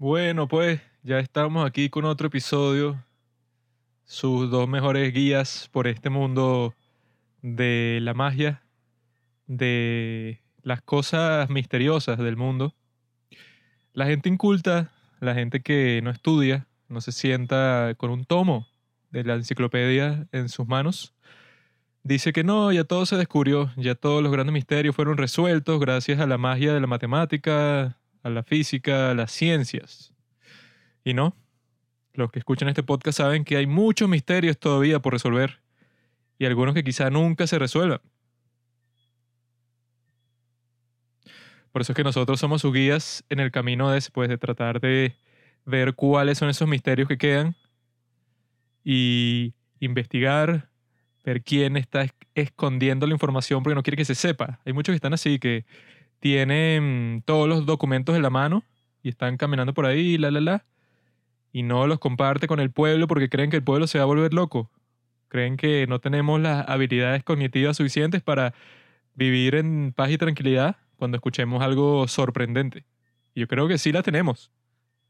Bueno, pues ya estamos aquí con otro episodio. Sus dos mejores guías por este mundo de la magia, de las cosas misteriosas del mundo. La gente inculta, la gente que no estudia, no se sienta con un tomo de la enciclopedia en sus manos. Dice que no, ya todo se descubrió, ya todos los grandes misterios fueron resueltos gracias a la magia de la matemática, a la física, a las ciencias. Y no, los que escuchan este podcast saben que hay muchos misterios todavía por resolver y algunos que quizá nunca se resuelvan. Por eso es que nosotros somos sus guías en el camino después de tratar de ver cuáles son esos misterios que quedan y investigar, ver quién está escondiendo la información porque no quiere que se sepa. Hay muchos que están así, que tienen todos los documentos en la mano y están caminando por ahí, la, la, la, y no los comparte con el pueblo porque creen que el pueblo se va a volver loco. Creen que no tenemos las habilidades cognitivas suficientes para vivir en paz y tranquilidad cuando escuchemos algo sorprendente. Yo creo que sí la tenemos.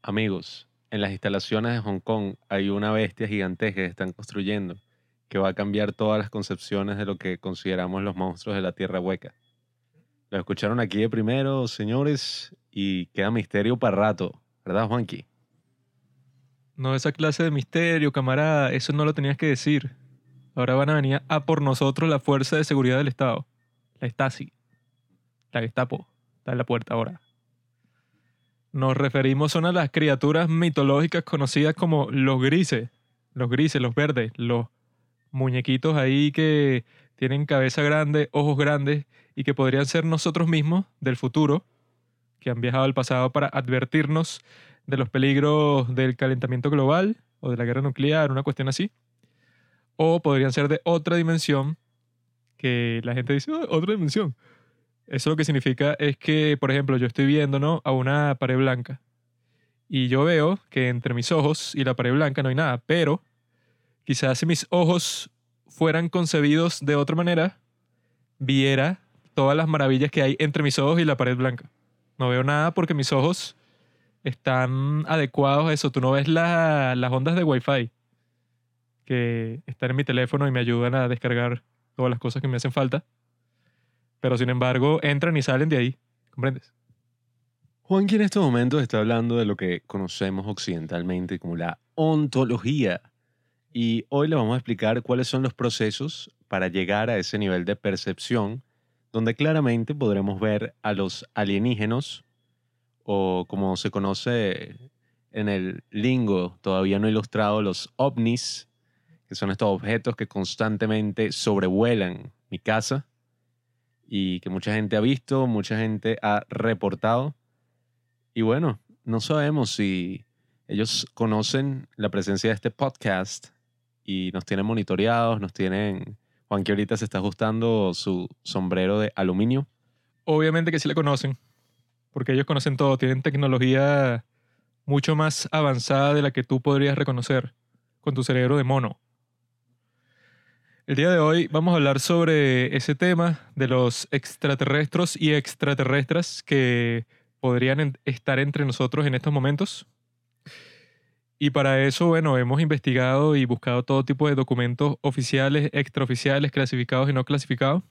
Amigos, en las instalaciones de Hong Kong hay una bestia gigantesca que están construyendo que va a cambiar todas las concepciones de lo que consideramos los monstruos de la Tierra Hueca. Lo escucharon aquí de primero, señores, y queda misterio para rato, ¿verdad, Juanqui? No, esa clase de misterio, camarada, eso no lo tenías que decir. Ahora van a venir a por nosotros la Fuerza de Seguridad del Estado, la Stasi, la Gestapo, está en la puerta ahora. Nos referimos son a las criaturas mitológicas conocidas como los grises, los grises, los verdes, los muñequitos ahí que tienen cabeza grande, ojos grandes y que podrían ser nosotros mismos del futuro, que han viajado al pasado para advertirnos de los peligros del calentamiento global o de la guerra nuclear, una cuestión así. O podrían ser de otra dimensión, que la gente dice, "Oh, otra dimensión. Eso lo que significa es que, por ejemplo, yo estoy viendo ¿no? a una pared blanca y yo veo que entre mis ojos y la pared blanca no hay nada, pero quizás si mis ojos fueran concebidos de otra manera, viera todas las maravillas que hay entre mis ojos y la pared blanca. No veo nada porque mis ojos están adecuados a eso. Tú no ves la- las ondas de Wi-Fi que están en mi teléfono y me ayudan a descargar todas las cosas que me hacen falta. Pero sin embargo, entran y salen de ahí. ¿Comprendes? Juanqui en estos momentos está hablando de lo que conocemos occidentalmente como la ontología. Y hoy le vamos a explicar cuáles son los procesos para llegar a ese nivel de percepción donde claramente podremos ver a los alienígenos o como se conoce en el lingo todavía no ilustrado, los ovnis, que son estos objetos que constantemente sobrevuelan mi casa y que mucha gente ha visto, mucha gente ha reportado. Y bueno, no sabemos si ellos conocen la presencia de este podcast y nos tienen monitoreados, nos tienen... Juan que ahorita se está ajustando su sombrero de aluminio. Obviamente que sí le conocen, porque ellos conocen todo, tienen tecnología mucho más avanzada de la que tú podrías reconocer con tu cerebro de mono. El día de hoy vamos a hablar sobre ese tema de los extraterrestres y extraterrestres que podrían estar entre nosotros en estos momentos. Y para eso, bueno, hemos investigado y buscado todo tipo de documentos oficiales, extraoficiales, clasificados y no clasificados.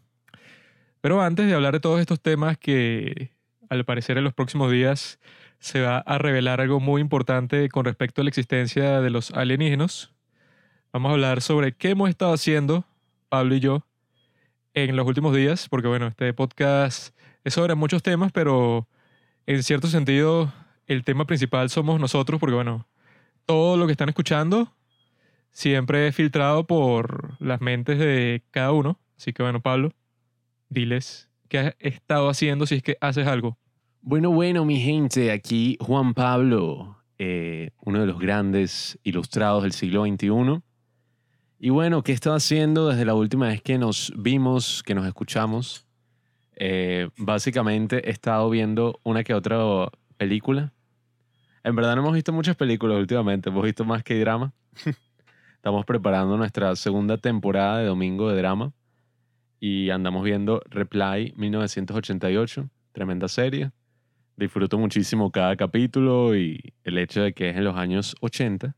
Pero antes de hablar de todos estos temas que al parecer en los próximos días se va a revelar algo muy importante con respecto a la existencia de los alienígenas, vamos a hablar sobre qué hemos estado haciendo, Pablo y yo, en los últimos días, porque bueno, este podcast es sobre muchos temas, pero en cierto sentido el tema principal somos nosotros, porque bueno, todo lo que están escuchando siempre es filtrado por las mentes de cada uno. Así que bueno, Pablo, diles qué has estado haciendo si es que haces algo. Bueno, bueno, mi gente, aquí Juan Pablo, eh, uno de los grandes ilustrados del siglo XXI. Y bueno, ¿qué he estado haciendo desde la última vez que nos vimos, que nos escuchamos? Eh, básicamente he estado viendo una que otra película. En verdad no hemos visto muchas películas últimamente, hemos visto más que drama. Estamos preparando nuestra segunda temporada de Domingo de Drama y andamos viendo Reply 1988, tremenda serie Disfruto muchísimo cada capítulo y el hecho de que es en los años 80.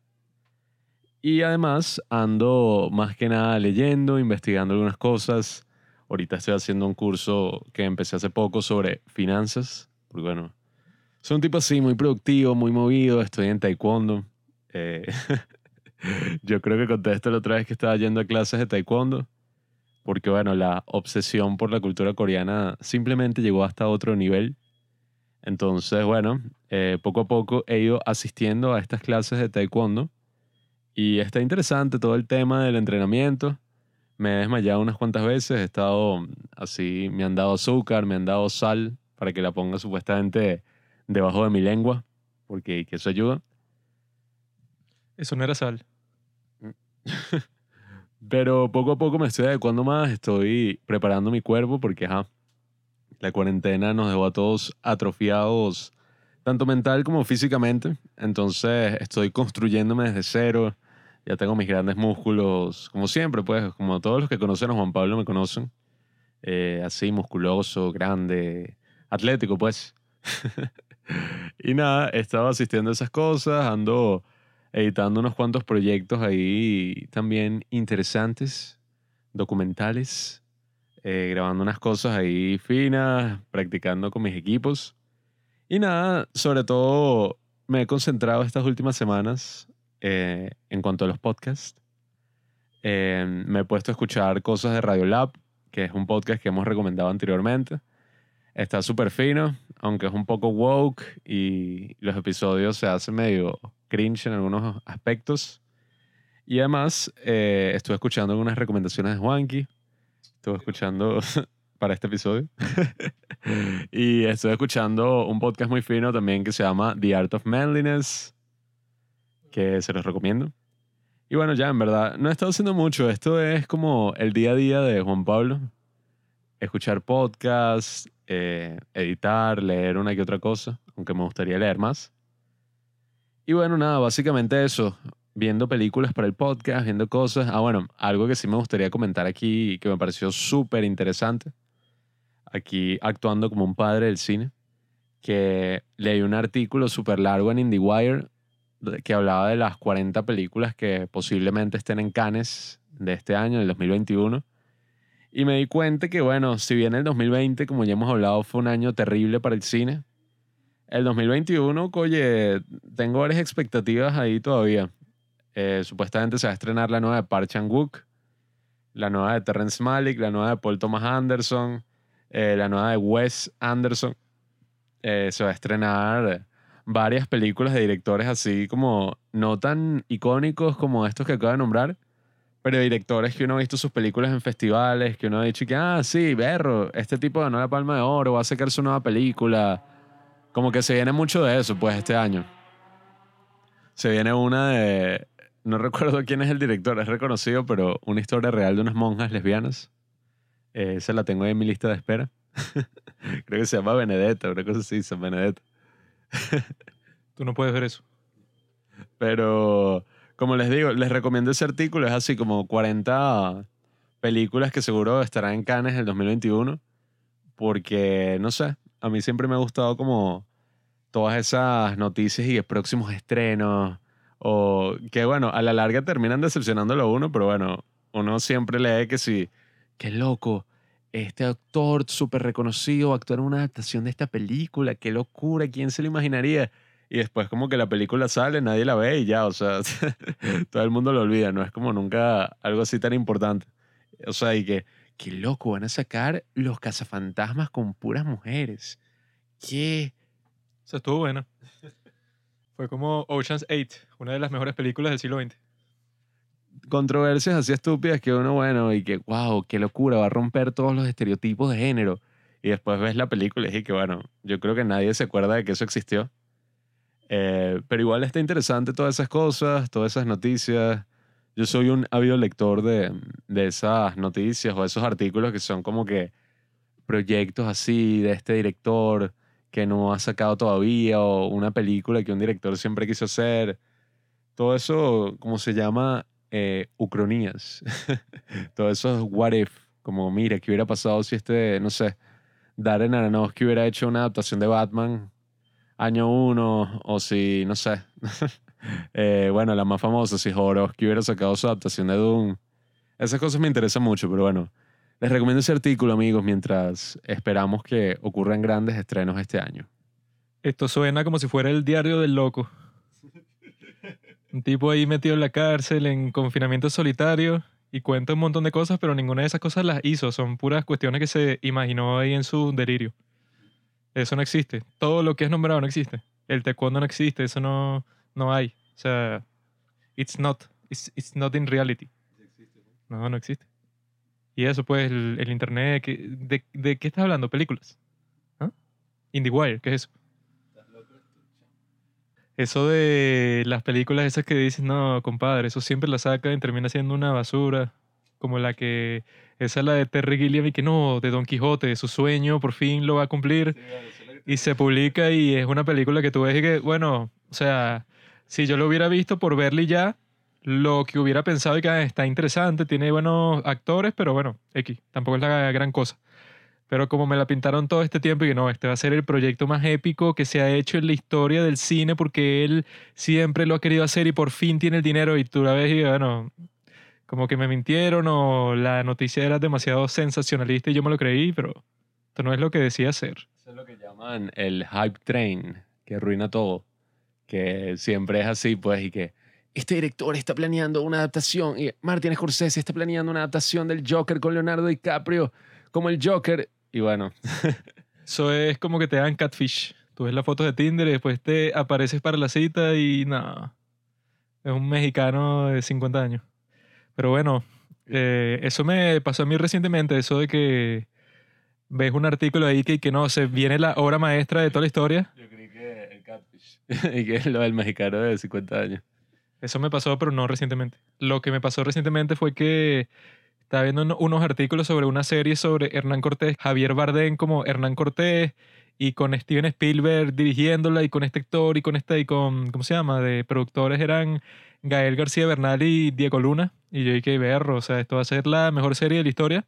Y además ando más que nada leyendo, investigando algunas cosas. Ahorita estoy haciendo un curso que empecé hace poco sobre finanzas. Porque bueno, soy un tipo así, muy productivo, muy movido. Estoy en taekwondo. Eh, yo creo que conté esto la otra vez que estaba yendo a clases de taekwondo. Porque bueno, la obsesión por la cultura coreana simplemente llegó hasta otro nivel. Entonces, bueno, eh, poco a poco he ido asistiendo a estas clases de taekwondo y está interesante todo el tema del entrenamiento. Me he desmayado unas cuantas veces, he estado así, me han dado azúcar, me han dado sal para que la ponga supuestamente debajo de mi lengua, porque eso ayuda. Eso no era sal. Pero poco a poco me estoy adecuando más, estoy preparando mi cuerpo porque ajá, la cuarentena nos dejó a todos atrofiados, tanto mental como físicamente. Entonces estoy construyéndome desde cero. Ya tengo mis grandes músculos, como siempre, pues, como todos los que conocen a Juan Pablo me conocen. Eh, así, musculoso, grande, atlético, pues. y nada, he estado asistiendo a esas cosas, ando editando unos cuantos proyectos ahí también interesantes, documentales. Eh, grabando unas cosas ahí finas, practicando con mis equipos. Y nada, sobre todo me he concentrado estas últimas semanas eh, en cuanto a los podcasts. me he puesto a escuchar cosas de Radiolab, que es un podcast que hemos recomendado anteriormente. Está súper fino, aunque es un poco woke y los episodios se hacen medio cringe en algunos aspectos. Y además, eh, estuve escuchando algunas recomendaciones de Juanqui Estuve escuchando para este episodio. y estoy escuchando un podcast muy fino también que se llama The Art of Manliness, que se los recomiendo. Y bueno, ya en verdad, no he estado haciendo mucho. Esto es como el día a día de Juan Pablo. Escuchar podcasts, eh, editar, leer una que otra cosa, aunque me gustaría leer más. Y bueno, nada, básicamente eso viendo películas para el podcast, viendo cosas. Ah, bueno, algo que sí me gustaría comentar aquí que me pareció súper interesante. Aquí actuando como un padre del cine, que leí un artículo súper largo en IndieWire que hablaba de las 40 películas que posiblemente estén en Cannes de este año, del 2021. Y me di cuenta que, bueno, si bien el 2020, como ya hemos hablado, fue un año terrible para el cine, el 2021, oye, tengo varias expectativas ahí todavía. Eh, supuestamente se va a estrenar la nueva de Park Chan-wook, la nueva de Terrence Malick, la nueva de Paul Thomas Anderson, eh, la nueva de Wes Anderson. Eh, se va a estrenar varias películas de directores así como no tan icónicos como estos que acabo de nombrar, pero directores que uno ha visto sus películas en festivales, que uno ha dicho que, ah, sí, berro, este tipo ganó la Palma de Oro, va a sacar su nueva película. Como que se viene mucho de eso, pues, este año. Se viene una de no recuerdo quién es el director, es reconocido, pero una historia real de unas monjas lesbianas. Eh, esa la tengo ahí en mi lista de espera. Creo que se llama Benedetta, una cosa así, San Benedetta. Tú no puedes ver eso. Pero, como les digo, les recomiendo ese artículo. Es así como 40 películas que seguro estarán en Cannes el 2021. Porque, no sé, a mí siempre me ha gustado como todas esas noticias y próximos estrenos o que bueno, a la larga terminan decepcionándolo a uno, pero bueno, uno siempre lee que si, qué loco, este actor súper reconocido actuar en una adaptación de esta película, qué locura, ¿quién se lo imaginaría? Y después como que la película sale, nadie la ve y ya, o sea, todo el mundo lo olvida, no es como nunca algo así tan importante. O sea, y que, qué loco, van a sacar los cazafantasmas con puras mujeres. ¿Qué? O sea, estuvo bueno. Fue como Ocean's 8, una de las mejores películas del siglo XX. Controversias así estúpidas que uno, bueno, y que, wow, qué locura, va a romper todos los estereotipos de género. Y después ves la película y que, bueno, yo creo que nadie se acuerda de que eso existió. Eh, pero igual está interesante todas esas cosas, todas esas noticias. Yo soy un ávido lector de, de esas noticias o esos artículos que son como que proyectos así de este director que no ha sacado todavía o una película que un director siempre quiso hacer. Todo eso, como se llama, eh, ucronías. Todo eso es what if. Como, mira, ¿qué hubiera pasado si este, no sé, Darren Aronofsky hubiera hecho una adaptación de Batman año uno o si, no sé. Eh, bueno, la más famosa, si Jodorowsky hubiera sacado su adaptación de Doom. Esas cosas me interesan mucho, pero bueno, les recomiendo ese artículo, amigos, mientras esperamos que ocurran grandes estrenos este año. Esto suena como si fuera el diario del loco. Un tipo ahí metido en la cárcel, en confinamiento solitario, y cuenta un montón de cosas, pero ninguna de esas cosas las hizo. Son puras cuestiones que se imaginó ahí en su delirio. Eso no existe. Todo lo que es nombrado no existe. El taekwondo no existe. Eso no, no hay. O sea, it's not. It's, it's not in reality. No, no existe. Y eso, pues, el, internet. que- de, ¿De qué estás hablando? ¿Películas? ¿Ah? IndieWire, ¿qué es eso? Eso de las películas esas que dices, no, compadre, eso siempre la sacan y termina siendo una basura. Como la que. Esa es la de Terry Gilliam y que no, de Don Quijote, su sueño por fin lo va a cumplir. Y se publica y es una película que tú ves y que, bueno, o sea, si yo lo hubiera visto por verle ya, lo que hubiera pensado y que ah, está interesante, tiene buenos actores, pero bueno, X, tampoco es la gran cosa. Pero como me la pintaron todo este tiempo y que no, este va a ser el proyecto más épico que se ha hecho en la historia del cine porque él siempre lo ha querido hacer y por fin tiene el dinero y tú la ves y bueno, como que me mintieron o la noticia era demasiado sensacionalista y yo me lo creí, pero esto no es lo que decía ser. Eso es lo que llaman el hype train, que arruina todo. Que siempre es así, pues, y que este director está planeando una adaptación, y Martin Scorsese está planeando una adaptación del Joker con Leonardo DiCaprio como el Joker. Y bueno, Eso es como que te dan catfish. Tú ves las fotos de Tinder y después te apareces para la cita y no. Es un mexicano de 50 años. Pero bueno, eh, eso me pasó a mí recientemente, eso de que ves un artículo ahí que, que no, se viene la obra maestra de toda la historia. yo creí que el catfish. y que es lo del mexicano de 50 años. Eso me pasó, pero no recientemente. Lo que me pasó recientemente fue que estaba viendo uno- unos artículos sobre una serie sobre Hernán Cortés, Javier Bardem como Hernán Cortés, y con Steven Spielberg dirigiéndola, y con este actor, y con este, y con, ¿cómo se llama? De productores eran Gael García Bernal y Diego Luna. Y yo dije, berro, o sea, esto va a ser la mejor serie de la historia.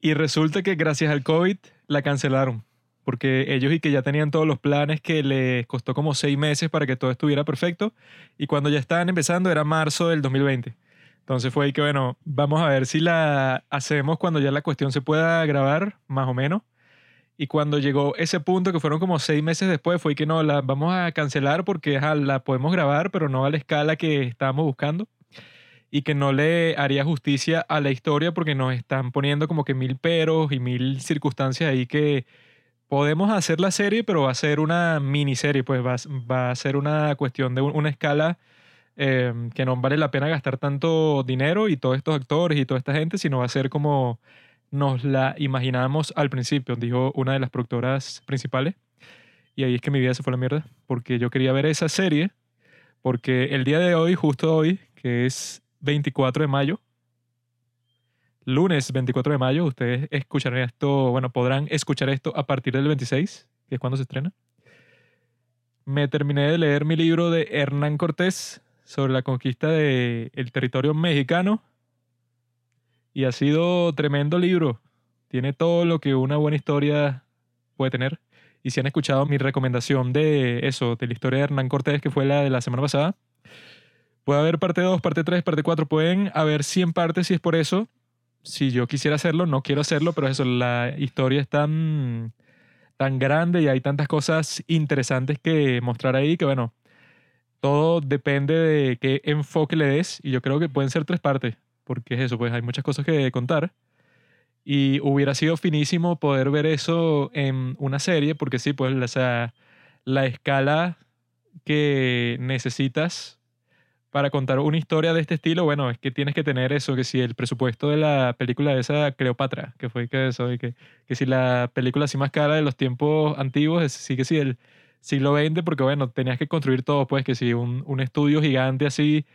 Y resulta que gracias al COVID la cancelaron. Porque ellos y que ya tenían todos los planes que les costó como seis meses para que todo estuviera perfecto. Y cuando ya estaban empezando era marzo del 2020. Entonces fue ahí que, bueno, vamos a ver si la hacemos cuando ya la cuestión se pueda grabar, más o menos. Y cuando llegó ese punto, que fueron como seis meses después, fue que no, la vamos a cancelar porque la podemos grabar, pero no a la escala que estábamos buscando. Y que no le haría justicia a la historia porque nos están poniendo como que mil peros y mil circunstancias ahí que podemos hacer la serie, pero va a ser una miniserie, pues va, va a ser una cuestión de un- una escala eh, que no vale la pena gastar tanto dinero y todos estos actores y toda esta gente, sino va a ser como nos la imaginábamos al principio, dijo una de las productoras principales. Y ahí es que mi vida se fue a la mierda, porque yo quería ver esa serie, porque el día de hoy, justo hoy, que es 24 de mayo, lunes 24 de mayo, ustedes escucharán esto, bueno, podrán escuchar esto a partir del 26, que es cuando se estrena. Me terminé de leer mi libro de Hernán Cortés sobre la conquista del territorio mexicano y ha sido tremendo libro. Tiene todo lo que una buena historia puede tener. Y si han escuchado mi recomendación de eso, de la historia de Hernán Cortés, que fue la de la semana pasada, puede haber parte 2, parte 3, parte 4. Pueden haber 100 partes si es por eso. Si yo quisiera hacerlo, no quiero hacerlo, pero eso, la historia es tan, tan grande y hay tantas cosas interesantes que mostrar ahí que, bueno, todo depende de qué enfoque le des. Y yo creo que pueden ser tres partes, porque es eso, pues hay muchas cosas que contar. Y hubiera sido finísimo poder ver eso en una serie, porque sí, pues, o sea, la escala que necesitas para contar una historia de este estilo, bueno, es que tienes que tener eso, que si el presupuesto de la película de esa Cleopatra, que fue que eso, y que, que si la película así más cara de los tiempos antiguos, es- sí que sí, el siglo XX, porque bueno, tenías que construir todo, pues que si un, un estudio gigante así,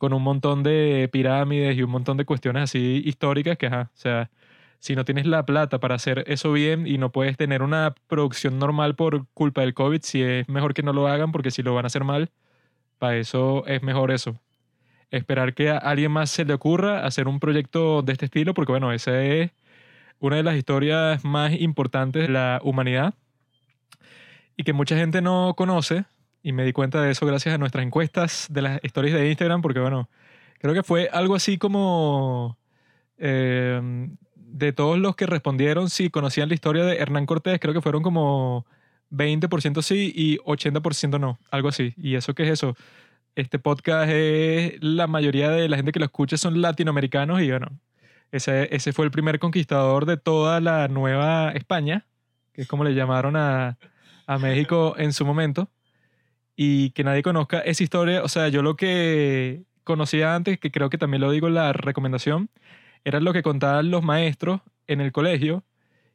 con un montón de pirámides y un montón de cuestiones así históricas, que ajá, o sea, si no tienes la plata para hacer eso bien y no puedes tener una producción normal por culpa del COVID, si es mejor que no lo hagan, porque si lo van a hacer mal, para eso es mejor eso. Esperar que a alguien más se le ocurra hacer un proyecto de este estilo, porque bueno, esa es una de las historias más importantes de la humanidad. y que mucha gente no conoce, y me di cuenta de eso gracias a nuestras encuestas de las stories de Instagram, porque bueno, creo que fue algo así como eh, de todos los que respondieron si conocían la historia de Hernán Cortés, creo que fueron como 20% sí y 80% no, algo así. ¿Y eso qué es eso? Este podcast es la mayoría de la gente que lo escucha son latinoamericanos y bueno, ese, ese fue el primer conquistador de toda la nueva España, que es como le llamaron a, a México en su momento y que nadie conozca esa historia. O sea, yo lo que conocía antes, que creo que también lo digo en la recomendación, era lo que contaban los maestros en el colegio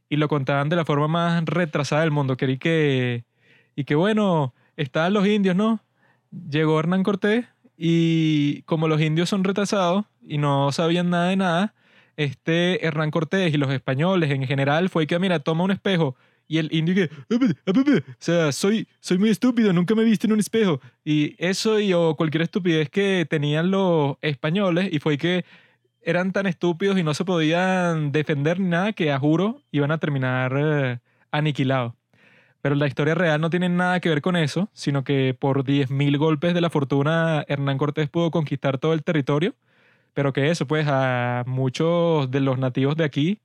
y lo contaban de la forma más retrasada del mundo. Querí que, y que bueno, estaban los indios, ¿no? Llegó Hernán Cortés y como los indios son retrasados y no sabían nada de nada, este Hernán Cortés y los españoles en general fue que, mira, toma un espejo y el indio que, o sea, soy, soy muy estúpido, nunca me he visto en un espejo. Y eso y o cualquier estupidez que tenían los españoles y fue que eran tan estúpidos y no se podían defender ni nada que a juro iban a terminar eh, aniquilados. Pero la historia real no tiene nada que ver con eso, sino que por 10.000 golpes de la fortuna Hernán Cortés pudo conquistar todo el territorio, pero que eso, pues a muchos de los nativos de aquí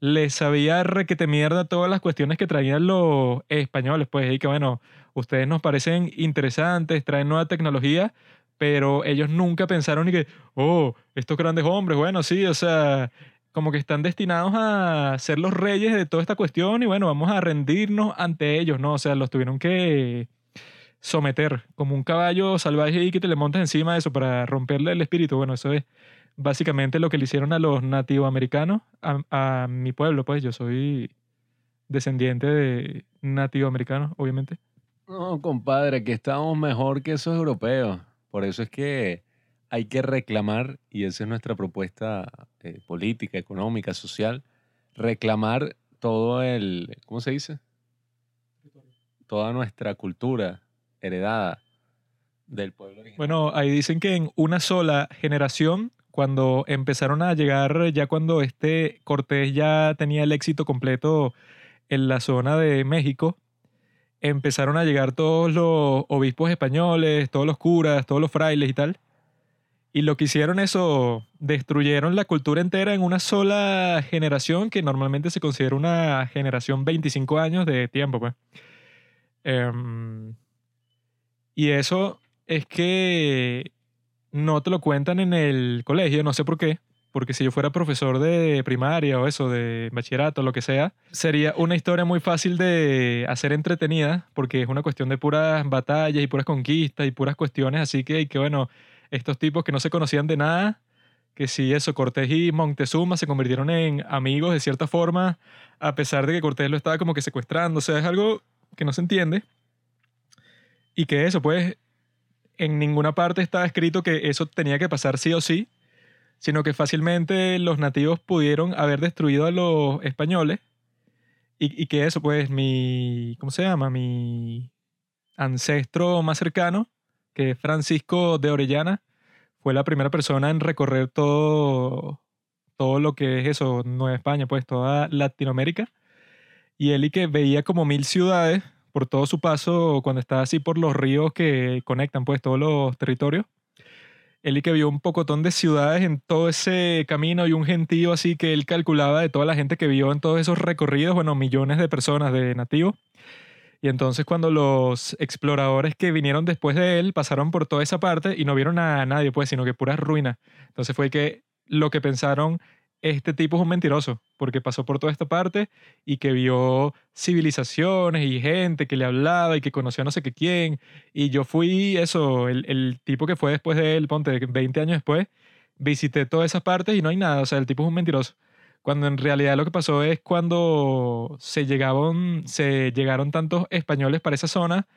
les sabía requete mierda todas las cuestiones que traían los españoles, pues, y que bueno, ustedes nos parecen interesantes, traen nueva tecnología, pero ellos nunca pensaron ni que, oh, estos grandes hombres, bueno, sí, o sea, como que están destinados a ser los reyes de toda esta cuestión y bueno, vamos a rendirnos ante ellos, ¿no? O sea, los tuvieron que someter como un caballo salvaje y que te le montas encima de eso para romperle el espíritu. Bueno, eso es básicamente lo que le hicieron a los nativoamericanos, a, a mi pueblo, pues yo soy descendiente de nativoamericanos, obviamente. No, compadre, que estamos mejor que esos europeos. Por eso es que hay que reclamar, y esa es nuestra propuesta eh, política, económica, social, reclamar todo el, ¿cómo se dice? Toda nuestra cultura heredada del pueblo original. Bueno, ahí dicen que en una sola generación cuando empezaron a llegar, ya cuando este Cortés ya tenía el éxito completo en la zona de México, empezaron a llegar todos los obispos españoles, todos los curas, todos los frailes y tal. Y lo que hicieron eso, destruyeron la cultura entera en una sola generación, que normalmente se considera una generación 25 años de tiempo, pues. Em, y eso es que no te lo cuentan en el colegio, no sé por qué, porque si yo fuera profesor de primaria o eso, de bachillerato, lo que sea, sería una historia muy fácil de hacer entretenida, porque es una cuestión de puras batallas y puras conquistas y puras cuestiones, así que, que bueno, estos tipos que no se conocían de nada, que si eso, Cortés y Montezuma se convirtieron en amigos de cierta forma, a pesar de que Cortés lo estaba como que secuestrando, o sea, es algo que no se entiende. Y que eso, pues, en ninguna parte estaba escrito que eso tenía que pasar sí o sí, sino que fácilmente los nativos pudieron haber destruido a los españoles y, que eso, pues, mi, ¿cómo se llama? Mi ancestro más cercano, que es Francisco de Orellana, fue la primera persona en recorrer todo, todo lo que es eso, Nueva España, pues toda Latinoamérica. Y él y que veía como mil ciudades por todo su paso cuando está así por los ríos que conectan pues todos los territorios. Él y que vio un pocotón de ciudades en todo ese camino y un gentío así que él calculaba de toda la gente que vio en todos esos recorridos, bueno, millones de personas de nativos. Y entonces cuando los exploradores que vinieron después de él pasaron por toda esa parte y no vieron a nadie, pues, sino que puras ruinas. Entonces fue que lo que pensaron este tipo es un mentiroso, porque pasó por toda esta parte y que vio civilizaciones y gente que le hablaba y que conoció a no sé qué quién. Y yo fui eso, el, el tipo que fue después de él, ponte, 20 años después, visité todas esas partes y no hay nada, o sea, el tipo es un mentiroso. Cuando en realidad lo que pasó es cuando se llegaron, se llegaron tantos españoles para esa zona,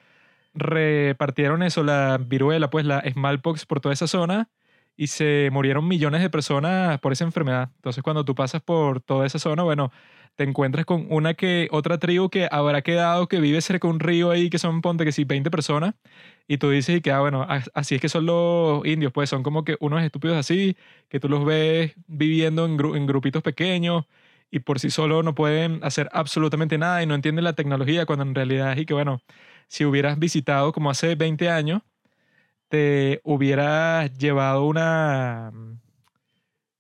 repartieron eso, la viruela, pues la smallpox por toda esa zona y se murieron millones de personas por esa enfermedad. Entonces, cuando tú pasas por toda esa zona, bueno, te encuentras con una que otra tribu que habrá quedado que vive cerca de un río ahí que son ponte que sí 20 personas y tú dices y que ah, bueno, así es que son los indios, pues son como que unos estúpidos así que tú los ves viviendo en, en grupitos pequeños y por sí solo no pueden hacer absolutamente nada y no entienden la tecnología cuando en realidad y que bueno, si hubieras visitado como hace 20 años, te hubieras llevado una,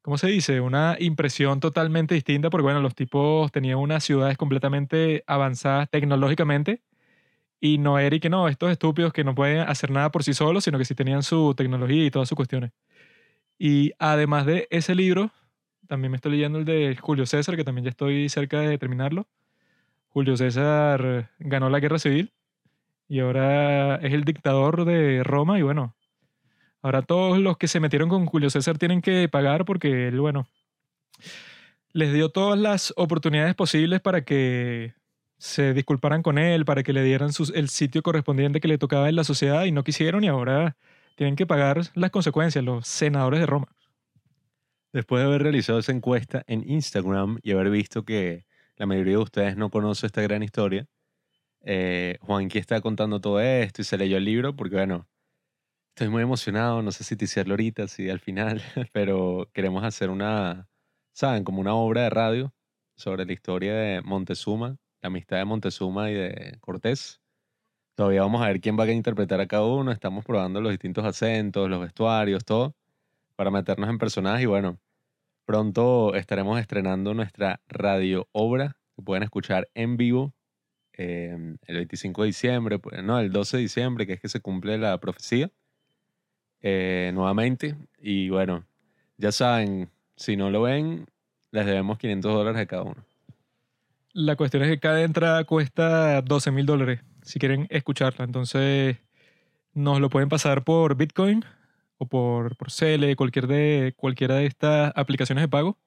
¿cómo se dice? Una impresión totalmente distinta porque bueno, los tipos tenían unas ciudades completamente avanzadas tecnológicamente y no era y que no, estos estúpidos que no pueden hacer nada por sí solos, sino que sí tenían su tecnología y todas sus cuestiones. Y además de ese libro, también me estoy leyendo el de Julio César, que también ya estoy cerca de terminarlo. Julio César ganó la guerra civil y ahora es el dictador de Roma y bueno, ahora todos los que se metieron con Julio César tienen que pagar porque él, bueno, les dio todas las oportunidades posibles para que se disculparan con él, para que le dieran el sitio correspondiente que le tocaba en la sociedad y no quisieron y ahora tienen que pagar las consecuencias los senadores de Roma. Después de haber realizado esa encuesta en Instagram y haber visto que la mayoría de ustedes no conoce esta gran historia, eh, Juanqui está contando todo esto y se leyó el libro porque, bueno, estoy muy emocionado, no sé si te hicieron ahorita, si al final, pero queremos hacer una, ¿saben? Como una obra de radio sobre la historia de Montezuma, la amistad de Montezuma y de Cortés. Todavía vamos a ver quién va a interpretar a cada uno, estamos probando los distintos acentos, los vestuarios, todo, para meternos en personajes y bueno, Pronto estaremos estrenando nuestra radio obra que pueden escuchar en vivo em, el 25 de diciembre, pues, no, el 12 de diciembre, que es que se cumple la profecía eh, nuevamente. Y bueno, ya saben, si no lo ven, les debemos 500 dólares a cada uno. La cuestión es que cada entrada cuesta 12 mil dólares si quieren escucharla. Entonces, nos lo pueden pasar por Bitcoin o por, por Cele, cualquier de, cualquiera de estas aplicaciones de pago.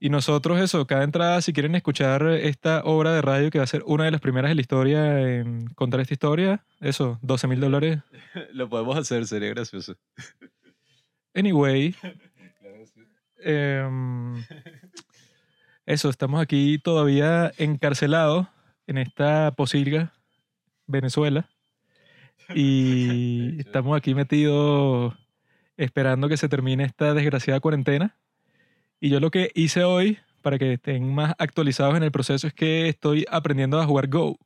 Y nosotros eso, cada entrada, si quieren escuchar esta obra de radio que va a ser una de las primeras en la historia en contar esta historia, eso, 12 mil dólares. Lo podemos hacer, sería gracioso. Anyway. Em, eso, estamos aquí todavía encarcelados en esta posilga, Venezuela. Y estamos aquí metidos esperando que se termine esta desgraciada cuarentena. Y yo lo que hice hoy, para que estén más actualizados en el proceso, es que estoy aprendiendo a jugar Go.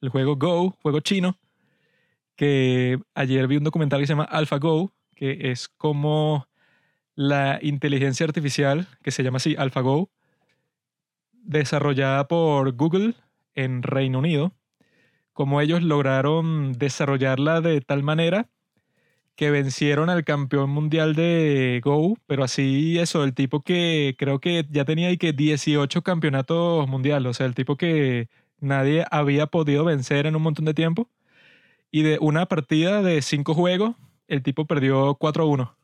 El juego Go, juego chino, que ayer vi un documental que se llama AlphaGo, que es como la inteligencia artificial, que se llama así, AlphaGo, desarrollada por Google en Reino Unido cómo ellos lograron desarrollarla de tal manera que vencieron al campeón mundial de Go, pero así eso, el tipo que creo que ya tenía ahí que 18 campeonatos mundiales, o sea, el tipo que nadie había podido vencer en un montón de tiempo. Y de una partida de cinco juegos, el tipo perdió 4-1.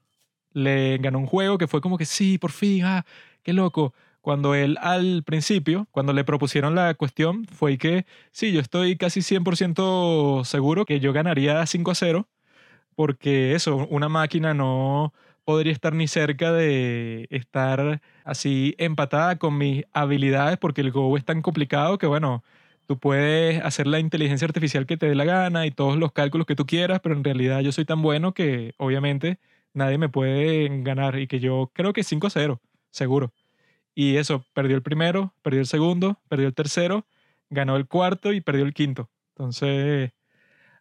Le ganó un juego que fue como que sí, por fin, ah, qué loco cuando él al principio, cuando le propusieron la cuestión, fue que sí, yo estoy casi 100% seguro que yo ganaría 5 a 0, porque eso, una máquina no podría estar ni cerca de estar así empatada con mis habilidades, porque el Go es tan complicado que, bueno, tú puedes hacer la inteligencia artificial que te dé la gana y todos los cálculos que tú quieras, pero en realidad yo soy tan bueno que obviamente nadie me puede ganar y que yo creo que 5 a 0, seguro. Y eso, perdió el primero, perdió el segundo, perdió el tercero, ganó el cuarto y perdió el quinto. Entonces,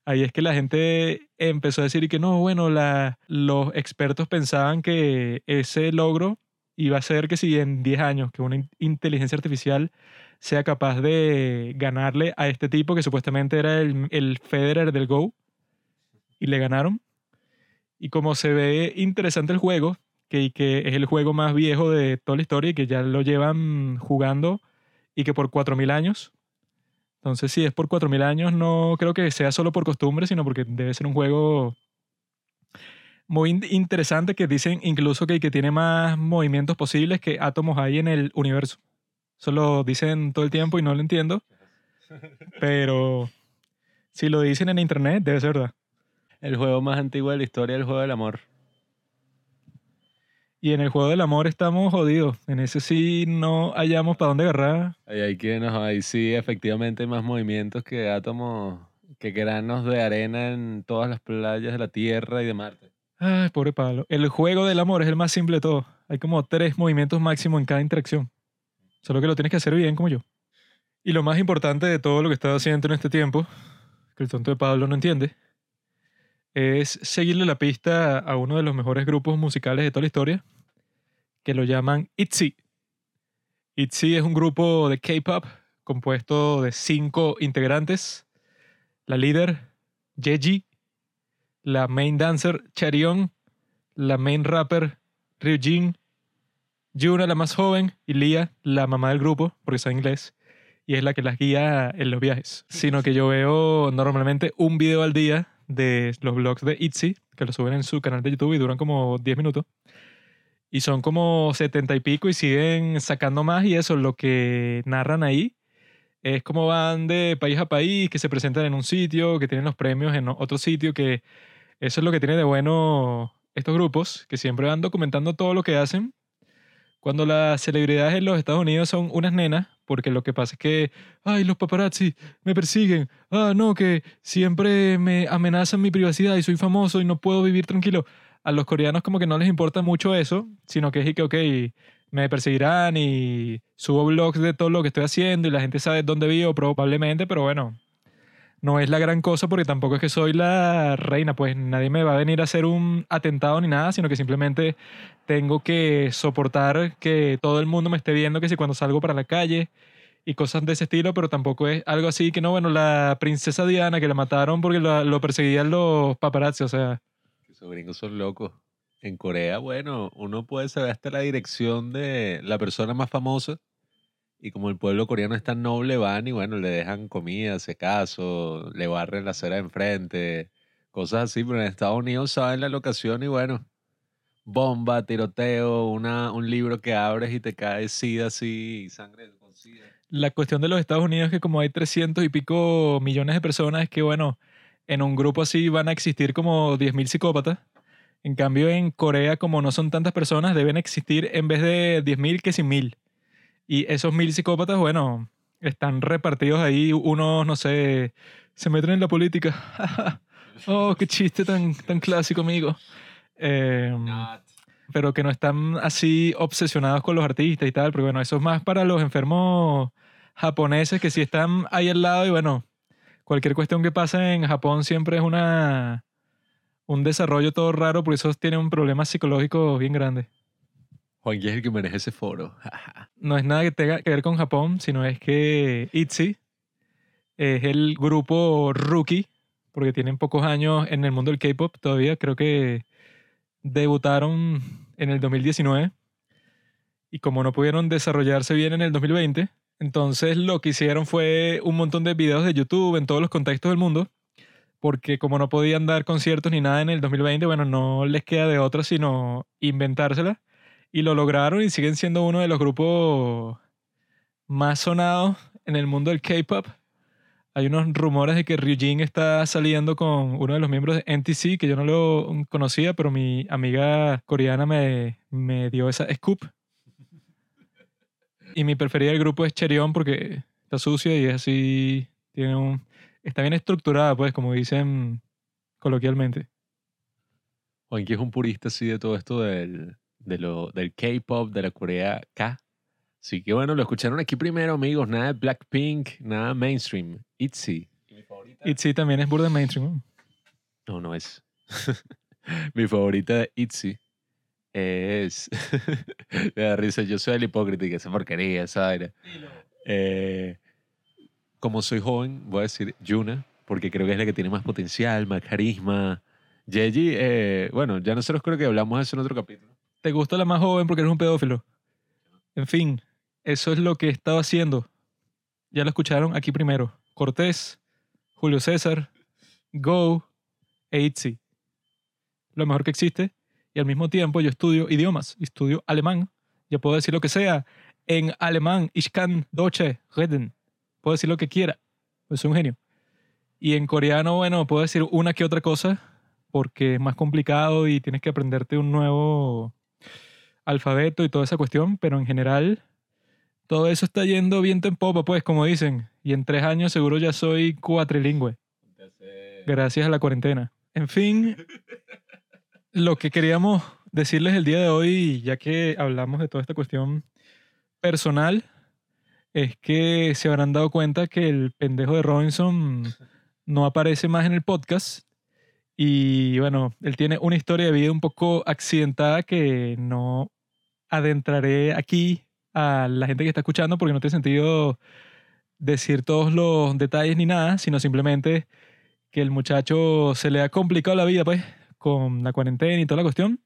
ahí es que la gente empezó a decir que no, bueno, los expertos pensaban que ese logro iba a ser que si en 10 años, que una inteligencia artificial sea capaz de ganarle a este tipo que supuestamente era el, el Federer del Go, y le ganaron. Y como se ve interesante el juego, que, que es el juego más viejo de toda la historia y que ya lo llevan jugando y que por 4.000 años. Entonces, si es por 4.000 años, no creo que sea solo por costumbre, sino porque debe ser un juego muy interesante que dicen incluso que, que tiene más movimientos posibles que átomos hay en el universo. Eso lo dicen todo el tiempo y no lo entiendo. Pero si lo dicen en internet, debe ser verdad. El juego más antiguo de la historia, el juego del amor. Y en el juego del amor estamos jodidos. En ese sí no hallamos para dónde agarrar. Ahí, hay que, no, ahí sí efectivamente hay más movimientos que átomos, que granos de arena en todas las playas de la Tierra y de Marte. Ay, pobre palo. El juego del amor es el más simple de todo. Hay como tres movimientos máximos en cada interacción. Solo que lo tienes que hacer bien como yo. Y lo más importante de todo lo que estaba haciendo en este tiempo, que el tonto de Pablo no entiende, es seguirle la pista a uno de los mejores grupos musicales de toda la historia, que lo llaman ITZY. ITZY es un grupo de K-pop compuesto de cinco integrantes. La líder, Yeji, la main dancer, Charion, la main rapper, Ryujin, Yuna, la más joven, y Lia, la mamá del grupo, porque sabe inglés, y es la que las guía en los viajes. Sino que yo veo normalmente un video al día de los vlogs de ITZY, que lo suben en su canal de YouTube y duran como 10 minutos. Y son como 70 y pico y siguen sacando más y eso, lo que narran ahí es como van de país a país, que se presentan en un sitio, que tienen los premios en otro sitio, que eso es lo que tiene de bueno estos grupos, que siempre van documentando todo lo que hacen. Cuando las celebridades en los Estados Unidos son unas nenas, porque lo que pasa es que, ay, los paparazzi me persiguen, ah, no, que siempre me amenazan mi privacidad y soy famoso y no puedo vivir tranquilo. A los coreanos como que no les importa mucho eso, sino que es que, ok, me perseguirán y subo blogs de todo lo que estoy haciendo y la gente sabe dónde vivo probablemente, pero bueno, no es la gran cosa porque tampoco es que soy la reina, pues nadie me va a venir a hacer un atentado ni nada, sino que simplemente tengo que soportar que todo el mundo me esté viendo, que si cuando salgo para la calle y cosas de ese estilo, pero tampoco es algo así que no, bueno, la princesa Diana que la mataron porque lo, perseguían los paparazzi, o sea... Esos gringos son locos. En Corea, bueno, uno puede saber hasta la dirección de la persona más famosa y como el pueblo coreano es tan noble, van y bueno, le dejan comida, se caso, le barren la acera de enfrente, cosas así, pero en Estados Unidos saben la locación y bueno, bomba, tiroteo, una, un libro que abres y te cae sida así, sangre con sida. La cuestión de los Estados Unidos es que como hay 300 y pico millones de personas, es que bueno, en un grupo así van a existir como 10.000 psicópatas en cambio, en Corea, como no son tantas personas, deben existir en vez de 10.000 que 100.000. Y esos mil psicópatas, bueno, están repartidos ahí. Unos, no sé, se meten en la política. oh, qué chiste tan, tan clásico, amigo. Em, pero que no están así obsesionados con los artistas y tal. Porque bueno, eso es más para los enfermos japoneses que sí están ahí al lado y bueno, cualquier cuestión que pase en Japón siempre es una un desarrollo todo raro, por eso tiene un problema psicológico bien grande. Juan es el que maneja ese foro. no es nada que tenga que ver con Japón, sino es que ITZY es el grupo rookie, porque tienen pocos años en el mundo del K-pop todavía. Creo que debutaron en el 2019 y como no pudieron desarrollarse bien en el 2020, entonces lo que hicieron fue un montón de videos de YouTube en todos los contextos del mundo porque como no podían dar conciertos ni nada en el 2020, bueno, no les queda de otra sino inventársela. Y lo lograron y siguen siendo uno de los grupos más sonados en el mundo del K-pop. Hay unos rumores de que Ryujin está saliendo con uno de los miembros de NTC, que yo no lo conocía, pero mi amiga coreana me, me dio esa scoop. Y mi preferida del grupo es Cherion porque está sucia y es así, tiene un, está bien estructurada, pues, como dicen coloquialmente. Juanqui es un purista así de todo esto del, de lo, del K-pop, de la Corea K. Así que bueno, lo escucharon aquí primero, amigos. Nada de Blackpink, nada mainstream. ITZY. ITZY también es burda mainstream. No, no es. Mi favorita de ITZY es. Me da risa, yo soy el hipócrita y que esa porquería, esa aire. Eh, como soy joven, voy a decir Yuna, porque creo que es la que tiene más potencial, más carisma. Yeji, eh, bueno, ya nosotros creo que hablamos de eso en otro capítulo. ¿Te gusta la más joven porque eres un pedófilo? En fin, eso es lo que estaba haciendo. Ya lo escucharon aquí primero. Cortés, Julio César, Go e Lo mejor que existe. Y al mismo tiempo yo estudio idiomas. Estudio alemán. Ya puedo decir lo que sea. En alemán, ich kann Deutsche reden puedo decir lo que quiera, pues soy un genio. Y en coreano, bueno, puedo decir una que otra cosa, porque es más complicado y tienes que aprenderte un nuevo alfabeto y toda esa cuestión, pero en general todo eso está yendo viento en popa, pues, como dicen. Y en tres años seguro ya soy cuatrilingüe. Gracias a la cuarentena. En fin, lo que queríamos decirles el día de hoy, ya que hablamos de toda esta cuestión personal, es que se habrán dado cuenta que el pendejo de Robinson no aparece más en el podcast. Y bueno, él tiene una historia de vida un poco accidentada que no adentraré aquí a la gente que está escuchando porque no tiene sentido decir todos los detalles ni nada, sino simplemente que el muchacho se le ha complicado la vida, pues, con la cuarentena y toda la cuestión,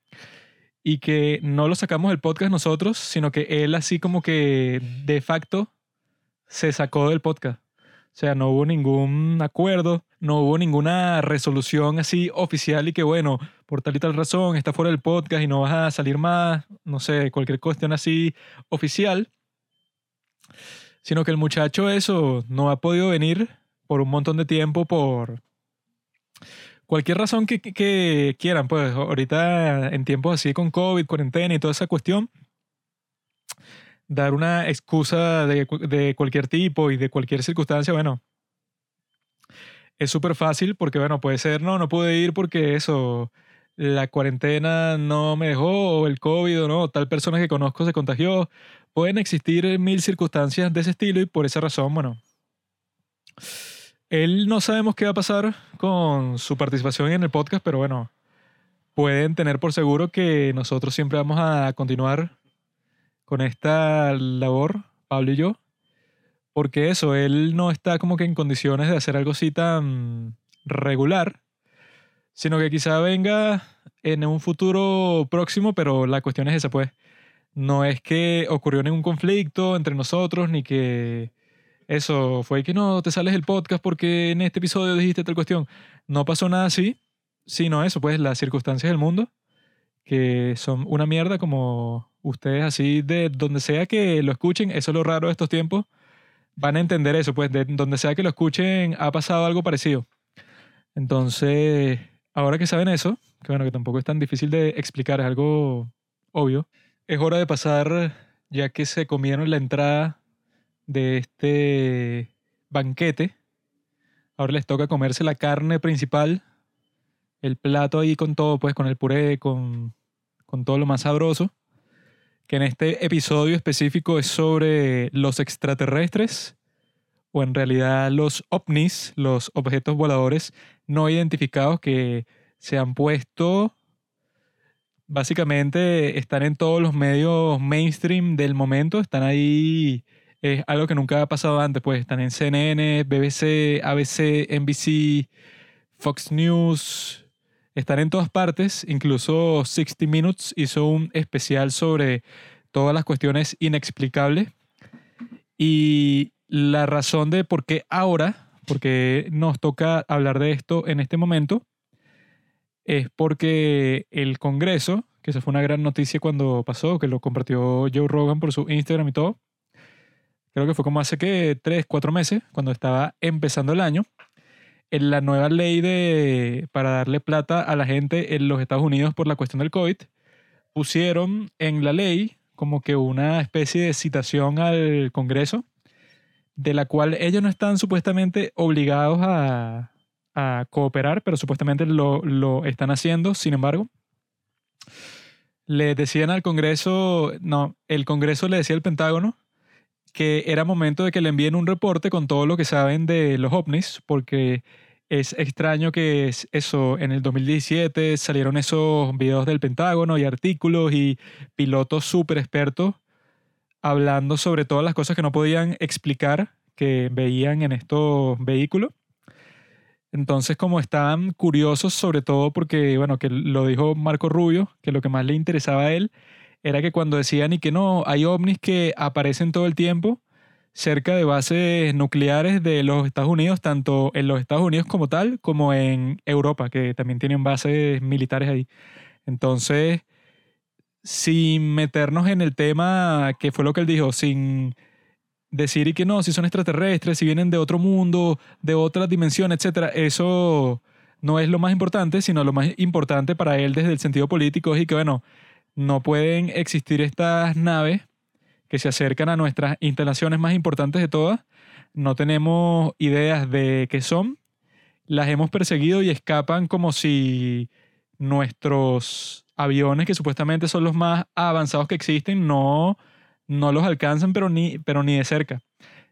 y que no lo sacamos del podcast nosotros, sino que él así como que de facto se sacó del podcast. O sea, no hubo ningún acuerdo, no hubo ninguna resolución así oficial y que bueno, por tal y tal razón está fuera del podcast y no vas a salir más, no sé, cualquier cuestión así oficial, sino que el muchacho eso no ha podido venir por un montón de tiempo por cualquier razón que, quieran, pues ahorita en tiempos así con COVID, cuarentena y toda esa cuestión, dar una excusa de, de cualquier tipo y de cualquier circunstancia, bueno, es súper fácil porque, bueno, puede ser, no, no pude ir porque eso, la cuarentena no me dejó, o el COVID, o no, tal persona que conozco se contagió. Pueden existir mil circunstancias de ese estilo y por esa razón, bueno, él no sabemos qué va a pasar con su participación en el podcast, pero bueno, pueden tener por seguro que nosotros siempre vamos a continuar con esta labor, Pablo y yo, porque eso, él no está como que en condiciones de hacer algo así tan regular, sino que quizá venga en un futuro próximo, pero la cuestión es esa, pues. No es que ocurrió ningún conflicto entre nosotros, ni que eso fue que no te sales del podcast porque en este episodio dijiste tal cuestión. No pasó nada así, sino eso, pues las circunstancias del mundo, que son una mierda como ustedes así de donde sea que lo escuchen, eso es lo raro de estos tiempos, van a entender eso, pues de donde sea que lo escuchen ha pasado algo parecido. Entonces, ahora que saben eso, que bueno, que tampoco es tan difícil de explicar, es algo obvio, es hora de pasar, ya que se comieron la entrada de este banquete. Ahora les toca comerse la carne principal, el plato ahí con todo, pues con el puré, con, con todo lo más sabroso. Que en este episodio específico es sobre los extraterrestres, o en realidad los ovnis, los objetos voladores no identificados que se han puesto básicamente están en todos los medios mainstream del momento, están ahí es algo que nunca ha pasado antes, pues están en CNN, BBC, ABC, NBC, Fox News, están en todas partes, incluso 60 Minutes hizo un especial sobre todas las cuestiones inexplicables. Y la razón de por qué ahora, porque nos toca hablar de esto en este momento, es porque el Congreso, que eso fue una gran noticia cuando pasó, que lo compartió Joe Rogan por su Instagram y todo, creo que fue como hace que tres, cuatro meses, cuando estaba empezando el año, en la nueva ley de, para darle plata a la gente en los Estados Unidos por la cuestión del COVID, pusieron en la ley como que una especie de citación al Congreso, de la cual ellos no están supuestamente obligados a, a cooperar, pero supuestamente lo, lo están haciendo. Sin embargo, le decían al Congreso, no, el Congreso le decía al Pentágono que era momento de que le envíen un reporte con todo lo que saben de los ovnis, porque es extraño que eso, en el 2017 salieron esos videos del Pentágono y artículos y pilotos súper expertos hablando sobre todas las cosas que no podían explicar que veían en estos vehículos. Entonces, como estaban curiosos, sobre todo porque, bueno, que lo dijo Marco Rubio, que lo que más le interesaba a él era que cuando decían y que no, hay ovnis que aparecen todo el tiempo cerca de bases nucleares de los Estados Unidos, tanto en los Estados Unidos como tal, como en Europa, que también tienen bases militares ahí. Entonces, sin meternos en el tema, que fue lo que él dijo, sin decir y que no, si son extraterrestres, si vienen de otro mundo, de otra dimensión, etcétera, eso no es lo más importante, sino lo más importante para él desde el sentido político es y que, bueno, no pueden existir estas naves que se acercan a nuestras instalaciones más importantes de todas. No tenemos ideas de qué son. Las hemos perseguido y escapan como si nuestros aviones, que supuestamente son los más avanzados que existen, no, no los alcanzan, pero ni, pero ni de cerca.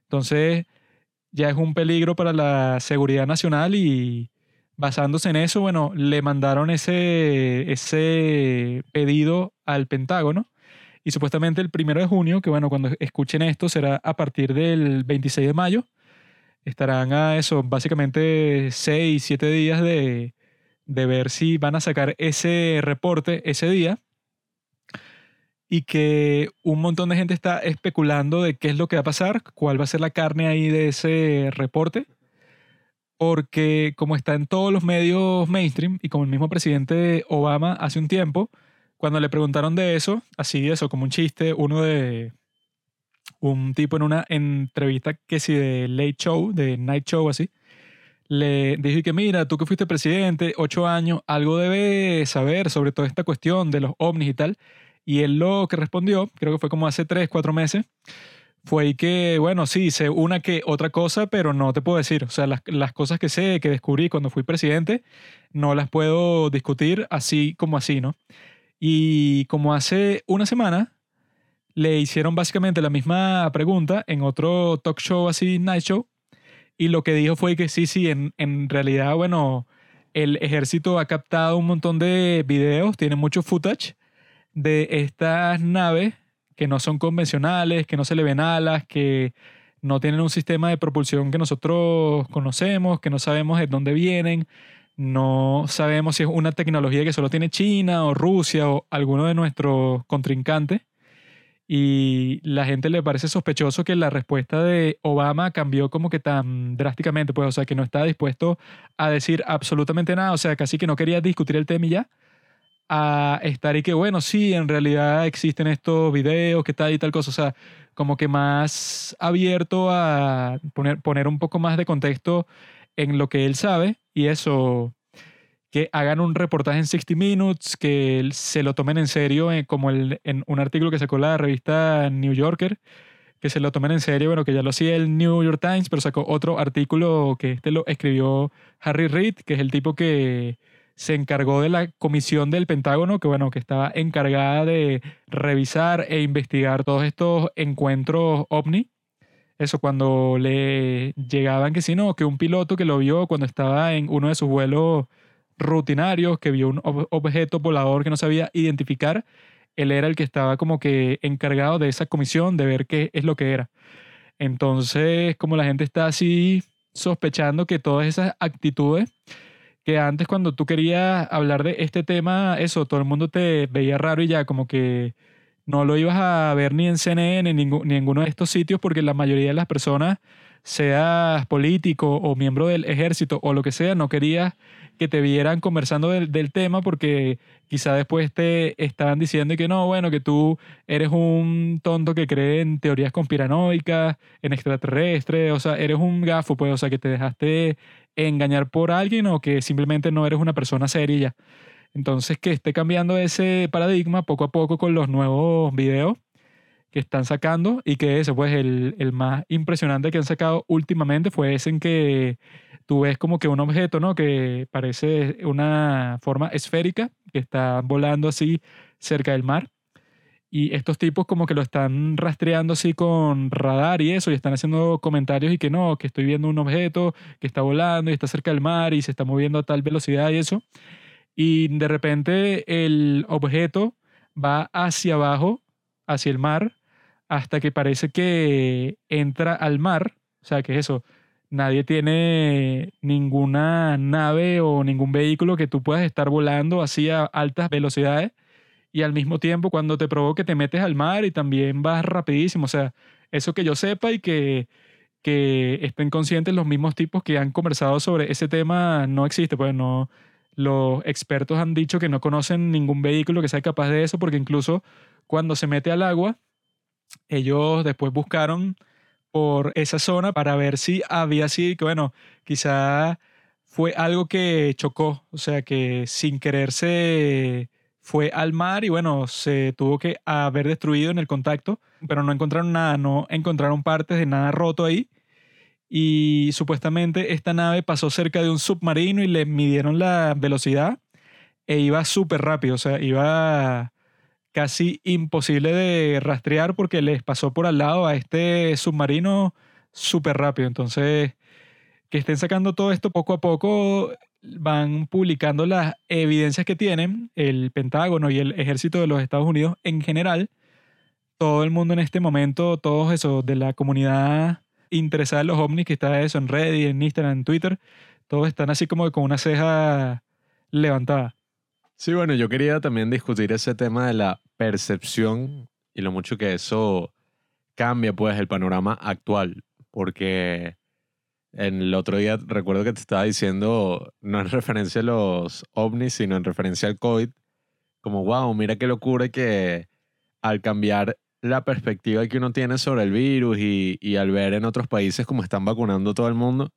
Entonces, ya es un peligro para la seguridad nacional y basándose en eso, bueno, le mandaron ese, ese pedido al Pentágono y supuestamente el primero de junio, que bueno, cuando escuchen esto será a partir del 26 de mayo, estarán a eso, básicamente 6, 7 días de, de ver si van a sacar ese reporte ese día y que un montón de gente está especulando de qué es lo que va a pasar, cuál va a ser la carne ahí de ese reporte, porque como está en todos los medios mainstream y como el mismo presidente Obama hace un tiempo, cuando le preguntaron de eso, así eso, como un chiste, uno de un tipo en una entrevista que sí de Late Show, de Night Show así, le dije que mira, tú que fuiste presidente, ocho años, algo debes saber sobre toda esta cuestión de los ovnis y tal. Y él lo que respondió, creo que fue como hace tres, cuatro meses, fue que, bueno, sí, sé una que otra cosa, pero no te puedo decir. O sea, las, las, cosas que sé, que descubrí cuando fui presidente, no las puedo discutir así como así, ¿no? Y como hace una semana, le hicieron básicamente la misma pregunta en otro talk show así, night show, y lo que dijo fue que sí, sí, en, en realidad, bueno, el ejército ha captado un montón de videos, tiene mucho footage de estas naves que no son convencionales, que no se le ven alas, que no tienen un sistema de propulsión que nosotros conocemos, que no sabemos de dónde vienen, no sabemos si es una tecnología que solo tiene China o Rusia o alguno de nuestros contrincantes. Y la gente le parece sospechoso que la respuesta de Obama cambió como que tan drásticamente, pues, o sea, que no está dispuesto a decir absolutamente nada, o sea, casi que no quería discutir el tema y ya a estar y que, bueno, sí, en realidad existen estos videos, que tal y tal cosa, o sea, como que más abierto a poner, poner un poco más de contexto en lo que él sabe y eso, que hagan un reportaje en 60 Minutes, que se lo tomen en serio, eh, como el, en un artículo que sacó la revista New Yorker, que se lo tomen en serio, bueno, que ya lo hacía el New York Times, pero sacó otro artículo que este lo escribió Harry Reid, que es el tipo que se encargó de la comisión del Pentágono, que bueno, que estaba encargada de revisar e investigar todos estos encuentros ovni. Eso cuando le llegaban que si no, que un piloto que lo vio cuando estaba en uno de sus vuelos rutinarios, que vio un objeto volador que no sabía identificar, él era el que estaba como que encargado de esa comisión de ver qué es lo que era. Entonces, como la gente está así sospechando que todas esas actitudes que antes cuando tú querías hablar de este tema, eso, todo el mundo te veía raro y ya como que no lo ibas a ver ni en CNN ni en ninguno de estos sitios porque la mayoría de las personas, seas político o miembro del ejército o lo que sea, no querías que te vieran conversando del, tema porque quizá después te estaban diciendo que no, bueno, que tú eres un tonto que cree en teorías conspiranoicas, en extraterrestres, o sea, eres un gafo, pues, o sea, que te dejaste engañar por alguien o que simplemente no eres una persona seria. Entonces, que esté cambiando ese paradigma poco a poco con los nuevos videos que están sacando y que ese, pues, el, el más impresionante que han sacado últimamente fue ese en que tú ves como que un objeto, ¿no? Que parece una forma esférica que está volando así cerca del mar y estos tipos como que lo están rastreando así con radar y eso, y están haciendo comentarios y que no, que estoy viendo un objeto que está volando y está cerca del mar y se está moviendo a tal velocidad y eso. Y de repente el objeto va hacia abajo, hacia el mar, hasta que parece que entra al mar. O sea, que es eso. Nadie tiene ninguna nave o ningún vehículo que tú puedas estar volando así a altas velocidades y al mismo tiempo cuando te provoque te metes al mar y también vas rapidísimo. O sea, eso que yo sepa y que, que estén conscientes los mismos tipos que han conversado sobre ese tema no existe. Pues no, los expertos han dicho que no conocen ningún vehículo que sea capaz de eso porque incluso cuando se mete al agua, ellos después buscaron por esa zona para ver si había así, que bueno, quizá fue algo que chocó, o sea, que sin quererse fue al mar y bueno, se tuvo que haber destruido en el contacto, pero no encontraron nada, no encontraron partes de nada roto ahí. Y supuestamente esta nave pasó cerca de un submarino y le midieron la velocidad e iba súper rápido, o sea, iba casi imposible de rastrear porque les pasó por al lado a este submarino súper rápido. Entonces, que estén sacando todo esto poco a poco, van publicando las evidencias que tienen el Pentágono y el ejército de los Estados Unidos en general. Todo el mundo en este momento, todos esos de la comunidad interesada en los ovnis, que está eso en Reddit, en Instagram, en Twitter, todos están así como con una ceja levantada. Sí, bueno, yo quería también discutir ese tema de la percepción y lo mucho que eso cambia pues el panorama actual, porque en el otro día recuerdo que te estaba diciendo, no en referencia a los ovnis, sino en referencia al COVID, como, wow, mira qué locura que al cambiar la perspectiva que uno tiene sobre el virus y, y al ver en otros países cómo están vacunando todo el mundo,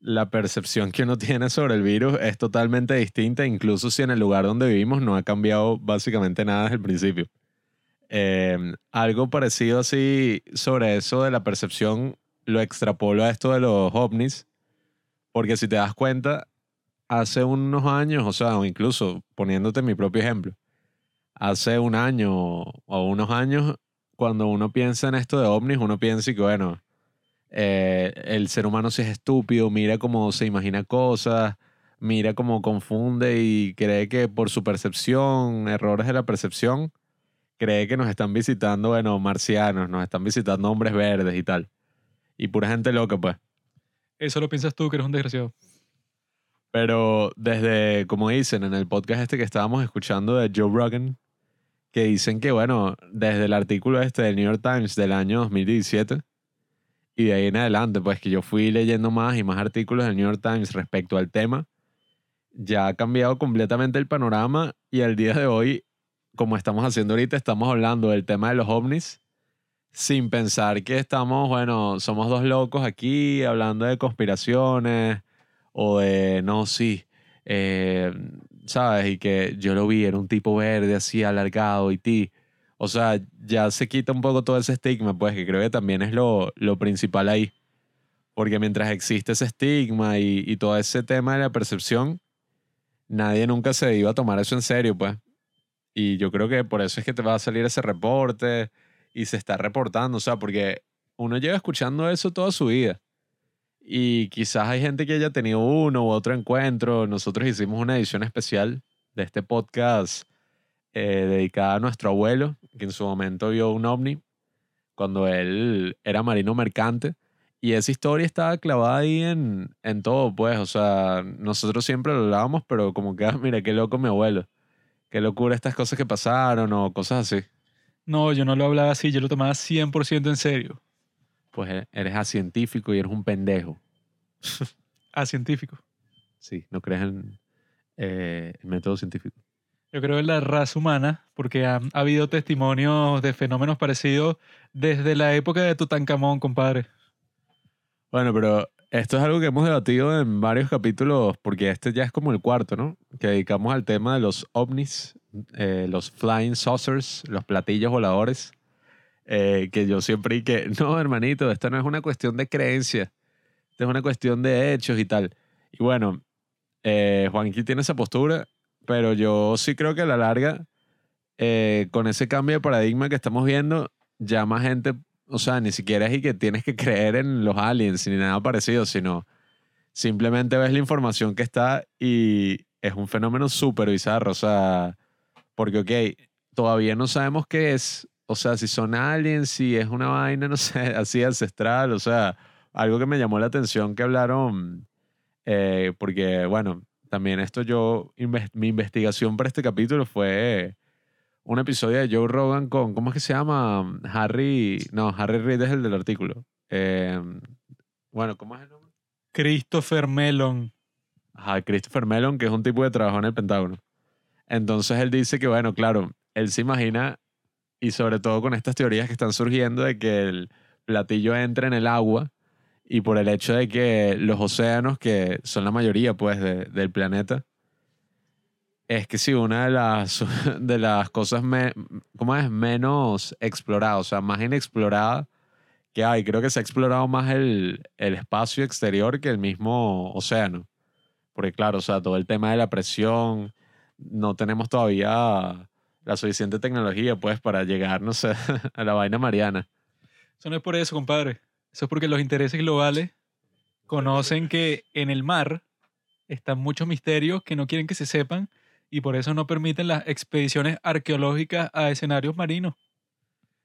la percepción que uno tiene sobre el virus es totalmente distinta, incluso si en el lugar donde vivimos no ha cambiado básicamente nada desde el principio. Em, algo parecido así sobre eso de la percepción lo extrapolo a esto de los ovnis, porque si te das cuenta, hace unos años, o sea, incluso poniéndote mi propio ejemplo, hace un año o unos años, cuando uno piensa en esto de ovnis, uno piensa que, bueno, eh, el ser humano si es estúpido, mira cómo se imagina cosas, mira cómo confunde y cree que por su percepción, errores de la percepción, cree que nos están visitando, bueno, marcianos, nos están visitando hombres verdes y tal. Y pura gente loca, pues. Eso lo piensas tú, que eres un desgraciado. Pero desde, como dicen en el podcast este que estábamos escuchando de Joe Rogan, que dicen que, bueno, desde el artículo este del New York Times del año 2017, y de ahí en adelante, pues que yo fui leyendo más y más artículos del New York Times respecto al tema, ya ha cambiado completamente el panorama y al día de hoy, como estamos haciendo ahorita, estamos hablando del tema de los ovnis sin pensar que estamos, bueno, somos dos locos aquí hablando de conspiraciones o de, no, sí, eh, ¿sabes? Y que yo lo vi, era un tipo verde así alargado y ti. O sea, ya se quita un poco todo ese estigma, pues que creo que también es lo, lo principal ahí. Porque mientras existe ese estigma y, y, todo ese tema de la percepción, nadie nunca se iba a tomar eso en serio, pues. Y yo creo que por eso es que te va a salir ese reporte y se está reportando, o sea, porque uno lleva escuchando eso toda su vida. Y quizás hay gente que haya tenido uno u otro encuentro. Nosotros hicimos una edición especial de este podcast eh, dedicada a nuestro abuelo, que en su momento vio un ovni cuando él era marino mercante. Y esa historia estaba clavada ahí en, en todo, pues. O sea, nosotros siempre lo hablábamos, pero como que, ah, mira, qué loco mi abuelo. Qué locura estas cosas que pasaron o cosas así. No, yo no lo hablaba así, yo lo tomaba 100% en serio. Pues e, eres científico y eres un pendejo. científico. Sí, no crees en eh, el método científico. Yo creo en la raza humana, porque ha, habido testimonios de fenómenos parecidos desde la época de Tutankamón, compadre. Bueno, pero esto es algo que hemos debatido en varios capítulos, porque este ya es como el cuarto, ¿no? Que dedicamos al tema de los ovnis, eh, los flying saucers, los platillos voladores. Eh, que yo siempre y que, no, hermanito, esta no es una cuestión de creencia, esta es una cuestión de hechos y tal. Y bueno, eh, Juanqui tiene esa postura pero yo sí creo que a la larga, eh, con ese cambio de paradigma que estamos viendo, ya más gente, o sea, ni siquiera es y que tienes que creer en los aliens ni nada parecido, sino simplemente ves la información que está y es un fenómeno súper bizarro, o sea, porque, ok, todavía no sabemos qué es, o sea, si son aliens, si es una vaina, no sé, así ancestral, o sea, algo que me llamó la atención que hablaron, eh, porque, bueno, también esto yo, mi investigación para este capítulo fue un episodio de Joe Rogan con, ¿cómo es que se llama? Harry, no, Harry Reid es el del artículo. Em, bueno, ¿cómo es el nombre? Christopher Mellon. Ajá, Christopher Mellon, que es un tipo de trabajo en el Pentágono. Entonces él dice que, bueno, claro, él se imagina, y sobre todo con estas teorías que están surgiendo de que el platillo entra en el agua y por el hecho de que los océanos, que son la mayoría pues del planeta, es que sí, una de las, de las cosas ¿cómo es? menos exploradas, o sea, más inexplorada que hay. Creo que se ha explorado más el, el espacio exterior que el mismo océano. Porque claro, o sea, todo el tema de la presión, no tenemos todavía la suficiente tecnología, pues, para llegar, no sé, a la vaina mariana. Eso no es por eso, compadre. Eso es porque los intereses globales conocen que en el mar están muchos misterios que no quieren que se sepan y por eso no permiten las expediciones arqueológicas a escenarios marinos.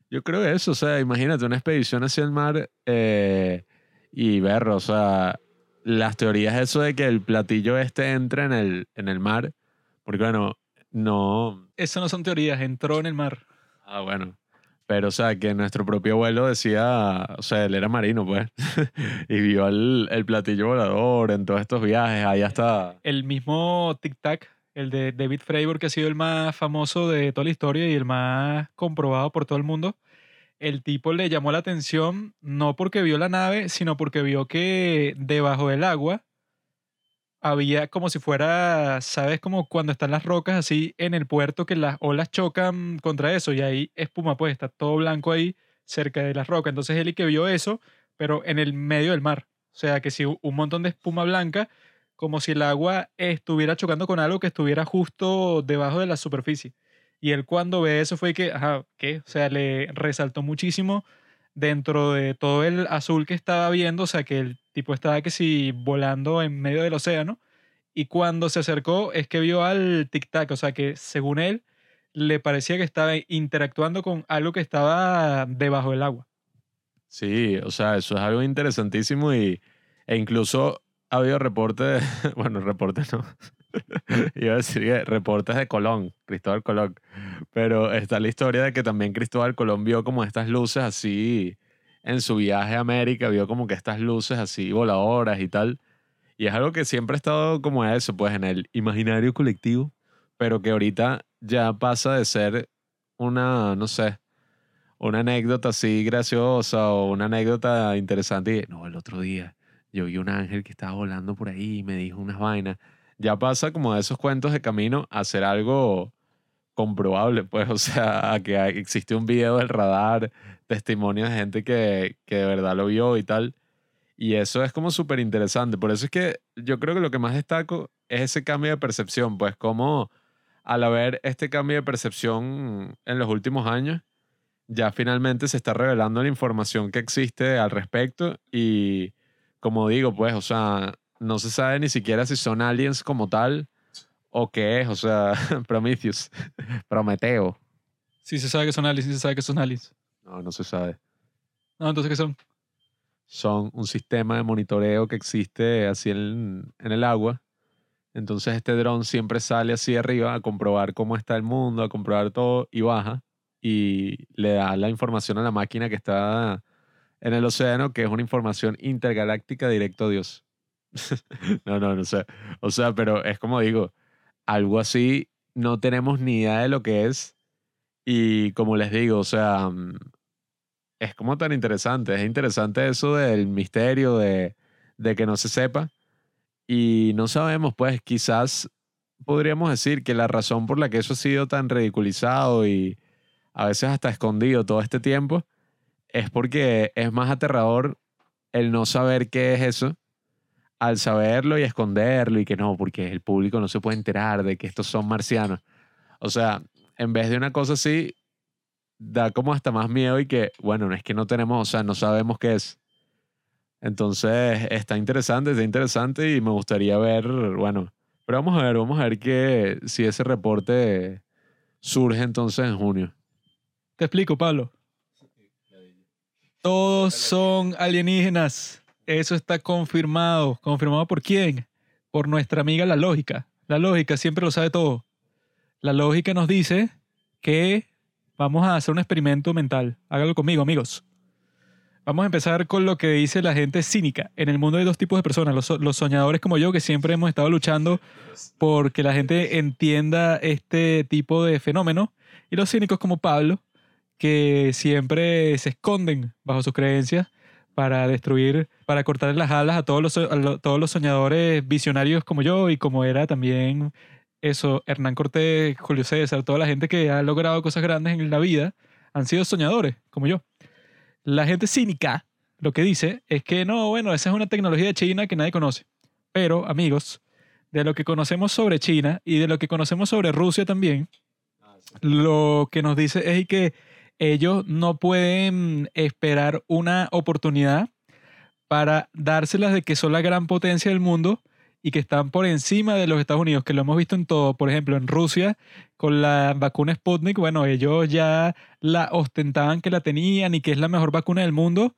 Yo creo eso, o sea, imagínate una expedición hacia el mar eh, y ver, o sea, las teorías eso de que el platillo este entre en el, en el mar, porque bueno, no... Eso no son teorías, entró en el mar. Ah, bueno. Pero, o sea, que nuestro propio abuelo decía, o sea, él era marino, pues, y vio el, el platillo volador en todos estos viajes, ahí hasta... El mismo Tic Tac, el de David Fravor, que ha sido el más famoso de toda la historia y el más comprobado por todo el mundo, el tipo le llamó la atención no porque vio la nave, sino porque vio que debajo del agua había como si fuera, ¿sabes? Como cuando están las rocas así en el puerto que las olas chocan contra eso y ahí espuma, pues está todo blanco ahí cerca de las rocas. Entonces él y que vio eso, pero en el medio del mar. O sea, que si un montón de espuma blanca, como si el agua estuviera chocando con algo que estuviera justo debajo de la superficie. Y él cuando ve eso fue que, ajá, ¿qué? O sea, le resaltó muchísimo dentro de todo el azul que estaba viendo, o sea, que el tipo estaba que si volando en medio del océano. Y cuando se acercó es que vio al tic-tac, o sea, que según él le parecía que estaba interactuando con algo que estaba debajo del agua. Sí, o sea, eso es algo interesantísimo y, e incluso ha habido reportes, bueno, reportes no, Iba a decir reportes de Colón, Cristóbal Colón. Pero está la historia de que también Cristóbal Colón vio como estas luces así en su viaje a América, vio como que estas luces así voladoras y tal. Y es algo que siempre ha estado como eso, pues en el imaginario colectivo, pero que ahorita ya pasa de ser una, no sé, una anécdota así graciosa o una anécdota interesante. Y, no, el otro día yo vi un ángel que estaba volando por ahí y me dijo unas vainas ya pasa como de esos cuentos de camino a ser algo comprobable, pues, o sea, a que existe un video del radar, testimonios de gente que, que de verdad lo vio y tal. Y eso es como súper interesante. Por eso es que yo creo que lo que más destaco es ese cambio de percepción, pues como al haber este cambio de percepción en los últimos años, ya finalmente se está revelando la información que existe al respecto y como digo, pues, o sea, no se sabe ni siquiera si son aliens como tal o qué es, o sea, Prometheus, Prometeo. Sí se sabe que son aliens, sí se sabe que son aliens. No, no se sabe. No, entonces ¿qué son? Son un sistema de monitoreo que existe así en, en el agua. Entonces este dron siempre sale así arriba a comprobar cómo está el mundo, a comprobar todo y baja y le da la información a la máquina que está en el océano, que es una información intergaláctica directo a Dios. no, no, no sé. O sea, pero es como digo, algo así no tenemos ni idea de lo que es. Y como les digo, o sea, mm, es como tan interesante. Es interesante eso del misterio, de, de que no se sepa. Y no sabemos, pues quizás podríamos decir que la razón por la que eso ha sido tan ridiculizado y a veces hasta escondido todo este tiempo es porque es más aterrador el no saber qué es eso al saberlo y esconderlo y que no, porque el público no se puede enterar de que estos son marcianos. O sea, en vez de una cosa así, da como hasta más miedo y que, bueno, no es que no tenemos, o sea, no sabemos qué es. Entonces, está interesante, está interesante y me gustaría ver, bueno, pero vamos a ver, vamos a ver que si ese reporte surge entonces en junio. Te explico, Pablo. Todos son alienígenas. Eso está confirmado. ¿Confirmado por quién? Por nuestra amiga la lógica. La lógica siempre lo sabe todo. La lógica nos dice que vamos a hacer un experimento mental. Hágalo conmigo, amigos. Vamos a empezar con lo que dice la gente cínica. En el mundo hay dos tipos de personas. Los, soñadores como yo, que siempre hemos estado luchando por que la gente entienda este tipo de fenómeno. Y los cínicos como Pablo, que siempre se esconden bajo sus creencias para destruir, para cortar las alas a todos los, todos los soñadores visionarios como yo y como era también eso, Hernán Cortés, Julio César, toda la gente que ha logrado cosas grandes en la vida han sido soñadores como yo. La gente cínica lo que dice es que no, bueno, esa es una tecnología de China que nadie conoce. Pero, amigos, de lo que conocemos sobre China y de lo que conocemos sobre Rusia también, lo que nos dice es que ellos no pueden esperar una oportunidad para dárselas de que son la gran potencia del mundo y que están por encima de los Estados Unidos, que lo hemos visto en todo. Por ejemplo, en Rusia, con la vacuna Sputnik, bueno, ellos ya la ostentaban que la tenían y que es la mejor vacuna del mundo.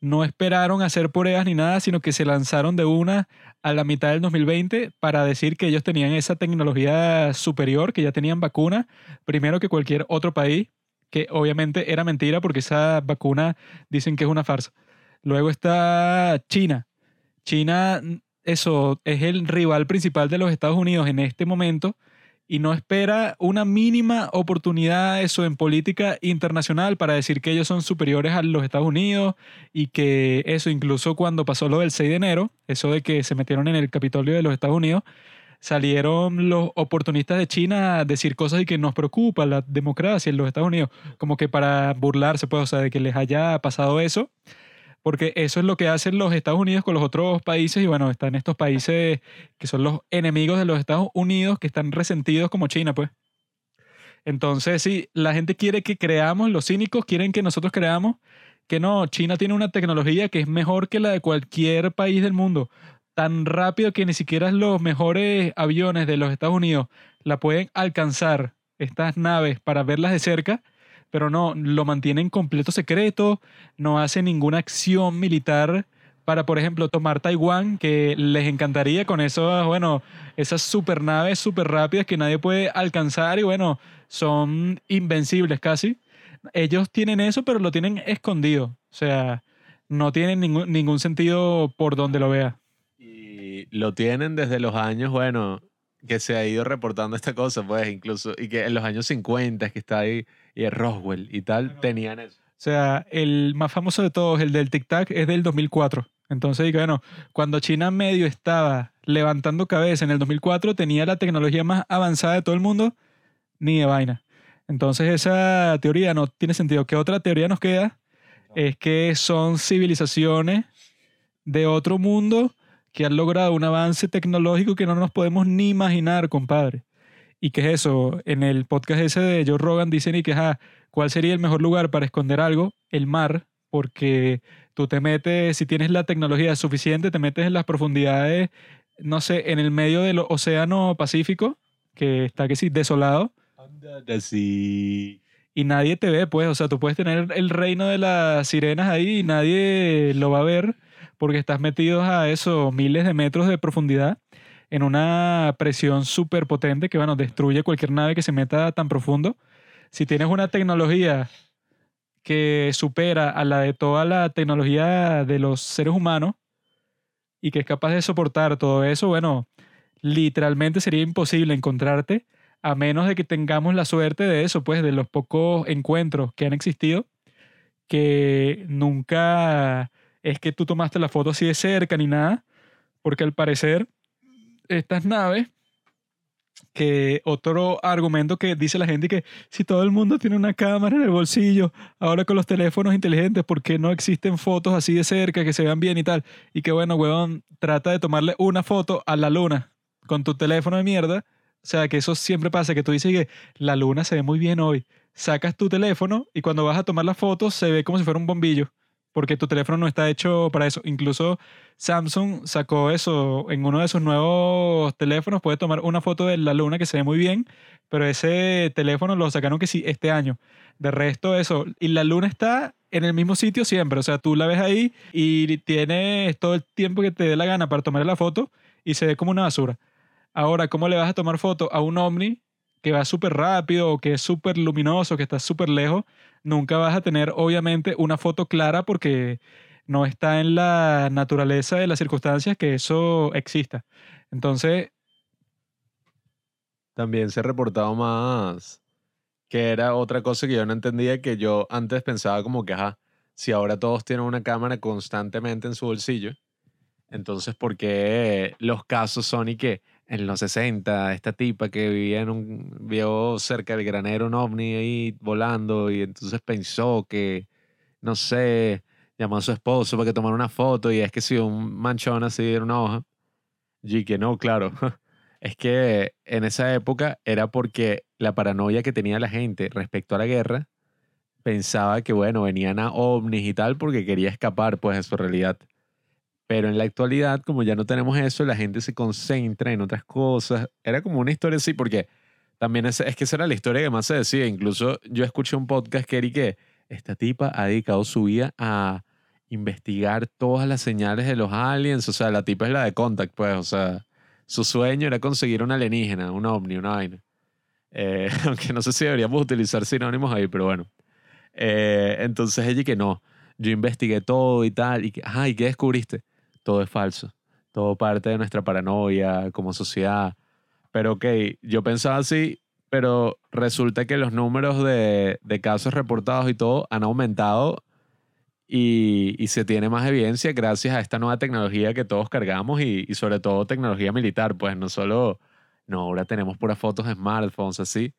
No esperaron hacer pruebas ni nada, sino que se lanzaron de una a la mitad del 2020 para decir que ellos tenían esa tecnología superior, que ya tenían vacuna, primero que cualquier otro país, que obviamente era mentira porque esa vacuna dicen que es una farsa. Luego está China. China eso es el rival principal de los Estados Unidos en este momento y no espera una mínima oportunidad eso en política internacional para decir que ellos son superiores a los Estados Unidos y que eso incluso cuando pasó lo del 6 de enero, eso de que se metieron en el Capitolio de los Estados Unidos, salieron los oportunistas de China a decir cosas y que nos preocupa la democracia en los Estados Unidos, como que para burlarse, pues, o de que les haya pasado eso porque eso es lo que hacen los Estados Unidos con los otros países y bueno, están estos países que son los enemigos de los Estados Unidos que están resentidos como China, pues. Entonces, sí, la gente quiere que creamos, los cínicos quieren que nosotros creamos que no, China tiene una tecnología que es mejor que la de cualquier país del mundo, tan rápido que ni siquiera los mejores aviones de los Estados Unidos la pueden alcanzar, estas naves, para verlas de cerca pero no, lo mantienen completo secreto, no hacen ninguna acción militar para, por ejemplo, tomar Taiwán, que les encantaría con eso, bueno, esas super naves súper rápidas que nadie puede alcanzar y bueno, son invencibles casi. Ellos tienen eso, pero lo tienen escondido. O sea, no tienen ningún, ningún sentido por donde lo vea. Y lo tienen desde los años, bueno, que se ha ido reportando esta cosa, pues incluso, y que en los años 50 que está ahí, y Roswell y tal, tenían eso. O sea, el más famoso de todos, el del Tic Tac, es del 2004. Entonces, bueno, cuando China medio estaba levantando cabeza en el 2004, tenía la tecnología más avanzada de todo el mundo, ni de vaina. Entonces, esa teoría no tiene sentido. ¿Qué otra teoría nos queda? Es que son civilizaciones de otro mundo que han logrado un avance tecnológico que no nos podemos ni imaginar, compadre. ¿Y qué es eso? En el podcast ese de Joe Rogan dicen y que, ¿cuál sería el mejor lugar para esconder algo? El mar, porque tú te metes, si tienes la tecnología suficiente, te metes en las profundidades, no sé, en el medio del océano Pacífico, que está que sí, desolado. Y nadie te ve, pues, o sea, tú puedes tener el reino de las sirenas ahí y nadie lo va a ver porque estás metido a eso, miles de metros de profundidad, en una presión súper potente que, bueno, destruye cualquier nave que se meta tan profundo. Si tienes una tecnología que supera a la de toda la tecnología de los seres humanos y que es capaz de soportar todo eso, bueno, literalmente sería imposible encontrarte a menos de que tengamos la suerte de eso, pues de los pocos encuentros que han existido, que nunca es que tú tomaste la foto así de cerca ni nada, porque al parecer estas naves, que otro argumento que dice la gente que si todo el mundo tiene una cámara en el bolsillo, ahora con los teléfonos inteligentes, ¿por qué no existen fotos así de cerca que se vean bien y tal? Y que bueno, weón, trata de tomarle una foto a la luna con tu teléfono de mierda. O sea, que eso siempre pasa, que tú dices que la luna se ve muy bien hoy. Sacas tu teléfono y cuando vas a tomar la foto se ve como si fuera un bombillo porque tu teléfono no está hecho para eso. Incluso Samsung sacó eso en uno de sus nuevos teléfonos. Puede tomar una foto de la luna que se ve muy bien, pero ese teléfono lo sacaron que sí este año. De resto, eso. Y la luna está en el mismo sitio siempre. O sea, tú la ves ahí y tienes todo el tiempo que te dé la gana para tomar la foto y se ve como una basura. Ahora, ¿cómo le vas a tomar foto a un ovni que va súper rápido o que es súper luminoso, que está súper lejos? Nunca vas a tener obviamente una foto clara porque no está en la naturaleza de las circunstancias que eso exista. Entonces... También se ha reportado más que era otra cosa que yo no entendía, que yo antes pensaba como que, ajá, si ahora todos tienen una cámara constantemente en su bolsillo, entonces, ¿por qué los casos son y que en los 60, esta tipa que vivía en un, vio cerca del granero un ovni ahí volando y entonces pensó que, no sé, llamó a su esposo para que tomara una foto y es que si un manchón así era una hoja. Y que no, claro, es que en esa época era porque la paranoia que tenía la gente respecto a la guerra pensaba que, bueno, venían a ovnis y tal porque quería escapar pues de su realidad. Pero en la actualidad, como ya no tenemos eso, la gente se concentra en otras cosas. Era como una historia así, porque también es, es que esa era la historia que más se decía. Incluso yo escuché un podcast que era y que esta tipa ha dedicado su vida a investigar todas las señales de los aliens. O sea, la tipa es la de Contact, pues. O sea, su sueño era conseguir un alienígena, un ovni, una vaina. Eh, aunque no sé si deberíamos utilizar sinónimos ahí, pero bueno. Eh, entonces ella que no. Yo investigué todo y tal. Y que, ay, ¿qué descubriste? Todo es falso, todo parte de nuestra paranoia como sociedad. Pero ok, yo pensaba así, pero resulta que los números de, de casos reportados y todo han aumentado y, y, se tiene más evidencia gracias a esta nueva tecnología que todos cargamos y, y, sobre todo tecnología militar, pues no solo, no, ahora tenemos puras fotos de smartphones así,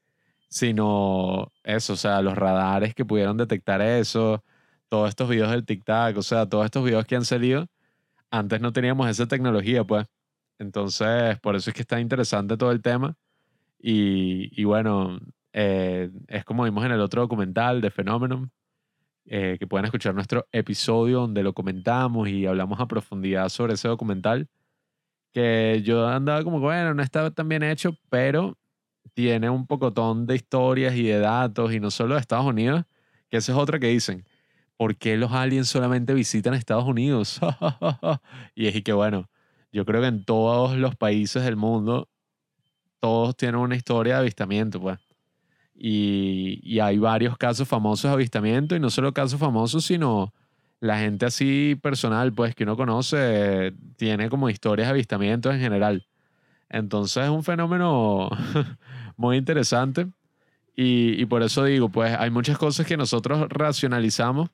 sino eso, o sea, los radares que pudieron detectar eso, todos estos videos del TikTok, o sea, todos estos videos que han salido antes no teníamos esa tecnología, pues. Entonces, por eso es que está interesante todo el tema. Y, y bueno, eh, es como vimos en el otro documental de Phenomenon, eh, que pueden escuchar nuestro episodio donde lo comentamos y hablamos a profundidad sobre ese documental. Que yo andaba como, bueno, no estaba tan bien hecho, pero tiene un pocotón de historias y de datos, y no solo de Estados Unidos, que esa es otra que dicen ¿por qué los aliens solamente visitan Estados Unidos? y es que bueno, yo creo que en todos los países del mundo, todos tienen una historia de avistamiento, pues. Y, y hay varios casos famosos de avistamiento, y no solo casos famosos, sino la gente así personal, pues, que uno conoce, tiene como historias de avistamiento en general. Entonces es un fenómeno muy interesante. Y, y, por eso digo, pues hay muchas cosas que nosotros racionalizamos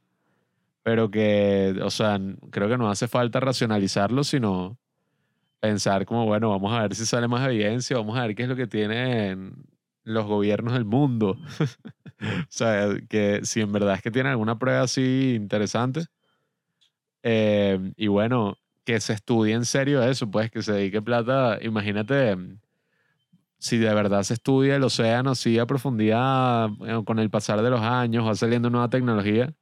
pero que, o sea, creo que no hace falta racionalizarlo, sino pensar como, bueno, vamos a ver si sale más evidencia, vamos a ver qué es lo que tienen los gobiernos del mundo. o sea, que si en verdad es que tienen alguna prueba así interesante. Eh, y bueno, que se estudie en serio eso, pues que se dedique plata. Imagínate si de verdad se estudia el océano así a profundidad eh, con el pasar de los años, va saliendo nueva tecnología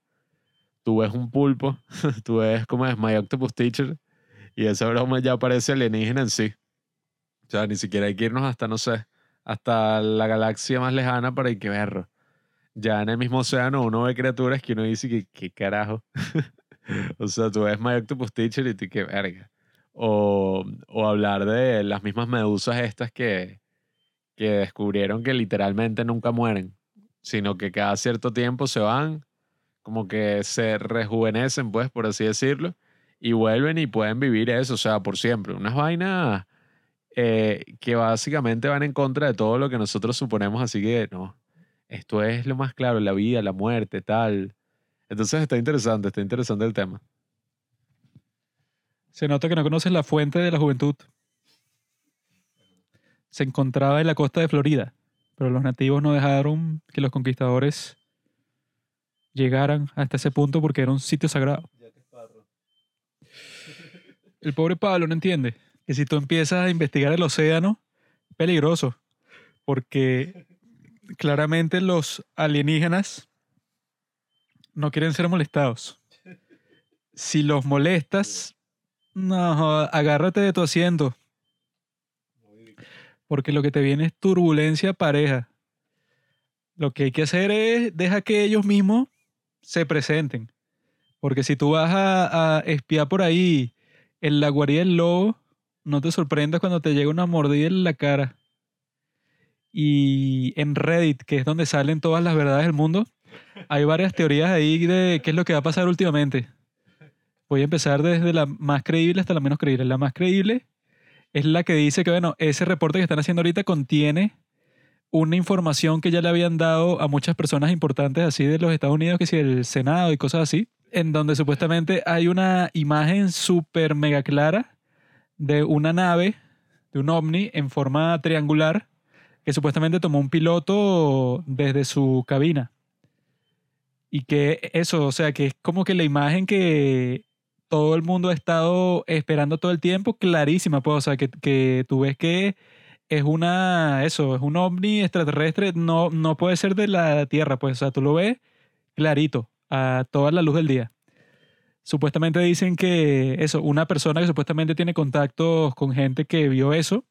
tú ves un pulpo, tú ves como es My Octopus Teacher, y esa broma ya parece alienígena en sí. O sea, ni siquiera hay que irnos hasta, no sé, hasta la galaxia más lejana para ir que verlo. Ya en el mismo océano uno ve criaturas que uno dice que, ¿qué carajo? o sea, tú ves My Octopus Teacher y tú, qué verga. O, o hablar de las mismas medusas estas que, que descubrieron que literalmente nunca mueren, sino que cada cierto tiempo se van como que se rejuvenecen, pues, por así decirlo, y vuelven y pueden vivir eso, o sea, por siempre. Unas vainas eh, que básicamente van en contra de todo lo que nosotros suponemos, así que no, esto es lo más claro, la vida, la muerte, tal. Entonces está interesante, está interesante el tema. Se nota que no conoces la fuente de la juventud. Se encontraba en la costa de Florida, pero los nativos no dejaron que los conquistadores llegaran hasta ese punto porque era un sitio sagrado. El pobre Pablo no entiende que si tú empiezas a investigar el océano, es peligroso, porque claramente los alienígenas no quieren ser molestados. Si los molestas, no, agárrate de tu asiento. Porque lo que te viene es turbulencia pareja. Lo que hay que hacer es deja que ellos mismos se presenten. Porque si tú vas a, espiar por ahí en la guarida del lobo, no te sorprendas cuando te llega una mordida en la cara. Y en Reddit, que es donde salen todas las verdades del mundo, hay varias teorías ahí de qué es lo que va a pasar últimamente. Voy a empezar desde la más creíble hasta la menos creíble. La más creíble es la que dice que, bueno, ese reporte que están haciendo ahorita contiene una información que ya le habían dado a muchas personas importantes así de los Estados Unidos, que si el Senado y cosas así, en donde supuestamente hay una imagen súper mega clara de una nave, de un ovni en forma triangular, que supuestamente tomó un piloto desde su cabina. Y que eso, o sea, que es como que la imagen que todo el mundo ha estado esperando todo el tiempo, clarísima, pues, o sea, que, que tú ves que es una, eso, es un ovni extraterrestre, no, no puede ser de la Tierra, pues, o sea, tú lo ves clarito, a toda la luz del día. Supuestamente dicen que eso, una persona que supuestamente tiene contactos con gente que vio eso,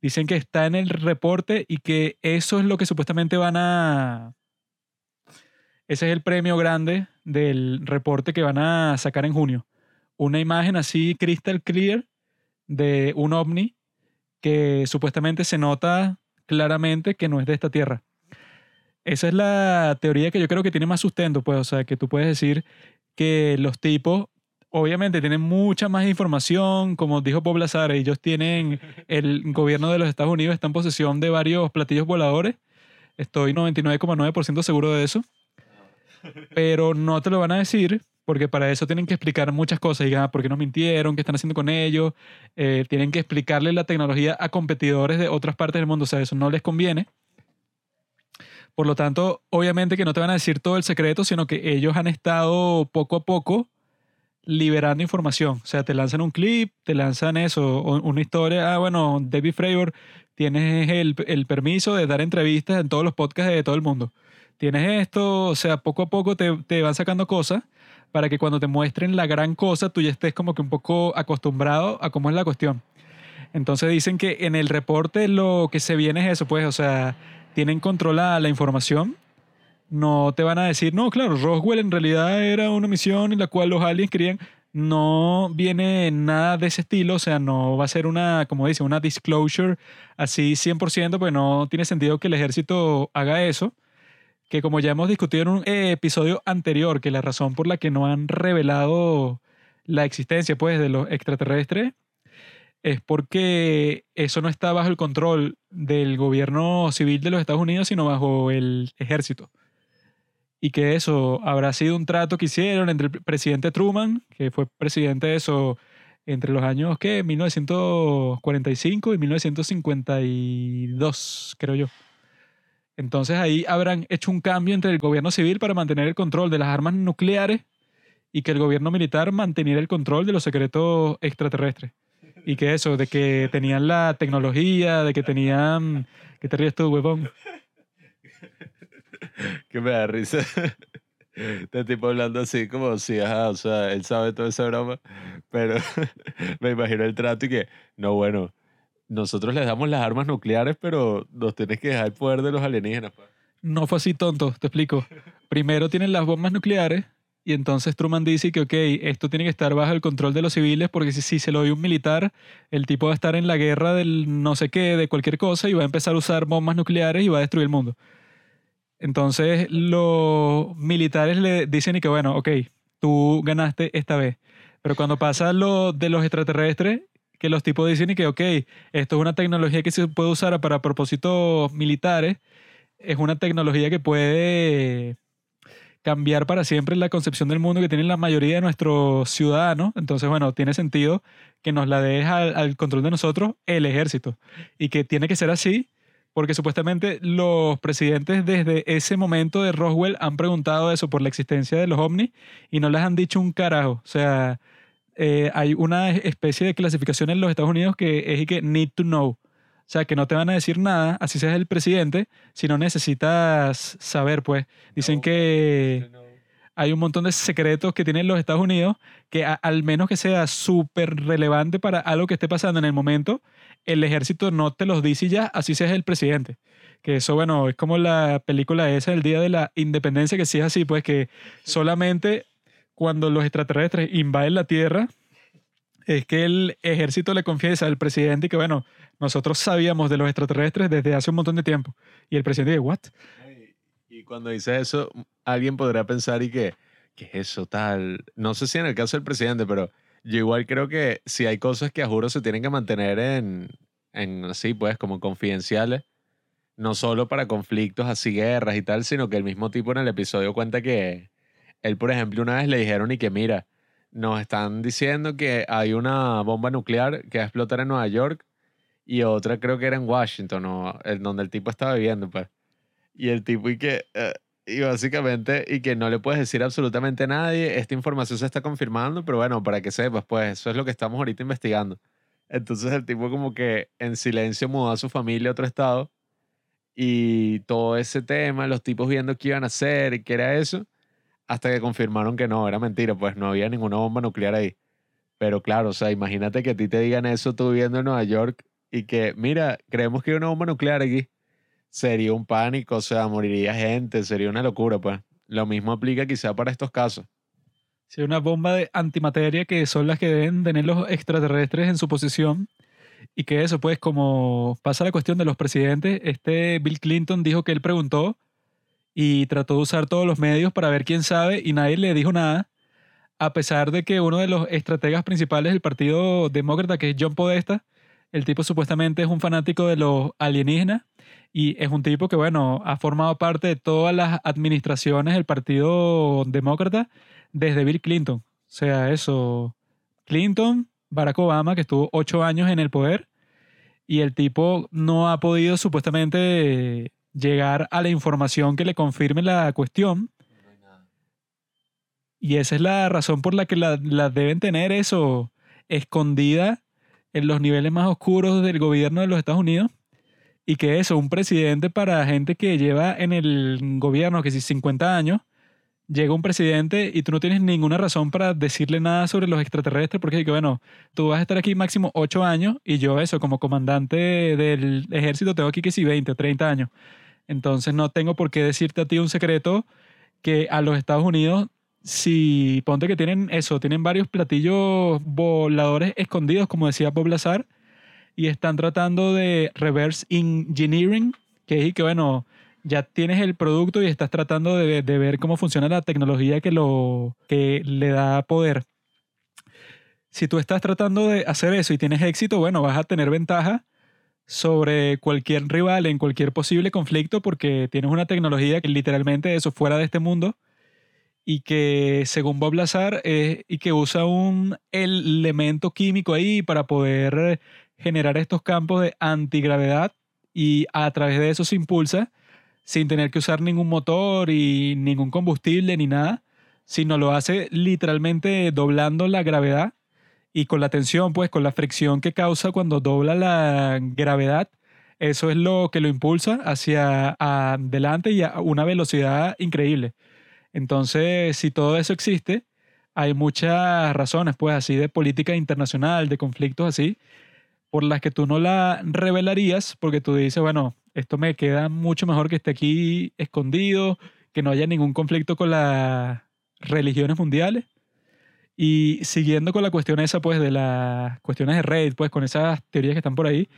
dicen que está en el reporte y que eso es lo que supuestamente van a... Ese es el premio grande del reporte que van a sacar en junio. Una imagen así crystal clear de un ovni que supuestamente se nota claramente que no es de esta tierra. Esa es la teoría que yo creo que tiene más sustento, pues, o sea, que tú puedes decir que los tipos obviamente tienen mucha más información, como dijo Bob Lazar, ellos tienen, el gobierno de los Estados Unidos está en posesión de varios platillos voladores, estoy 99,9% seguro de eso, pero no te lo van a decir porque para eso tienen que explicar muchas cosas, digan, ah, ¿por qué nos mintieron? ¿Qué están haciendo con ellos? Eh, tienen que explicarle la tecnología a competidores de otras partes del mundo, o sea, eso no les conviene. Por lo tanto, obviamente que no te van a decir todo el secreto, sino que ellos han estado poco a poco liberando información. O sea, te lanzan un clip, te lanzan eso, una historia. Ah, bueno, David Fravor, tienes el, el permiso de dar entrevistas en todos los podcasts de todo el mundo. Tienes esto, o sea, poco a poco te, te van sacando cosas para que cuando te muestren la gran cosa tú ya estés como que un poco acostumbrado a cómo es la cuestión. Entonces dicen que en el reporte lo que se viene es eso, pues, o sea, tienen controlada la información. No te van a decir, no, claro, Roswell en realidad era una misión en la cual los aliens querían. No viene nada de ese estilo, o sea, no va a ser una, como dice, una disclosure así 100%, pues no tiene sentido que el ejército haga eso que como ya hemos discutido en un episodio anterior, que la razón por la que no han revelado la existencia pues, de los extraterrestres es porque eso no está bajo el control del gobierno civil de los Estados Unidos, sino bajo el ejército. Y que eso habrá sido un trato que hicieron entre el presidente Truman, que fue presidente de eso entre los años, ¿qué? 1945 y 1952, creo yo. Entonces ahí habrán hecho un cambio entre el gobierno civil para mantener el control de las armas nucleares y que el gobierno militar manteniera el control de los secretos extraterrestres. Y que eso, de que tenían la tecnología, de que tenían... ¿Qué te ríes tú, huevón? que me da risa. Este tipo hablando así como si, ajá, o sea, él sabe toda esa broma, pero me imagino el trato y que, no, bueno, nosotros les damos las armas nucleares, pero nos tienes que dejar el poder de los alienígenas. Pa. No fue así tonto, te explico. Primero tienen las bombas nucleares y entonces Truman dice que, ok, esto tiene que estar bajo el control de los civiles porque si, se lo doy un militar, el tipo va a estar en la guerra del no sé qué, de cualquier cosa y va a empezar a usar bombas nucleares y va a destruir el mundo. Entonces los militares le dicen y que, bueno, ok, tú ganaste esta vez. Pero cuando pasa lo de los extraterrestres, que los tipos dicen y que, ok, esto es una tecnología que se puede usar para propósitos militares, es una tecnología que puede cambiar para siempre la concepción del mundo que tienen la mayoría de nuestros ciudadanos. Entonces, bueno, tiene sentido que nos la deja al, control de nosotros el ejército. Y que tiene que ser así porque supuestamente los presidentes desde ese momento de Roswell han preguntado eso por la existencia de los ovnis y no les han dicho un carajo. O sea, eh, hay una especie de clasificación en los Estados Unidos que es que need to know. O sea, que no te van a decir nada, así seas el presidente, si no necesitas saber, pues. Dicen que hay un montón de secretos que tienen los Estados Unidos que al menos que sea súper relevante para algo que esté pasando en el momento, el ejército no te los dice ya, así seas el presidente. Que eso, bueno, es como la película esa del Día de la Independencia, que sí es así, pues que solamente cuando los extraterrestres invaden la Tierra, es que el ejército le confiesa al presidente que, bueno, nosotros sabíamos de los extraterrestres desde hace un montón de tiempo. Y el presidente dice, ¿what? Y cuando dice eso, alguien podrá pensar y que, ¿qué es eso tal? No sé si en el caso del presidente, pero yo igual creo que si hay cosas que a juro se tienen que mantener en, en así, pues, como confidenciales, no solo para conflictos así, guerras y tal, sino que el mismo tipo en el episodio cuenta que él, por ejemplo, una vez le dijeron y que mira, nos están diciendo que hay una bomba nuclear que va a explotar en Nueva York y otra creo que era en Washington, o donde el tipo estaba viviendo, pues. Y el tipo y que, eh, y básicamente, y que no le puedes decir absolutamente a nadie, esta información se está confirmando, pero bueno, para que sepas, pues eso es lo que estamos ahorita investigando. Entonces el tipo como que en silencio mudó a su familia a otro estado y todo ese tema, los tipos viendo qué iban a hacer y qué era eso, hasta que confirmaron que no, era mentira, pues no había ninguna bomba nuclear ahí. Pero claro, o sea, imagínate que a ti te digan eso tú viviendo en Nueva York y que, mira, creemos que hay una bomba nuclear aquí. Sería un pánico, o sea, moriría gente, sería una locura, pues. Lo mismo aplica quizá para estos casos. Sí, una bomba de antimateria que son las que deben tener los extraterrestres en su posición. Y que eso, pues, como pasa la cuestión de los presidentes, este Bill Clinton dijo que él preguntó y trató de usar todos los medios para ver quién sabe y nadie le dijo nada, a pesar de que uno de los estrategas principales del Partido Demócrata, que es John Podesta, el tipo supuestamente es un fanático de los alienígenas y es un tipo que, bueno, ha formado parte de todas las administraciones del Partido Demócrata desde Bill Clinton. O sea, eso, Clinton, Barack Obama, que estuvo ocho años en el poder, y el tipo no ha podido supuestamente llegar a la información que le confirme la cuestión. Y esa es la razón por la que la, deben tener eso escondida en los niveles más oscuros del gobierno de los Estados Unidos. Y que eso, un presidente para gente que lleva en el gobierno, que si 50 años, llega un presidente y tú no tienes ninguna razón para decirle nada sobre los extraterrestres, porque que bueno, tú vas a estar aquí máximo 8 años y yo eso, como comandante del ejército, tengo aquí que si 20, 30 años. Entonces no tengo por qué decirte a ti un secreto que a los Estados Unidos, si ponte que tienen eso, tienen varios platillos voladores escondidos, como decía Bob Lazar, y están tratando de reverse engineering, que es que bueno, ya tienes el producto y estás tratando de, ver cómo funciona la tecnología que, lo, que le da poder. Si tú estás tratando de hacer eso y tienes éxito, bueno, vas a tener ventaja sobre cualquier rival en cualquier posible conflicto porque tienes una tecnología que literalmente eso fuera de este mundo y que según Bob Lazar y que usa un elemento químico ahí para poder generar estos campos de antigravedad y a través de eso se impulsa sin tener que usar ningún motor y ningún combustible ni nada, sino lo hace literalmente doblando la gravedad y con la tensión, pues con la fricción que causa cuando dobla la gravedad, eso es lo que lo impulsa hacia adelante y a una velocidad increíble. Entonces, si todo eso existe, hay muchas razones, pues así de política internacional, de conflictos así, por las que tú no la revelarías, porque tú dices, bueno, esto me queda mucho mejor que esté aquí escondido, que no haya ningún conflicto con las religiones mundiales. Y siguiendo con la cuestión esa, pues, de las cuestiones de Reddit, pues, con esas teorías que están por ahí,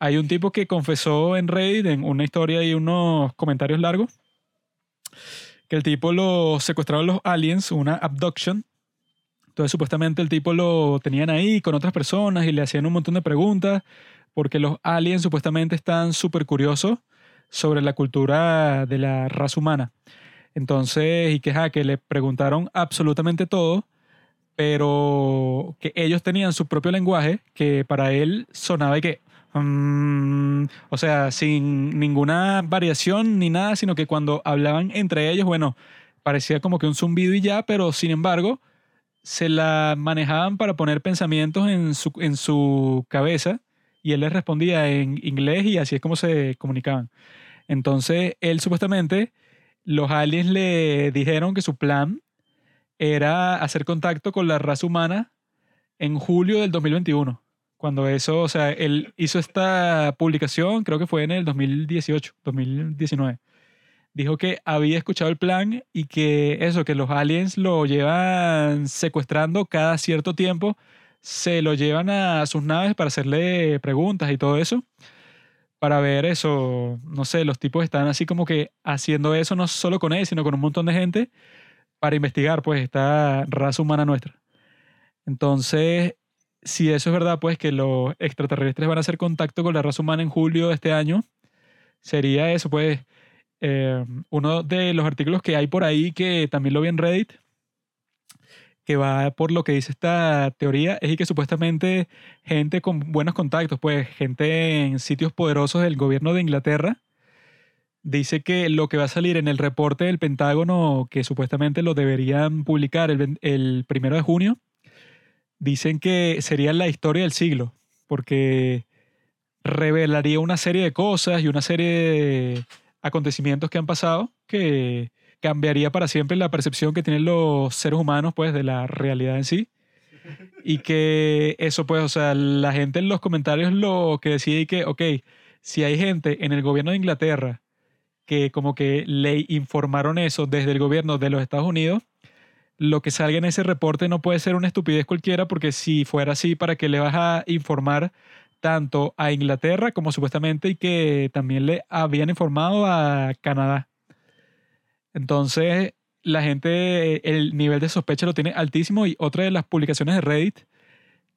hay un tipo que confesó en Reddit, en una historia y unos comentarios largos, que el tipo lo secuestraron los aliens, una abduction. Entonces, supuestamente el tipo lo tenían ahí con otras personas y le hacían un montón de preguntas porque los aliens supuestamente están súper curiosos sobre la cultura de la raza humana. Entonces, y que, que le preguntaron absolutamente todo, pero que ellos tenían su propio lenguaje que para él sonaba y que, mm, o sea, sin ninguna variación ni nada, sino que cuando hablaban entre ellos, bueno, parecía como que un zumbido y ya, pero sin embargo, se la manejaban para poner pensamientos en su, en su cabeza y él les respondía en inglés y así es como se comunicaban. Entonces, él supuestamente, los aliens le dijeron que su plan era hacer contacto con la raza humana en julio del 2021. Cuando eso, o sea, él hizo esta publicación, creo que fue en el 2018, 2019. Dijo que había escuchado el plan y que eso, que los aliens lo llevan secuestrando cada cierto tiempo se lo llevan a sus naves para hacerle preguntas y todo eso. Para ver eso, no sé, los tipos están así como que haciendo eso no solo con él, sino con un montón de gente para investigar, pues, esta raza humana nuestra. Entonces, si eso es verdad, pues, que los extraterrestres van a hacer contacto con la raza humana en julio de este año, sería eso, pues, eh, uno de los artículos que hay por ahí que también lo vi en Reddit, que va por lo que dice esta teoría, es que supuestamente gente con buenos contactos, pues gente en sitios poderosos del gobierno de Inglaterra, dice que lo que va a salir en el reporte del Pentágono, que supuestamente lo deberían publicar el, el primero de junio, dicen que sería la historia del siglo, porque revelaría una serie de cosas y una serie de acontecimientos que han pasado que cambiaría para siempre la percepción que tienen los seres humanos pues de la realidad en sí. Y que eso pues o sea la gente en los comentarios lo que decía y que ok si hay gente en el gobierno de Inglaterra que como que le informaron eso desde el gobierno de los Estados Unidos lo que salga en ese reporte no puede ser una estupidez cualquiera porque si fuera así para que le vas a informar tanto a Inglaterra como supuestamente y que también le habían informado a Canadá. Entonces, la gente, el nivel de sospecha lo tiene altísimo y otra de las publicaciones de Reddit,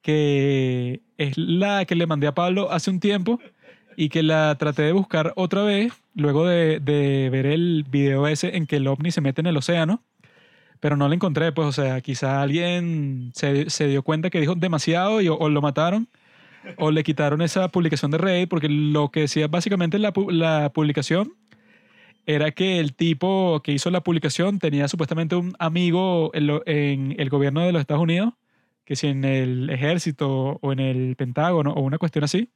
que es la que le mandé a Pablo hace un tiempo y que la traté de buscar otra vez, luego de, de ver el video ese en que el ovni se mete en el océano, pero no la encontré, pues, o sea, quizá alguien se, se dio cuenta que dijo demasiado y, o lo mataron o le quitaron esa publicación de Reddit porque lo que decía básicamente la, la publicación era que el tipo que hizo la publicación tenía supuestamente un amigo en, el gobierno de los Estados Unidos, que si en el ejército o en el Pentágono o una cuestión así,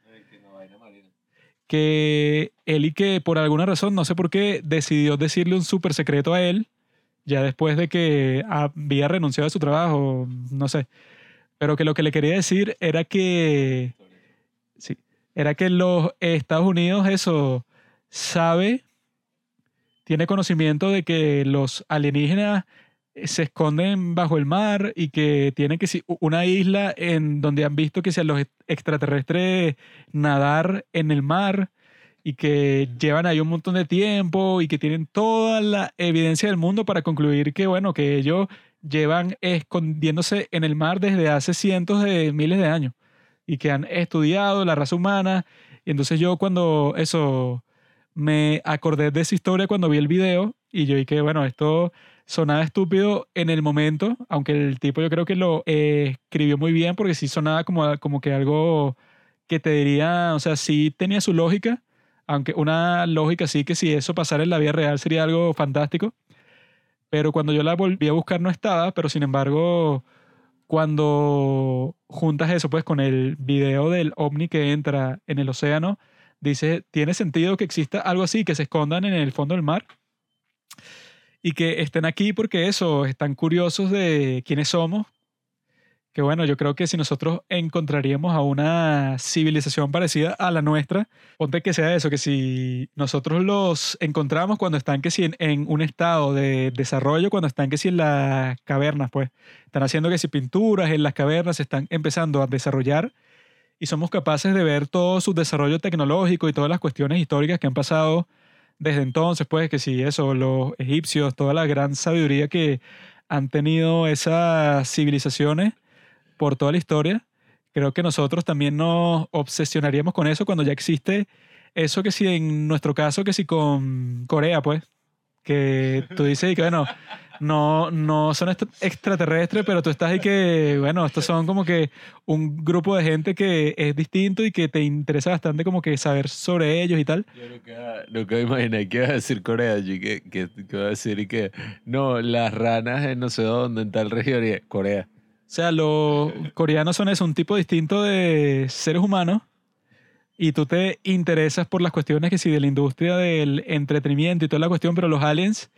que él y que por alguna razón, no sé por qué, decidió decirle un súper secreto a él, ya después de que había renunciado a su trabajo, no sé. Pero que lo que le quería decir era que. Sí. Era que los Estados Unidos, eso, sabe, tiene conocimiento de que los alienígenas se esconden bajo el mar y que tienen que una isla en donde han visto que sean los extraterrestres nadar en el mar y que llevan ahí un montón de tiempo y que tienen toda la evidencia del mundo para concluir que bueno que ellos llevan escondiéndose en el mar desde hace cientos de miles de años y que han estudiado la raza humana. Y entonces yo cuando eso me acordé de esa historia cuando vi el video y yo dije, bueno, esto sonaba estúpido en el momento, aunque el tipo yo creo que lo escribió muy bien porque sí sonaba como, como que algo que te diría, o sea, sí tenía su lógica, aunque una lógica sí que si eso pasara en la vida real sería algo fantástico. Pero cuando yo la volví a buscar no estaba, pero sin embargo, cuando juntas eso pues con el video del ovni que entra en el océano, dice, tiene sentido que exista algo así, que se escondan en el fondo del mar y que estén aquí porque eso, están curiosos de quiénes somos, que bueno, yo creo que si nosotros encontraríamos a una civilización parecida a la nuestra, ponte que sea eso, que si nosotros los encontramos cuando están que si en, un estado de desarrollo, cuando están que si en las cavernas, pues están haciendo que si pinturas en las cavernas, están empezando a desarrollar y somos capaces de ver todo su desarrollo tecnológico y todas las cuestiones históricas que han pasado desde entonces, pues que si eso, los egipcios, toda la gran sabiduría que han tenido esas civilizaciones por toda la historia, creo que nosotros también nos obsesionaríamos con eso cuando ya existe eso que si en nuestro caso, que si con Corea, pues, que tú dices y que bueno, no, no son extraterrestres, pero tú estás y que, bueno, estos son como que un grupo de gente que es distinto y que te interesa bastante como que saber sobre ellos y tal. Yo nunca, nunca imaginé que iba a decir Corea, que, que, que, a decir y que, no, las ranas en no sé dónde, en tal región, y Corea. O sea, los coreanos son eso, un tipo distinto de seres humanos y tú te interesas por las cuestiones que sí de la industria del entretenimiento y toda la cuestión, pero los aliens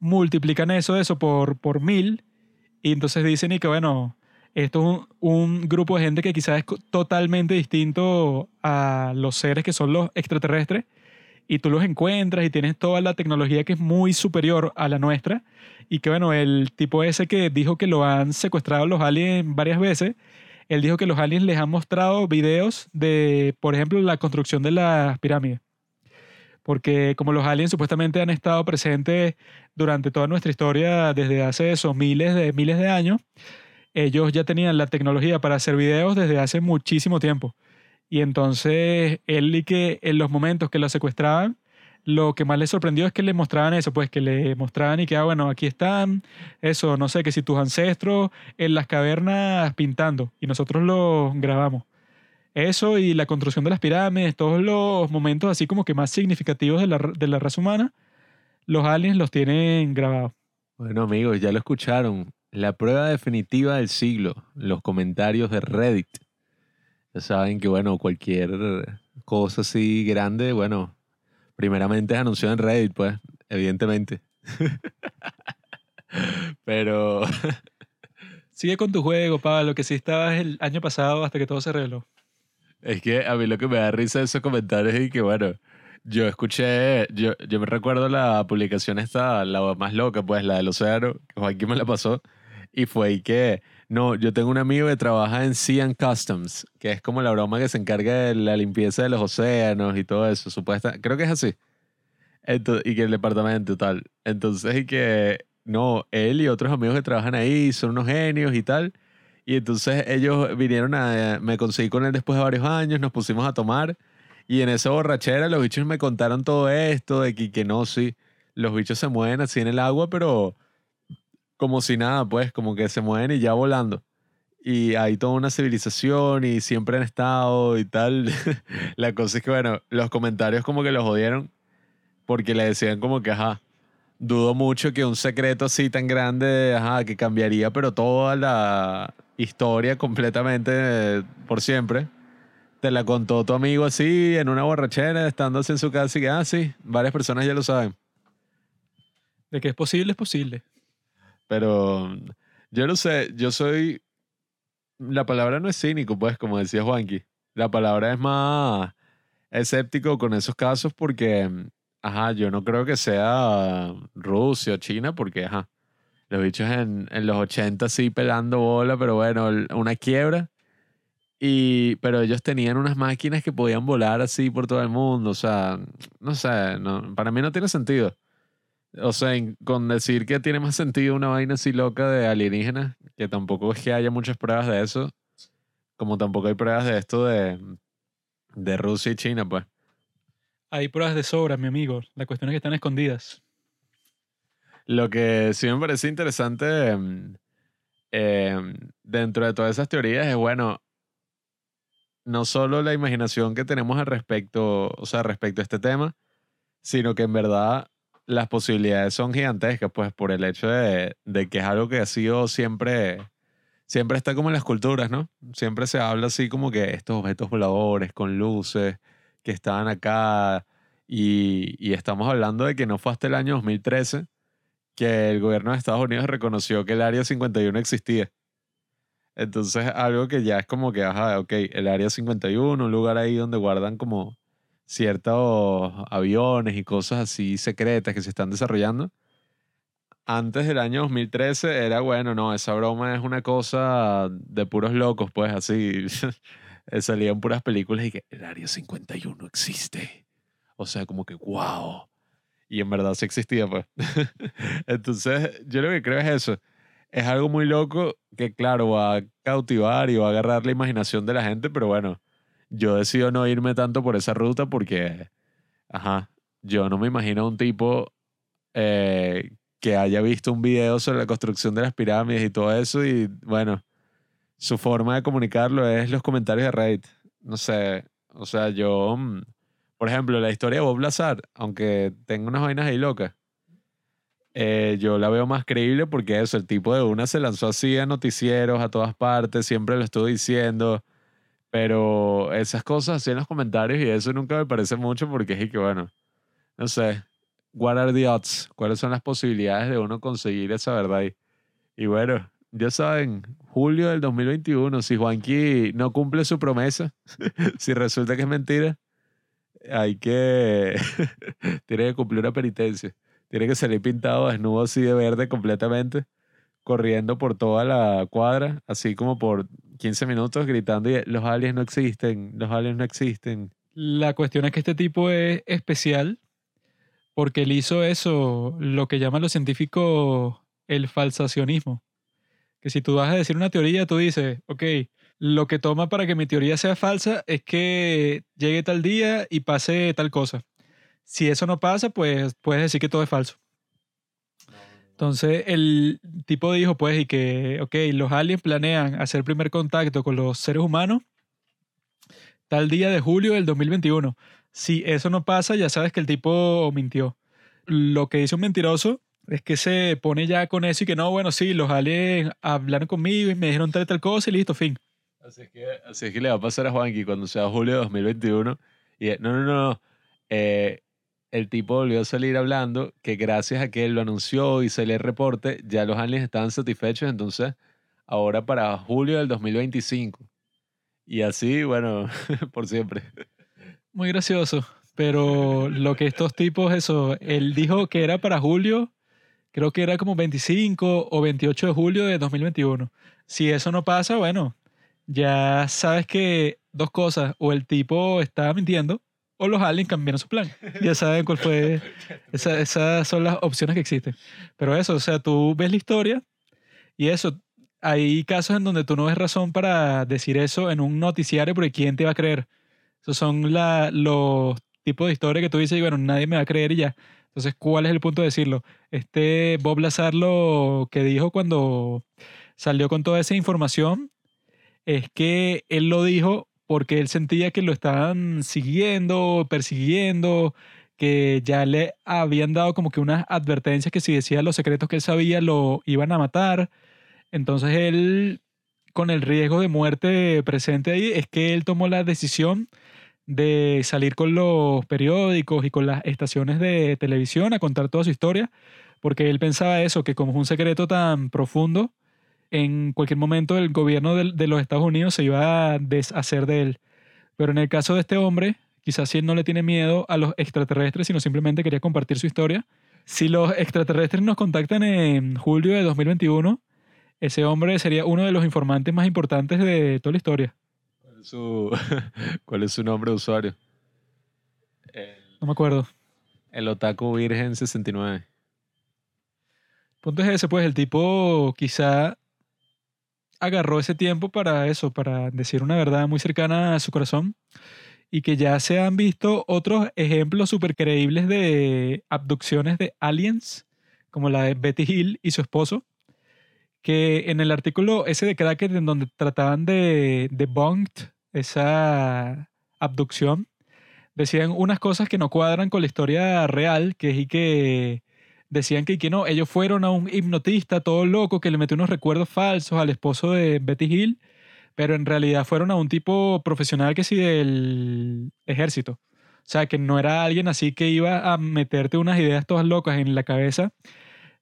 multiplican eso, eso por, por mil y entonces dicen y que bueno, esto es un, un grupo de gente que quizás es totalmente distinto a los seres que son los extraterrestres y tú los encuentras y tienes toda la tecnología que es muy superior a la nuestra y que bueno, el tipo ese que dijo que lo han secuestrado los aliens varias veces, él dijo que los aliens les han mostrado videos de, por ejemplo, la construcción de las pirámides. Porque como los aliens supuestamente han estado presentes durante toda nuestra historia desde hace esos miles de miles de años, ellos ya tenían la tecnología para hacer videos desde hace muchísimo tiempo. Y entonces él y que en los momentos que lo secuestraban, lo que más le sorprendió es que le mostraban eso, pues que le mostraban y que, ah, bueno, aquí están, eso, no sé, que si tus ancestros en las cavernas pintando y nosotros lo grabamos. Eso y la construcción de las pirámides, todos los momentos así como que más significativos de la, de la raza humana, los aliens los tienen grabados. Bueno amigos, ya lo escucharon. La prueba definitiva del siglo, los comentarios de Reddit Ya saben que, bueno, cualquier cosa así grande, bueno, primeramente es anunciado en Reddit, pues, evidentemente. Pero Sigue con tu juego, Pablo, que sí estabas el año pasado hasta que todo se reveló. Es que a mí lo que me da risa de esos comentarios es que, bueno, yo escuché, yo, yo me recuerdo la publicación esta, la más loca, pues, la del océano, que Joaquín me la pasó, y fue ahí que, no, yo tengo un amigo que trabaja en Sea Customs, que es como la broma que se encarga de la limpieza de los océanos y todo eso, supuesta, creo que es así. Ento- y que el departamento tal. Entonces, y que, no, él y otros amigos que trabajan ahí son unos genios y tal. Y entonces ellos vinieron a, me conseguí con él después de varios años, nos pusimos a tomar. Y en esa borrachera los bichos me contaron todo esto, de que, que no, sí, los bichos se mueven así en el agua, pero como si nada, pues, como que se mueven y ya volando. Y hay toda una civilización y siempre han estado y tal. La cosa es que, bueno, los comentarios como que los jodieron porque le decían como que, ajá, dudo mucho que un secreto así tan grande, ajá, que cambiaría, pero toda la historia completamente por siempre. Te la contó tu amigo así, en una borrachera, estando así en su casa y que, ah, sí, varias personas ya lo saben. De que es posible, es posible. Pero yo no sé, yo soy... La palabra no es cínico, pues, como decía Juanqui. La palabra es más escéptico con esos casos porque, ajá, yo no creo que sea Rusia o China porque, ajá, los bichos en, en los 80 sí pelando bola, pero bueno, una quiebra. Y, pero ellos tenían unas máquinas que podían volar así por todo el mundo. O sea, no sé, para mí no tiene sentido. O sea, con decir que tiene más sentido una vaina así loca de alienígenas, que tampoco es que haya muchas pruebas de eso, como tampoco hay pruebas de esto de, de Rusia y China, pues. Hay pruebas de sobra, mi amigo. La cuestión es que están escondidas. Lo que sí me parece interesante em, em, dentro de todas esas teorías es, bueno, no solo la imaginación que tenemos al respecto, o sea, respecto a este tema, sino que en verdad las posibilidades son gigantescas, pues por el hecho de, de que es algo que ha sido siempre, siempre está como en las culturas, ¿no? Siempre se habla así como que estos objetos voladores con luces que estaban acá y, y estamos hablando de que no fue hasta el año 2013 que el gobierno de Estados Unidos reconoció que el Área 51 existía. Entonces, algo que ya es como que, ajá, ok, el Área 51, un lugar ahí donde guardan como ciertos aviones y cosas así secretas que se están desarrollando. Antes del año 2013 era, bueno, no, esa broma es una cosa de puros locos, pues así. Salían puras películas y que el Área 51 existe. O sea, como que, wow. Y en verdad sí existía, pues. Entonces, yo lo que creo es eso. Es algo muy loco que, claro, va a cautivar y va a agarrar la imaginación de la gente, pero bueno, yo decido no irme tanto por esa ruta porque, ajá, yo no me imagino a un tipo eh, que haya visto un video sobre la construcción de las pirámides y todo eso y, bueno, su forma de comunicarlo es los comentarios de Reddit. No sé, o sea, yo, mm, por ejemplo, la historia de Bob Lazar, aunque tenga unas vainas ahí locas, eh, yo la veo más creíble porque eso, el tipo de una se lanzó así a noticieros, a todas partes, siempre lo estuvo diciendo, pero esas cosas así en los comentarios y eso nunca me parece mucho porque es que, bueno, no sé, what are the odds? ¿Cuáles son las posibilidades de uno conseguir esa verdad? Y, y bueno, ya saben, julio del 2021, si Juanqui no cumple su promesa, si resulta que es mentira, hay que, tiene que cumplir una penitencia. Tiene que salir pintado desnudo así de verde completamente, corriendo por toda la cuadra, así como por 15 minutos gritando, y, los aliens no existen, los aliens no existen. La cuestión es que este tipo es especial porque él hizo eso, lo que llaman los científicos el falsacionismo. Que si tú vas a decir una teoría, tú dices, ok, lo que toma para que mi teoría sea falsa es que llegue tal día y pase tal cosa. Si eso no pasa, pues puedes decir que todo es falso. Entonces el tipo dijo, pues, y que, ok, los aliens planean hacer primer contacto con los seres humanos tal día de julio del 2021. Si eso no pasa, ya sabes que el tipo mintió. Lo que dice un mentiroso es que se pone ya con eso y que no, bueno, sí, los aliens hablaron conmigo y me dijeron tal y tal cosa y listo, fin. Así es, que, así es que le va a pasar a Juanqui cuando sea julio de 2021. Y, eh, no, no, no. eh, el tipo volvió a salir hablando que gracias a que él lo anunció y salió el reporte, ya los aliens estaban satisfechos. Entonces, ahora para julio del 2025. Y así, bueno, por siempre. Muy gracioso. Pero lo que estos tipos, eso, él dijo que era para julio, creo que era como 25 o 28 de julio de 2021. Si eso no pasa, bueno, ya sabes que dos cosas, o el tipo estaba mintiendo, o los aliens cambiaron su plan. Ya saben cuál fue. esa- esas son las opciones que existen. Pero eso, o sea, tú ves la historia y eso, hay casos en donde tú no ves razón para decir eso en un noticiario porque ¿quién te va a creer? Esos son la, los tipos de historia que tú dices y bueno, nadie me va a creer y ya. Entonces, ¿cuál es el punto de decirlo? Este Bob Lazar lo que dijo cuando salió con toda esa información es que él lo dijo porque él sentía que lo estaban siguiendo, persiguiendo, que ya le habían dado como que unas advertencias que si decía los secretos que él sabía lo iban a matar. Entonces él, con el riesgo de muerte presente ahí, es que él tomó la decisión de salir con los periódicos y con las estaciones de televisión a contar toda su historia, porque él pensaba eso, que como es un secreto tan profundo, en cualquier momento el gobierno de, de los Estados Unidos se iba a deshacer de él. Pero en el caso de este hombre, quizás si él no le tiene miedo a los extraterrestres, sino simplemente quería compartir su historia. Si los extraterrestres nos contactan en julio de 2021, ese hombre sería uno de los informantes más importantes de toda la historia. ¿Cuál es su, cuál es su nombre de usuario? El, No me acuerdo. el Otaku Virgen 69. El punto es ese, pues el tipo quizá agarró ese tiempo para eso, para decir una verdad muy cercana a su corazón y que ya se han visto otros ejemplos súper creíbles de abducciones de aliens, como la de Betty Hill y su esposo, que en el artículo ese de Cracker en donde trataban de debunked esa abducción, decían unas cosas que no cuadran con la historia real, que es y que decían que, que no, ellos fueron a un hipnotista todo loco que le metió unos recuerdos falsos al esposo de Betty Hill, pero en realidad fueron a un tipo profesional que sí del ejército. O sea, que no era alguien así que iba a meterte unas ideas todas locas en la cabeza,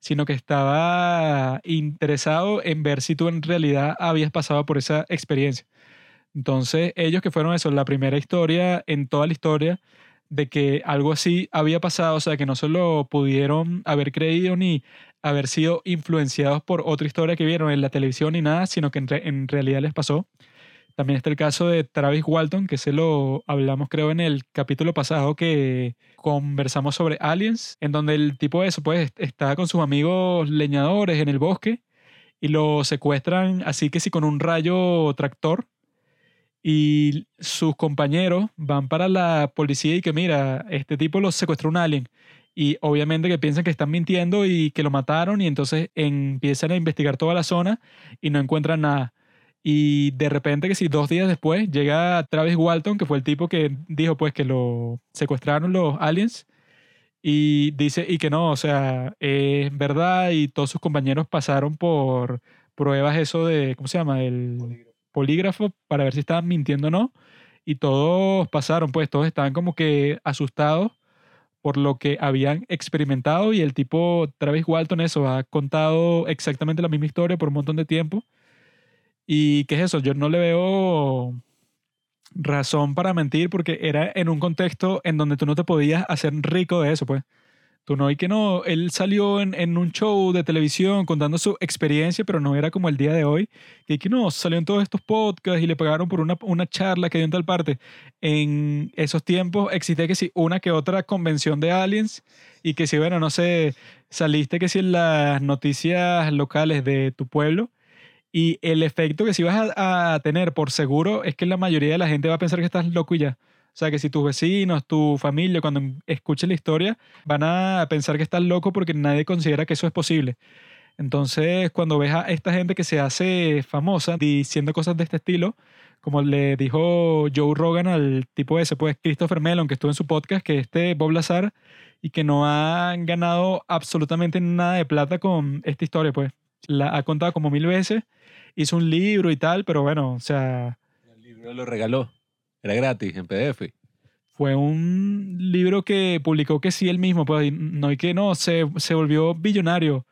sino que estaba interesado en ver si tú en realidad habías pasado por esa experiencia. Entonces, ellos que fueron eso, la primera historia en toda la historia de que algo así había pasado, o sea, que no se lo pudieron haber creído ni haber sido influenciados por otra historia que vieron en la televisión ni nada, sino que en realidad les pasó. También está el caso de Travis Walton, que se lo hablamos creo en el capítulo pasado que conversamos sobre aliens, en donde el tipo de eso pues está con sus amigos leñadores en el bosque y lo secuestran así que sí con un rayo tractor y sus compañeros van para la policía y que mira, este tipo lo secuestró un alien y obviamente que piensan que están mintiendo y que lo mataron y entonces empiezan a investigar toda la zona y no encuentran nada. Y de repente que si dos días después llega Travis Walton, que fue el tipo que dijo pues que lo secuestraron los aliens y dice y que no, o sea, es verdad y todos sus compañeros pasaron por pruebas eso de, ¿cómo se llama? El polígrafo para ver si estaban mintiendo o no. Y todos pasaron, pues todos estaban como que asustados por lo que habían experimentado y el tipo Travis Walton eso ha contado exactamente la misma historia por un montón de tiempo. ¿Y qué es eso? Yo no le veo razón para mentir porque era en un contexto en donde tú no te podías hacer rico de eso, pues. Tú no, y que no, él salió en, en un show de televisión contando su experiencia, pero no era como el día de hoy, que, que no, salió en todos estos podcasts y le pagaron por una, una charla que dio en tal parte. En esos tiempos existía que sí, una que otra convención de aliens y que si, bueno, no sé, saliste que si en las noticias locales de tu pueblo y el efecto que si vas a, a tener por seguro es que la mayoría de la gente va a pensar que estás loco y ya. O sea, que si tus vecinos, tu familia, cuando escuchen la historia, van a pensar que estás loco porque nadie considera que eso es posible. Entonces, cuando ves a esta gente que se hace famosa diciendo cosas de este estilo, como le dijo Joe Rogan al tipo ese, pues Christopher Mellon, que estuvo en su podcast, que este Bob Lazar, y que no han ganado absolutamente nada de plata con esta historia, pues. la ha contado como mil veces. Hizo un libro y tal, pero bueno, o sea, El libro lo regaló. Era gratis en PDF. fue un libro que publicó que sí él mismo, pues no y que no, se, se volvió billonario.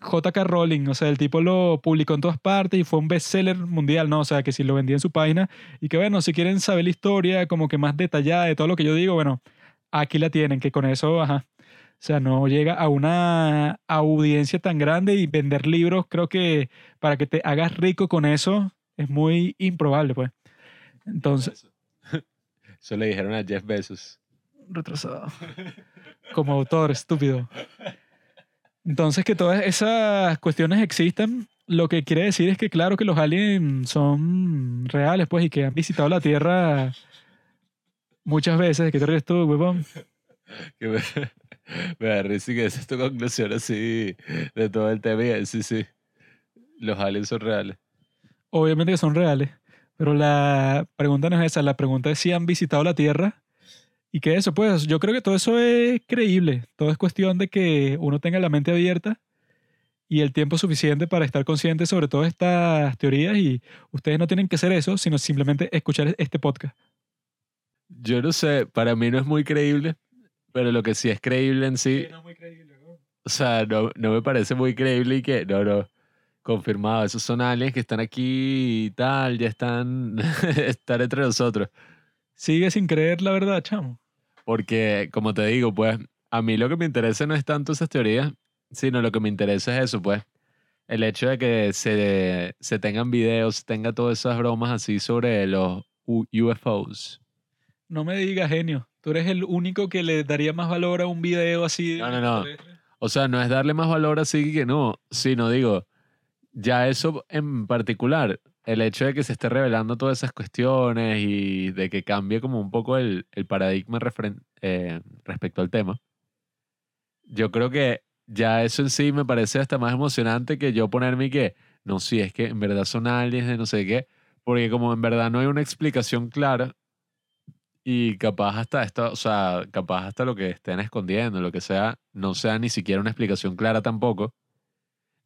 JK Rowling, o sea, el tipo lo publicó en todas partes y fue un bestseller mundial, ¿no? O sea, que si lo vendía en su página y que bueno, si quieren saber la historia como que más detallada de todo lo que yo digo, bueno, aquí la tienen, que con eso, ajá. O sea, no llega a una audiencia tan grande y vender libros, creo que para que te hagas rico con eso es muy improbable, pues. Entonces, Eso le dijeron a Jeff Bezos. retrasado. Como autor, estúpido. Entonces, que todas esas cuestiones existan, lo que quiere decir es que, claro, que los aliens son reales, pues, y que han visitado la Tierra muchas veces. ¿Qué te ríes tú, huevón? Que me, me da risa que esa es tu conclusión así de todo el tema. Sí, sí. Los aliens son reales. Obviamente que son reales, pero la pregunta no es esa. La pregunta es si han visitado la Tierra. Y que eso, pues, yo creo que todo eso es creíble. Todo es cuestión de que uno tenga la mente abierta y el tiempo suficiente para estar consciente sobre todas estas teorías. Y ustedes no tienen que hacer eso, sino simplemente escuchar este podcast. Yo no sé, para mí no es muy creíble, pero lo que sí es creíble en sí, o sea, no, no me parece muy creíble y que, no, no, confirmado, esos son aliens que están aquí y tal, ya están, están entre nosotros. Sigue sin creer la verdad, chamo. Porque, como te digo, pues, a mí lo que me interesa no es tanto esas teorías, sino lo que me interesa es eso, pues. El hecho de que se, se tengan videos, se tenga todas esas bromas así sobre los UFOs. No me digas genio. Tú eres el único que le daría más valor a un video así. No, no, no. O sea, no es darle más valor así que no, sino digo, ya eso en particular, el hecho de que se esté revelando todas esas cuestiones y de que cambie como un poco el, el paradigma eh, respecto al tema, yo creo que ya eso en sí me parece hasta más emocionante que yo ponerme que, no, sí, es que en verdad son aliens de no sé qué, porque como en verdad no hay una explicación clara y capaz hasta esto, o sea, capaz hasta lo que estén escondiendo, lo que sea, no sea ni siquiera una explicación clara tampoco,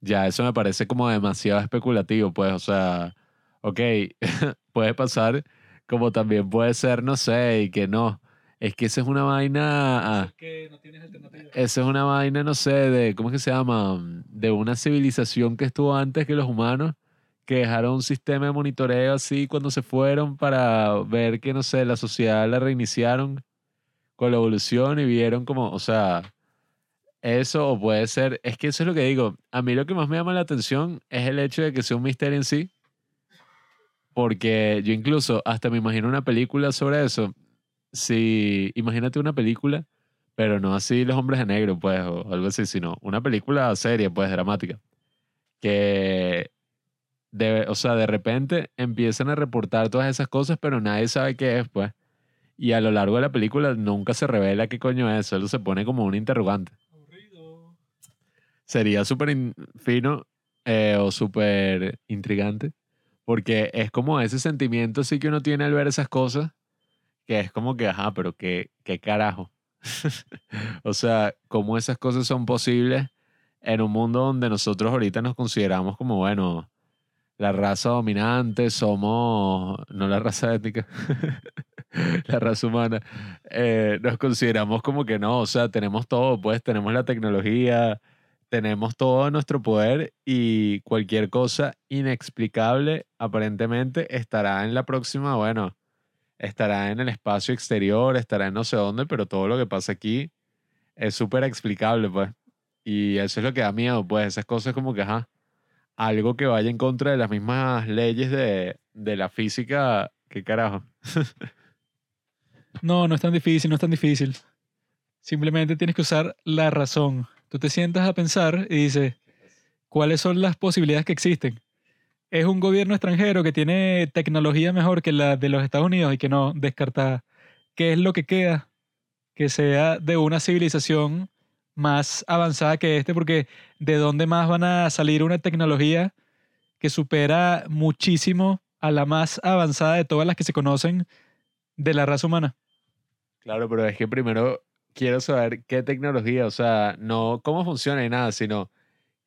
ya eso me parece como demasiado especulativo, pues, o sea, ok, puede pasar como también puede ser, no sé, y que no, es que esa es una vaina... ah, Es que no tienes alternativa. esa es una vaina, no sé, de, ¿cómo es que se llama? De una civilización que estuvo antes que los humanos, que dejaron un sistema de monitoreo así cuando se fueron para ver que, no sé, la sociedad la reiniciaron con la evolución y vieron como, o sea, eso o puede ser, es que eso es lo que digo, a mí lo que más me llama la atención es el hecho de que sea un misterio en sí, porque yo incluso hasta me imagino una película sobre eso. Si, imagínate una película pero no así Los Hombres de Negro, pues, o algo así, sino una película seria, pues, dramática. Que, de, o sea, de repente empiezan a reportar todas esas cosas, pero nadie sabe qué es, pues. Y a lo largo de la película nunca se revela qué coño es, solo se pone como un interrogante. Sería súper in- fino eh, o súper intrigante, porque es como ese sentimiento así que uno tiene al ver esas cosas, que es como que, ajá, pero qué, qué carajo. o sea, cómo esas cosas son posibles en un mundo donde nosotros ahorita nos consideramos como, bueno, la raza dominante, somos, no la raza étnica, la raza humana, eh, nos consideramos como que no, o sea, tenemos todo, pues tenemos la tecnología, tenemos todo nuestro poder y cualquier cosa inexplicable aparentemente estará en la próxima, bueno, estará en el espacio exterior, estará en no sé dónde, pero todo lo que pasa aquí es súper explicable, pues. Y eso es lo que da miedo, pues, esas cosas como que, ajá, algo que vaya en contra de las mismas leyes de, de la física, ¿qué carajo? No, no es tan difícil, no es tan difícil. Simplemente tienes que usar la razón. Tú te sientas a pensar y dices, ¿cuáles son las posibilidades que existen? Es un gobierno extranjero que tiene tecnología mejor que la de los Estados Unidos y que no descartada. ¿Qué es lo que queda? Que sea de una civilización más avanzada que este, porque ¿de dónde más van a salir una tecnología que supera muchísimo a la más avanzada de todas las que se conocen de la raza humana? Claro, pero es que primero quiero saber qué tecnología, o sea, no cómo funciona y nada, sino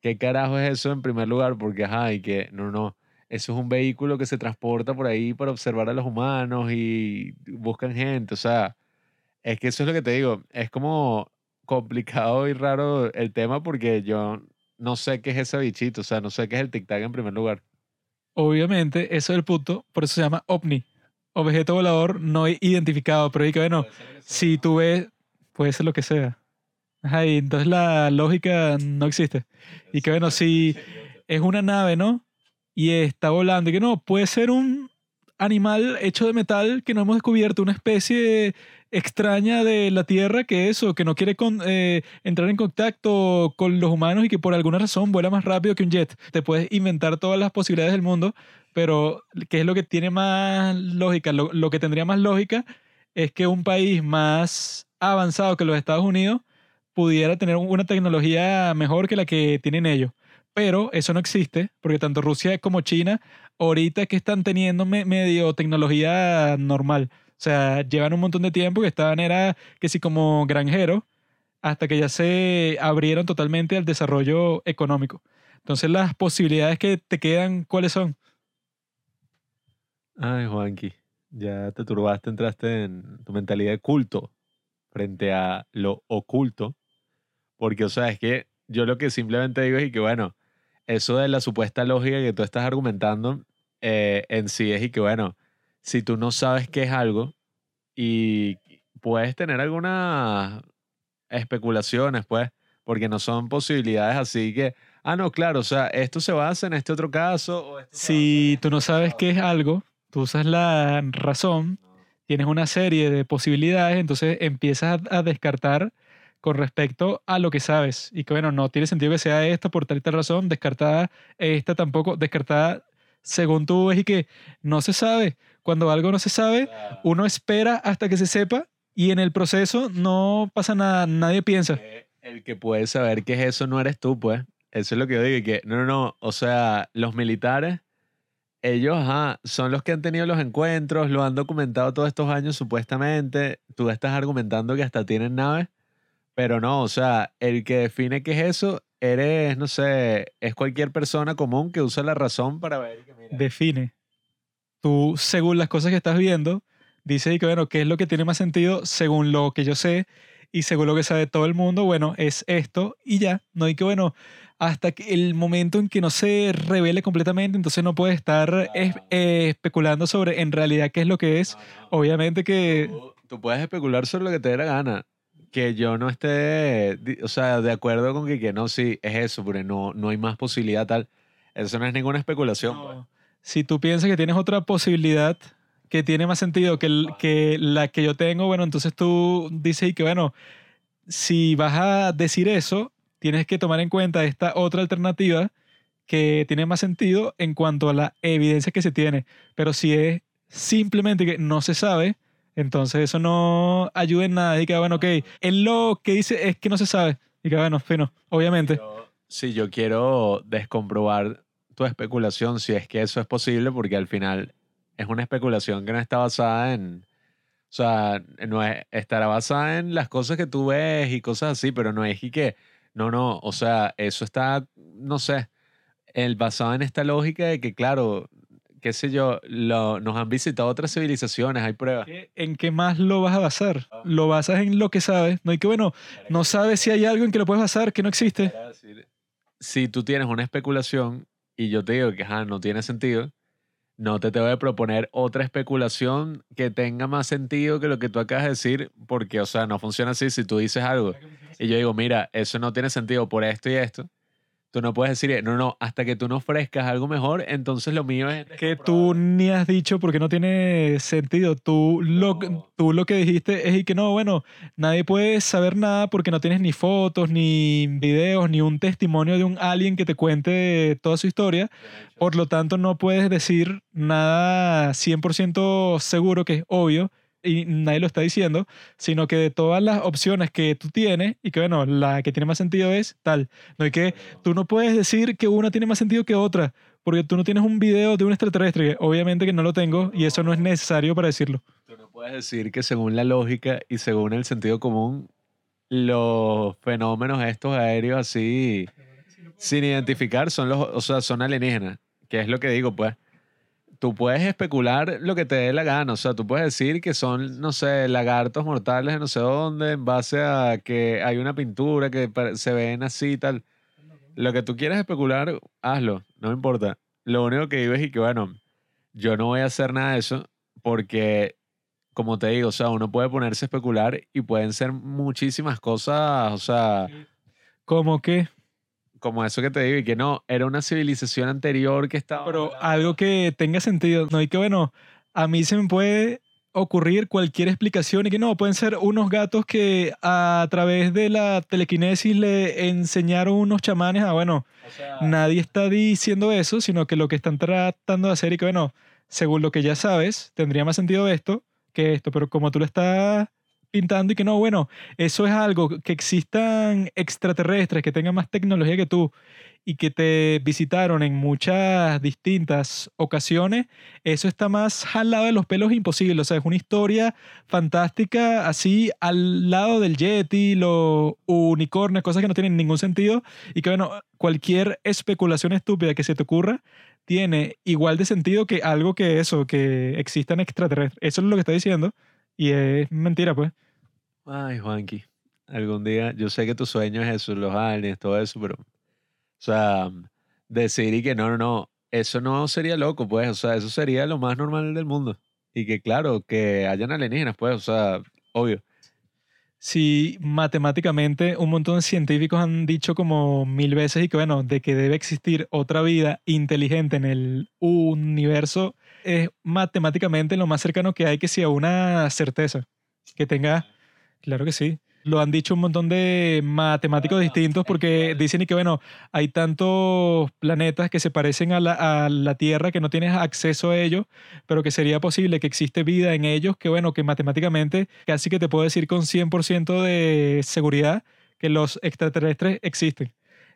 ¿qué carajo es eso en primer lugar? Porque, ajá, y que, no, no, eso es un vehículo que se transporta por ahí para observar a los humanos y buscan gente, o sea, es que eso es lo que te digo, es como complicado y raro el tema porque yo no sé qué es ese bichito, o sea, no sé qué es el tic-tac en primer lugar. Obviamente, eso es el punto, por eso se llama ovni, objeto volador no identificado, pero ahí que bueno, si tú ves, puede ser lo que sea. Ajá, y entonces la lógica no existe. Y que bueno, si es una nave, ¿no? Y está volando, y que no, puede ser un animal hecho de metal que no hemos descubierto, una especie extraña de la Tierra que eso, que no quiere eh, entrar en contacto con los humanos y que por alguna razón vuela más rápido que un jet. Te puedes inventar todas las posibilidades del mundo, pero ¿qué es lo que tiene más lógica? Lo, lo que tendría más lógica es que un país más avanzado que los Estados Unidos pudiera tener una tecnología mejor que la que tienen ellos. Pero eso no existe, porque tanto Rusia como China ahorita que están teniendo me- medio tecnología normal. O sea, llevan un montón de tiempo que estaban, era que sí, como granjeros, hasta que ya se abrieron totalmente al desarrollo económico. Entonces, las posibilidades que te quedan, ¿cuáles son? Ay, Juanqui, ya te turbaste, entraste en tu mentalidad de culto frente a lo oculto, porque, o sea, es que yo lo que simplemente digo es que, bueno, eso de la supuesta lógica que tú estás argumentando eh, en sí es y que, bueno, si tú no sabes qué es algo y puedes tener algunas especulaciones, pues, porque no son posibilidades así que, ah, no, claro, o sea, esto se basa en este otro caso. O esto Si este tú no sabes qué es algo, tú usas la razón, tienes una serie de posibilidades, entonces empiezas a, a descartar con respecto a lo que sabes. Y que bueno, no tiene sentido que sea esta por tal y tal razón, descartada esta tampoco, descartada según tú ves y que no se sabe. Cuando algo no se sabe, uno espera hasta que se sepa y en el proceso no pasa nada, nadie piensa. Eh, El que puede saber qué es eso no eres tú, pues. Eso es lo que yo digo. y Que, no, no, no. O sea, los militares, ellos, ajá, son los que han tenido los encuentros, lo han documentado todos estos años supuestamente. Tú estás argumentando que hasta tienen naves, pero no, o sea, el que define qué es eso, eres, no sé, es cualquier persona común que usa la razón para ver que, mira, define. Tú, según las cosas que estás viendo, dices que, bueno, ¿qué es lo que tiene más sentido según lo que yo sé y según lo que sabe todo el mundo? Bueno, es esto y ya. No hay que, bueno, hasta que el momento en que no se revele completamente, entonces no puedes estar es- eh, especulando sobre en realidad qué es lo que es. Obviamente que Tú, tú puedes especular sobre lo que te dé la gana. Que yo no esté, o sea, de acuerdo con que, que no, sí, es eso, porque no, no hay más posibilidad tal. Eso no es ninguna especulación. pues. No. Si tú piensas que tienes otra posibilidad que tiene más sentido que, el- que la que yo tengo, bueno, entonces tú dices que, bueno, si vas a decir eso, tienes que tomar en cuenta esta otra alternativa que tiene más sentido en cuanto a la evidencia que se tiene. Pero si es simplemente que no se sabe, entonces eso no ayuda en nada. Y que, bueno, ok, él lo que dice es que no se sabe. Y que, bueno, fino, obviamente. Yo- si yo quiero descomprobar tu especulación, si es que eso es posible, porque al final es una especulación que no está basada en, o sea, no es, estará basada en las cosas que tú ves y cosas así, pero no es y que, no, no, o sea, eso está, no sé, el, basado en esta lógica de que, claro, qué sé yo, lo- nos han visitado otras civilizaciones, hay pruebas. ¿Qué- ¿En qué más lo vas a basar? Lo basas en lo que sabes. No hay que, bueno, no sabes si hay algo en que lo puedes basar que no existe. Si tú tienes una especulación y yo te digo que no tiene sentido, no te tengo que proponer otra especulación que tenga más sentido que lo que tú acabas de decir, porque, o sea, no funciona así. Si tú dices algo y yo digo, mira, eso no tiene sentido por esto y esto, tú no puedes decir, no, no, hasta que tú no ofrezcas algo mejor, entonces lo mío es... Que tú ni has dicho porque no tiene sentido. Tú lo, tú lo que dijiste es y que no, bueno, nadie puede saber nada porque no tienes ni fotos, ni videos, ni un testimonio de un alien que te cuente toda su historia. Por lo tanto, no puedes decir nada 100% seguro, que es obvio, y nadie lo está diciendo, sino que de todas las opciones que tú tienes, y que bueno, la que tiene más sentido es tal. No hay que, tú no puedes decir que una tiene más sentido que otra, porque tú no tienes un video de un extraterrestre. Obviamente que no lo tengo, y eso no es necesario para decirlo. Tú no puedes decir que según la lógica y según el sentido común, los fenómenos estos aéreos así sin identificar son los, o sea, son alienígenas, que es lo que digo, pues. Tú puedes especular lo que te dé la gana, o sea, tú puedes decir que son, no sé, lagartos mortales de no sé dónde, en base a que hay una pintura que se ven así y tal. Lo que tú quieras especular, hazlo, no importa. Lo único que digo es que, bueno, yo no voy a hacer nada de eso porque, como te digo, o sea, uno puede ponerse a especular y pueden ser muchísimas cosas, o sea, Como que, como eso que te digo, y que no, era una civilización anterior que estaba... pero algo que tenga sentido, no y que bueno, a mí se me puede ocurrir cualquier explicación y que no, pueden ser unos gatos que a través de la telequinesis le enseñaron unos chamanes a, bueno, nadie está diciendo eso, sino que lo que están tratando de hacer y que, bueno, según lo que ya sabes, tendría más sentido esto que esto, pero como tú lo estás pintando y que no, bueno, eso es algo, que existan extraterrestres que tengan más tecnología que tú y que te visitaron en muchas distintas ocasiones, eso está más al lado de los pelos imposible, o sea, es una historia fantástica así al lado del Yeti, los unicornios, cosas que no tienen ningún sentido y que bueno, cualquier especulación estúpida que se te ocurra tiene igual de sentido que algo que eso, que existan extraterrestres. Eso es lo que está diciendo y es mentira, pues. Ay, Juanqui, algún día, yo sé que tu sueño es eso, los aliens, todo eso, pero, o sea, decir y que no, no, no, eso no sería loco, pues, o sea, eso sería lo más normal del mundo. Y que, claro, que hayan alienígenas, pues, o sea, obvio. Si matemáticamente un montón de científicos han dicho como mil veces y que bueno, de que debe existir otra vida inteligente en el universo, es matemáticamente lo más cercano que hay que sea una certeza. Que tenga, claro que sí. Lo han dicho un montón de matemáticos distintos porque dicen y que bueno, hay tantos planetas que se parecen a la, a la Tierra que no tienes acceso a ellos, pero que sería posible que existe vida en ellos, que bueno, que matemáticamente casi que te puedo decir con 100% de seguridad que los extraterrestres existen.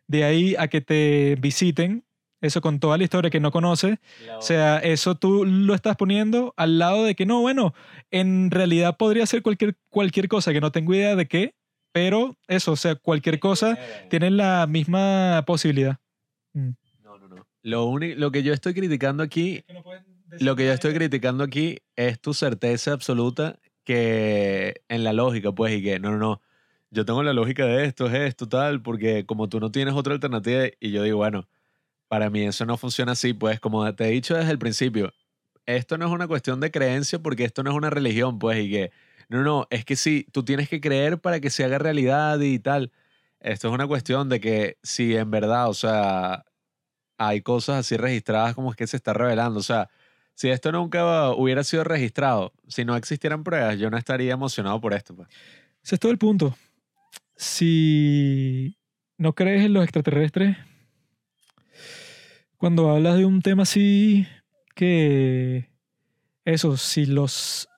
De ahí a que te visiten, eso con toda la historia que no conoces, o sea, eso tú lo estás poniendo al lado de que no, bueno, en realidad podría ser cualquier, cualquier cosa que no tengo idea de qué, pero eso, o sea, cualquier cosa tiene la misma posibilidad. Mm. No, no, no. Lo, único, lo que yo estoy criticando aquí Lo que yo estoy criticando aquí es tu certeza absoluta que en la lógica, pues, y que no, no, no, yo tengo la lógica de esto, es esto, tal, porque como tú no tienes otra alternativa, y yo digo, bueno, para mí eso no funciona así, pues, como te he dicho desde el principio, esto no es una cuestión de creencia porque esto no es una religión, pues, y que, no, no, es que sí, tú tienes que creer para que se haga realidad y tal. Esto es una cuestión de que si en verdad, o sea, hay cosas así registradas como es que se está revelando, o sea, si esto nunca hubiera sido registrado, si no existieran pruebas, yo no estaría emocionado por esto. Pues. Ese es todo el punto. Si no crees en los extraterrestres, cuando hablas de un tema así que eso, si los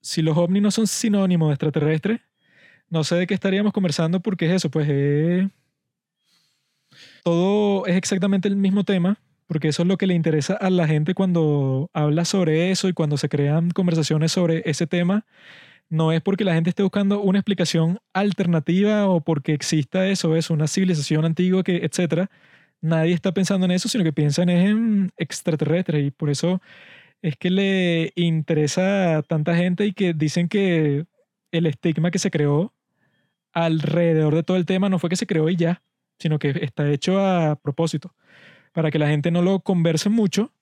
si los ovnis no son sinónimos de extraterrestres, no sé de qué estaríamos conversando porque es eso, pues eh, todo es exactamente el mismo tema, porque eso es lo que le interesa a la gente cuando habla sobre eso y cuando se crean conversaciones sobre ese tema. No es porque la gente esté buscando una explicación alternativa o porque exista eso, es una civilización antigua, que, etcétera. Nadie está pensando en eso, sino que piensan es en extraterrestres y por eso es que le interesa a tanta gente y que dicen que el estigma que se creó alrededor de todo el tema no fue que se creó y ya, sino que está hecho a propósito, para que la gente no lo converse mucho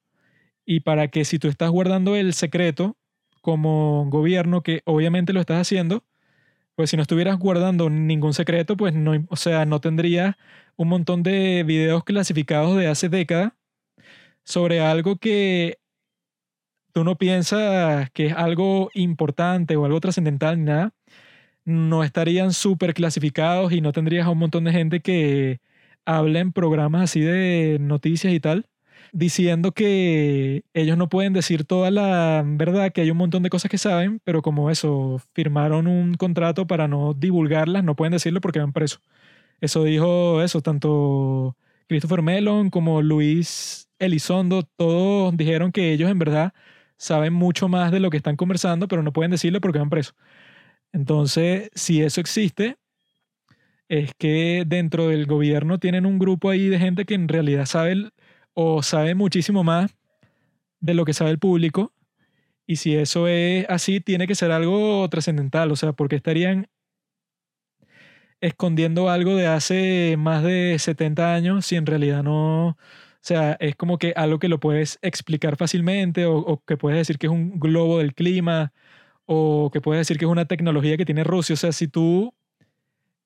y para que si tú estás guardando el secreto como gobierno, que obviamente lo estás haciendo, pues si no estuvieras guardando ningún secreto, pues no, o sea, no tendrías un montón de videos clasificados de hace décadas sobre algo que tú no piensas que es algo importante o algo trascendental ni nada, no estarían súper clasificados y no tendrías a un montón de gente que habla en programas así de noticias y tal, diciendo que ellos no pueden decir toda la verdad, que hay un montón de cosas que saben, pero como eso, firmaron un contrato para no divulgarlas, no pueden decirlo porque van presos. Eso dijo eso, tanto Christopher Mellon como Luis Elizondo, todos dijeron que ellos en verdad saben mucho más de lo que están conversando, pero no pueden decirlo porque van presos. Entonces, si eso existe, es que dentro del gobierno tienen un grupo ahí de gente que en realidad sabe o sabe muchísimo más de lo que sabe el público. Y si eso es así, tiene que ser algo trascendental. O sea, porque estarían escondiendo algo de hace más de 70 años si en realidad no... O sea, es como que algo que lo puedes explicar fácilmente o, que puedes decir que es un globo del clima o que puedes decir que es una tecnología que tiene Rusia. O sea, si tú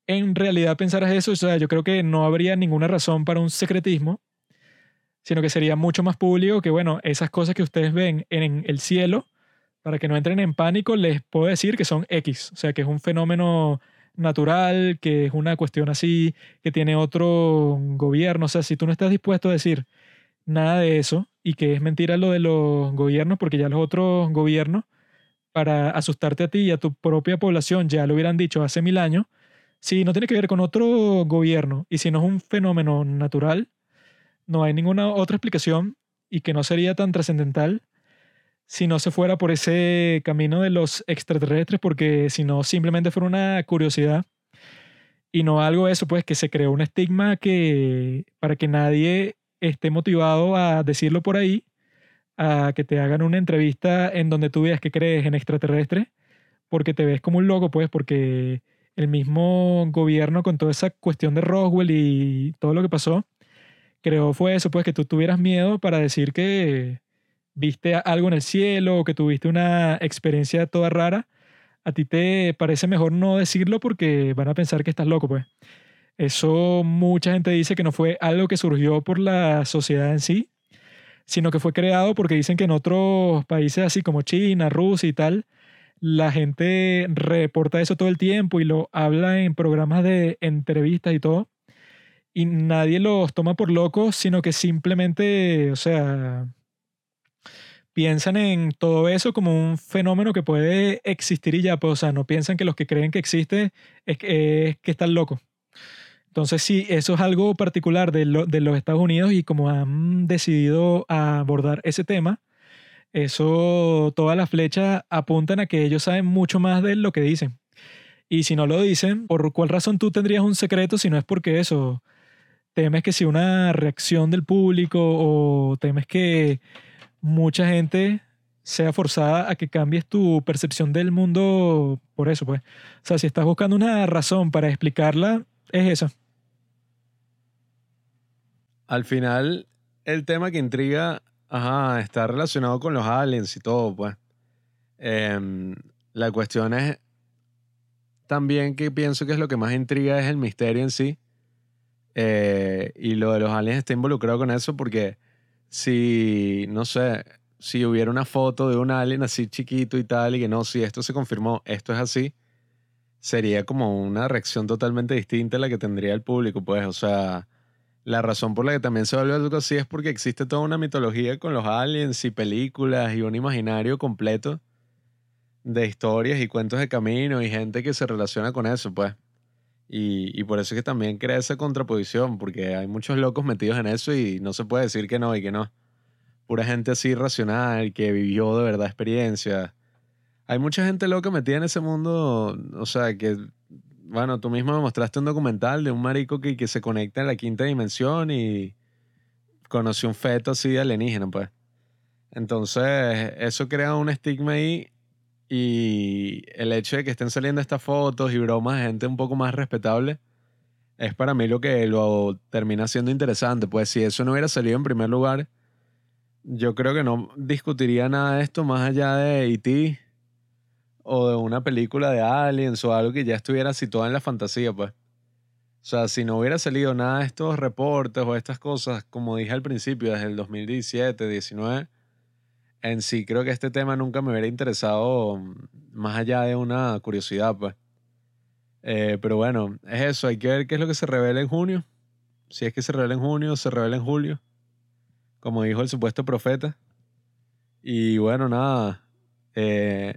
en realidad pensaras eso, o sea, yo creo que no habría ninguna razón para un secretismo, sino que sería mucho más público que, bueno, esas cosas que ustedes ven en el cielo, para que no entren en pánico, les puedo decir que son X, o sea, que es un fenómeno natural, que es una cuestión así, que tiene otro gobierno, o sea, si tú no estás dispuesto a decir nada de eso y que es mentira lo de los gobiernos, porque ya los otros gobiernos, para asustarte a ti y a tu propia población, ya lo hubieran dicho hace mil años, si no tiene que ver con otro gobierno y si no es un fenómeno natural, no hay ninguna otra explicación y que no sería tan trascendental si no se fuera por ese camino de los extraterrestres, porque si no simplemente fuera una curiosidad y no algo eso, pues que se creó un estigma que para que nadie esté motivado a decirlo por ahí, a que te hagan una entrevista en donde tú veas que crees en extraterrestres, porque te ves como un loco, pues, porque el mismo gobierno con toda esa cuestión de Roswell y todo lo que pasó, creo fue eso, pues que tú tuvieras miedo para decir que viste algo en el cielo o que tuviste una experiencia toda rara, a ti te parece mejor no decirlo porque van a pensar que estás loco, pues. Eso mucha gente dice que no fue algo que surgió por la sociedad en sí, sino que fue creado porque dicen que en otros países así como China, Rusia y tal, la gente reporta eso todo el tiempo y lo habla en programas de entrevistas y todo. Y nadie los toma por locos, sino que simplemente, o sea, piensan en todo eso como un fenómeno que puede existir y ya, pues, o sea, no piensan que los que creen que existe es que, es que están locos. Entonces, sí, eso es algo particular de, lo- de los Estados Unidos y como han decidido abordar ese tema, eso, todas las flechas apuntan a que ellos saben mucho más de lo que dicen. Y si no lo dicen, ¿por cuál razón tú tendrías un secreto si no es porque eso? Temes que si una reacción del público o temes que mucha gente sea forzada a que cambies tu percepción del mundo por eso, pues. O sea, si estás buscando una razón para explicarla, es eso. Al final, el tema que intriga, ajá, está relacionado con los aliens y todo, pues. Em, la cuestión es también que pienso que es lo que más intriga es el misterio en sí. Eh, y lo de los aliens está involucrado con eso porque si, no sé, si hubiera una foto de un alien así chiquito y tal y que no, si esto se confirmó, esto es así, sería como una reacción totalmente distinta a la que tendría el público, pues, o sea, la razón por la que también se vuelve algo así es porque existe toda una mitología con los aliens y películas y un imaginario completo de historias y cuentos de camino y gente que se relaciona con eso, pues. Y, y por eso es que también crea esa contraposición, porque hay muchos locos metidos en eso y no se puede decir que no y que no. Pura gente así racional, que vivió de verdad experiencias. Hay mucha gente loca metida en ese mundo, o sea, que, bueno, tú mismo me mostraste un documental de un marico que, que se conecta en la quinta dimensión y conoció un feto así de alienígena, pues. Entonces, eso crea un estigma ahí y el hecho de que estén saliendo estas fotos y bromas de gente un poco más respetable es para mí lo que lo termina siendo interesante. Pues si eso no hubiera salido en primer lugar, yo creo que no discutiría nada de esto más allá de E.T. o de una película de aliens o algo que ya estuviera situado en la fantasía, pues. O sea, si no hubiera salido nada de estos reportes o estas cosas, como dije al principio, desde el 2017, 19, en sí creo que este tema nunca me hubiera interesado mm, más allá de una curiosidad, pues. Eh, pero bueno, es eso, hay que ver qué es lo que se revela en junio. Si es que se revela en junio, se revela en julio, como dijo el supuesto profeta. Y bueno, nada, eh,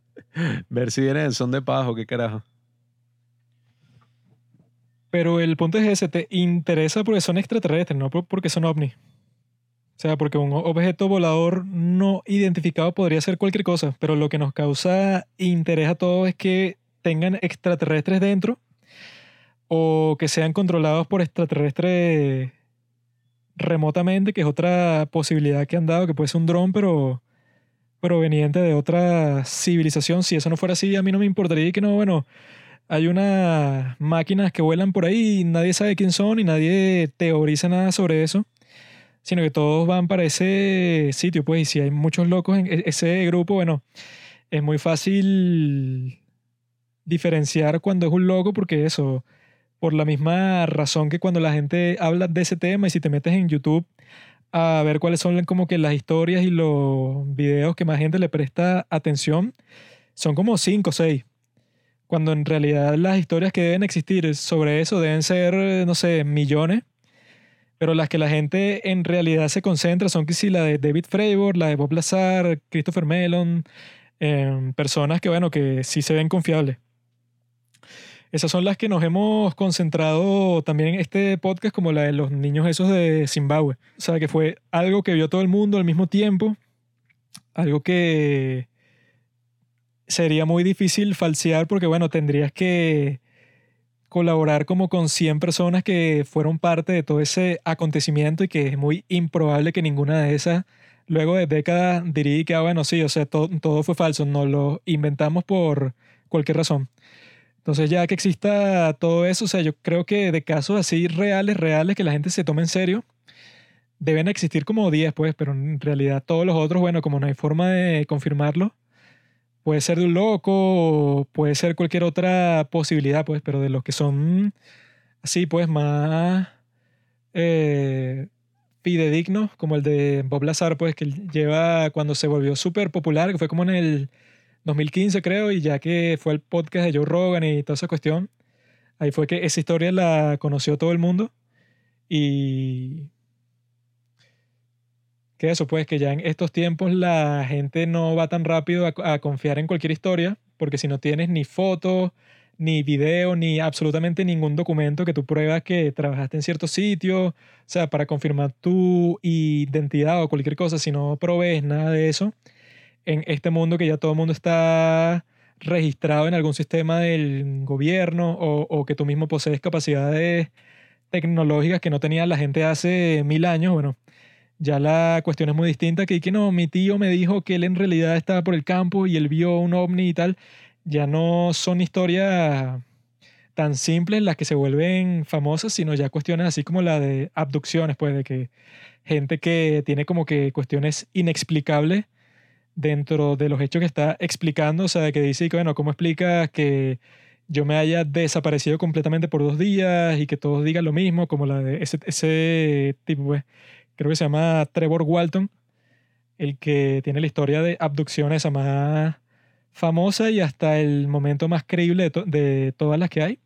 ver si viene el son de paz o qué carajo. Pero el punto es ese, te interesa porque son extraterrestres, no por- porque son ovnis. O sea, porque un objeto volador no identificado podría ser cualquier cosa, pero lo que nos causa interés a todos es que tengan extraterrestres dentro o que sean controlados por extraterrestres remotamente, que es otra posibilidad que han dado, que puede ser un dron, pero proveniente de otra civilización. Si eso no fuera así, a mí no me importaría que no, bueno, hay unas máquinas que vuelan por ahí y nadie sabe quién son y nadie teoriza nada sobre eso, sino que todos van para ese sitio, pues, y si hay muchos locos en e-, ese grupo, bueno, es muy fácil diferenciar cuando es un loco porque eso, por la misma razón que cuando la gente habla de ese tema y si te metes en YouTube a ver cuáles son como que las historias y los videos que más gente le presta atención, son como cinco o seis. Cuando en realidad las historias que deben existir sobre eso deben ser, no sé, millones. Pero las que la gente en realidad se concentra son que si la de David Fravor, la de Bob Lazar, Christopher Mellon, em, personas que, bueno, que sí se ven confiables. Esas son las que nos hemos concentrado también en este podcast, como la de los niños esos de Zimbabue. O sea, que fue algo que vio todo el mundo al mismo tiempo, algo que sería muy difícil falsear porque, bueno, tendrías que colaborar como con 100 personas que fueron parte de todo ese acontecimiento y que es muy improbable que ninguna de esas, luego de décadas, diría que, ah, bueno, sí, o sea, todo, todo fue falso, no lo inventamos por cualquier razón. Entonces ya que exista todo eso, o sea, yo creo que de casos así reales, reales, que la gente se tome en serio, deben existir como 10, pues, pero en realidad todos los otros, bueno, como no hay forma de confirmarlo, puede ser de un loco, puede ser cualquier otra posibilidad, pues, pero de los que son así, pues, más eh, fidedignos, como el de Bob Lazar, pues, que lleva cuando se volvió súper popular, que fue como en el 2015 creo, y ya que fue el podcast de Joe Rogan y toda esa cuestión, ahí fue que esa historia la conoció todo el mundo y que eso, pues que ya en estos tiempos la gente no va tan rápido a, confiar en cualquier historia, porque si no tienes ni fotos, ni video, ni absolutamente ningún documento que tú pruebas que trabajaste en cierto sitio, o sea, para confirmar tu identidad o cualquier cosa, si no provees nada de eso, en este mundo que ya todo el mundo está registrado en algún sistema del gobierno o, que tú mismo posees capacidades tecnológicas que no tenía la gente hace mil años, bueno, ya la cuestión es muy distinta, que, que no, mi tío me dijo que él en realidad estaba por el campo y él vio un ovni y tal, ya no son historias tan simples las que se vuelven famosas, sino ya cuestiones así como la de abducciones, pues de que gente que tiene como que cuestiones inexplicables dentro de los hechos que está explicando, o sea, que dice bueno, ¿cómo explica que yo me haya desaparecido completamente por dos días y que todos digan lo mismo, como la de ese, ese tipo, pues, creo que se llama Trevor Walton, el que tiene la historia de abducciones más famosa y hasta el momento más creíble de, de todas las que hay.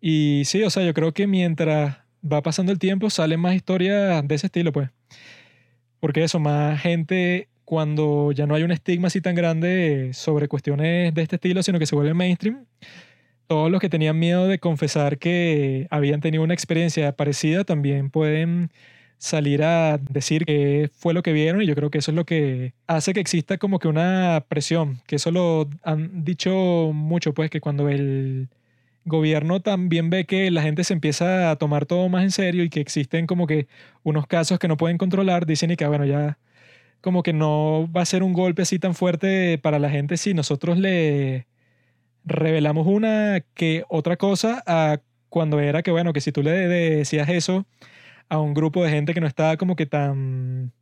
Y sí, o sea, yo creo que mientras va pasando el tiempo salen más historias de ese estilo, pues. Porque eso, más gente cuando ya no hay un estigma así tan grande sobre cuestiones de este estilo, sino que se vuelve mainstream, todos los que tenían miedo de confesar que habían tenido una experiencia parecida también pueden salir a decir qué fue lo que vieron y yo creo que eso es lo que hace que exista como que una presión, que eso lo han dicho mucho, pues que cuando el gobierno también ve que la gente se empieza a tomar todo más en serio y que existen como que unos casos que no pueden controlar, dicen y que bueno, ya como que no va a ser un golpe así tan fuerte para la gente si nosotros le revelamos una que otra cosa a cuando era que, bueno, que si tú le decías eso a un grupo de gente que no estaba como que tan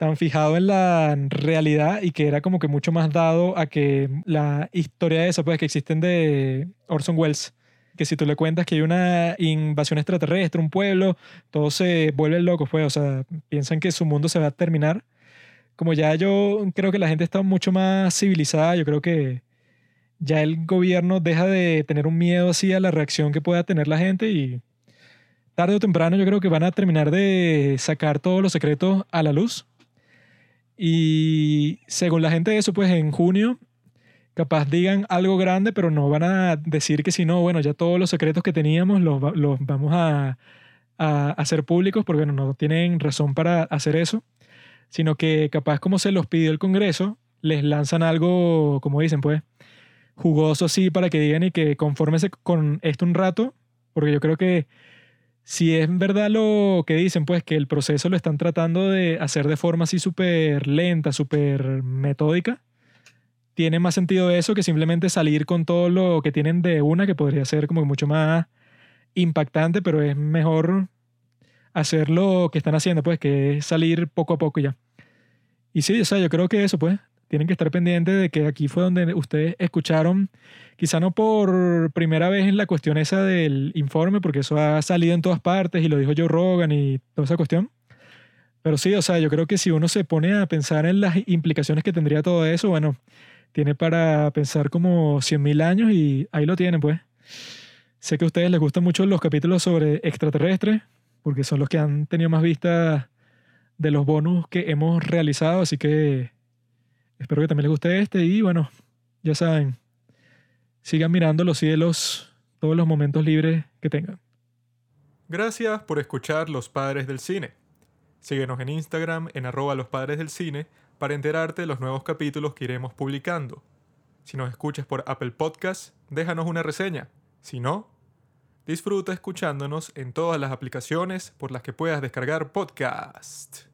tan fijado en la realidad y que era como que mucho más dado a que la historia de eso, pues que existen de Orson Welles, que si tú le cuentas que hay una invasión extraterrestre, un pueblo, todos se vuelven locos, pues, o sea, piensan que su mundo se va a terminar. Como ya yo creo que la gente está mucho más civilizada, yo creo que ya el gobierno deja de tener un miedo así a la reacción que pueda tener la gente y tarde o temprano yo creo que van a terminar de sacar todos los secretos a la luz. Y según la gente de eso, pues en junio capaz digan algo grande, pero no van a decir que si no, bueno, ya todos los secretos que teníamos los, los vamos a, a, hacer públicos, porque bueno, no tienen razón para hacer eso, sino que capaz como se los pidió el Congreso, les lanzan algo, como dicen, pues, jugoso así para que digan y que confórmese con esto un rato, porque yo creo que si es verdad lo que dicen, pues que el proceso lo están tratando de hacer de forma así súper lenta, súper metódica, tiene más sentido eso que simplemente salir con todo lo que tienen de una, que podría ser como mucho más impactante, pero es mejor hacer lo que están haciendo, pues que salir poco a poco ya. Y sí, o sea, yo creo que eso, pues, tienen que estar pendientes de que aquí fue donde ustedes escucharon, quizá no por primera vez en la cuestión esa del informe, porque eso ha salido en todas partes y lo dijo Joe Rogan y toda esa cuestión. Pero sí, o sea, yo creo que si uno se pone a pensar en las implicaciones que tendría todo eso, bueno, tiene para pensar como 100.000 años y ahí lo tienen, pues. Sé que a ustedes les gustan mucho los capítulos sobre extraterrestres, porque son los que han tenido más vistas de los bonus que hemos realizado, así que Espero que también les guste este y bueno, ya saben, sigan mirando los cielos todos los momentos libres que tengan. Gracias por escuchar Los Padres del Cine. Síguenos en Instagram en arroba los padres del cine para enterarte de los nuevos capítulos que iremos publicando. Si nos escuchas por Apple Podcast, déjanos una reseña. Si no, disfruta escuchándonos en todas las aplicaciones por las que puedas descargar podcast.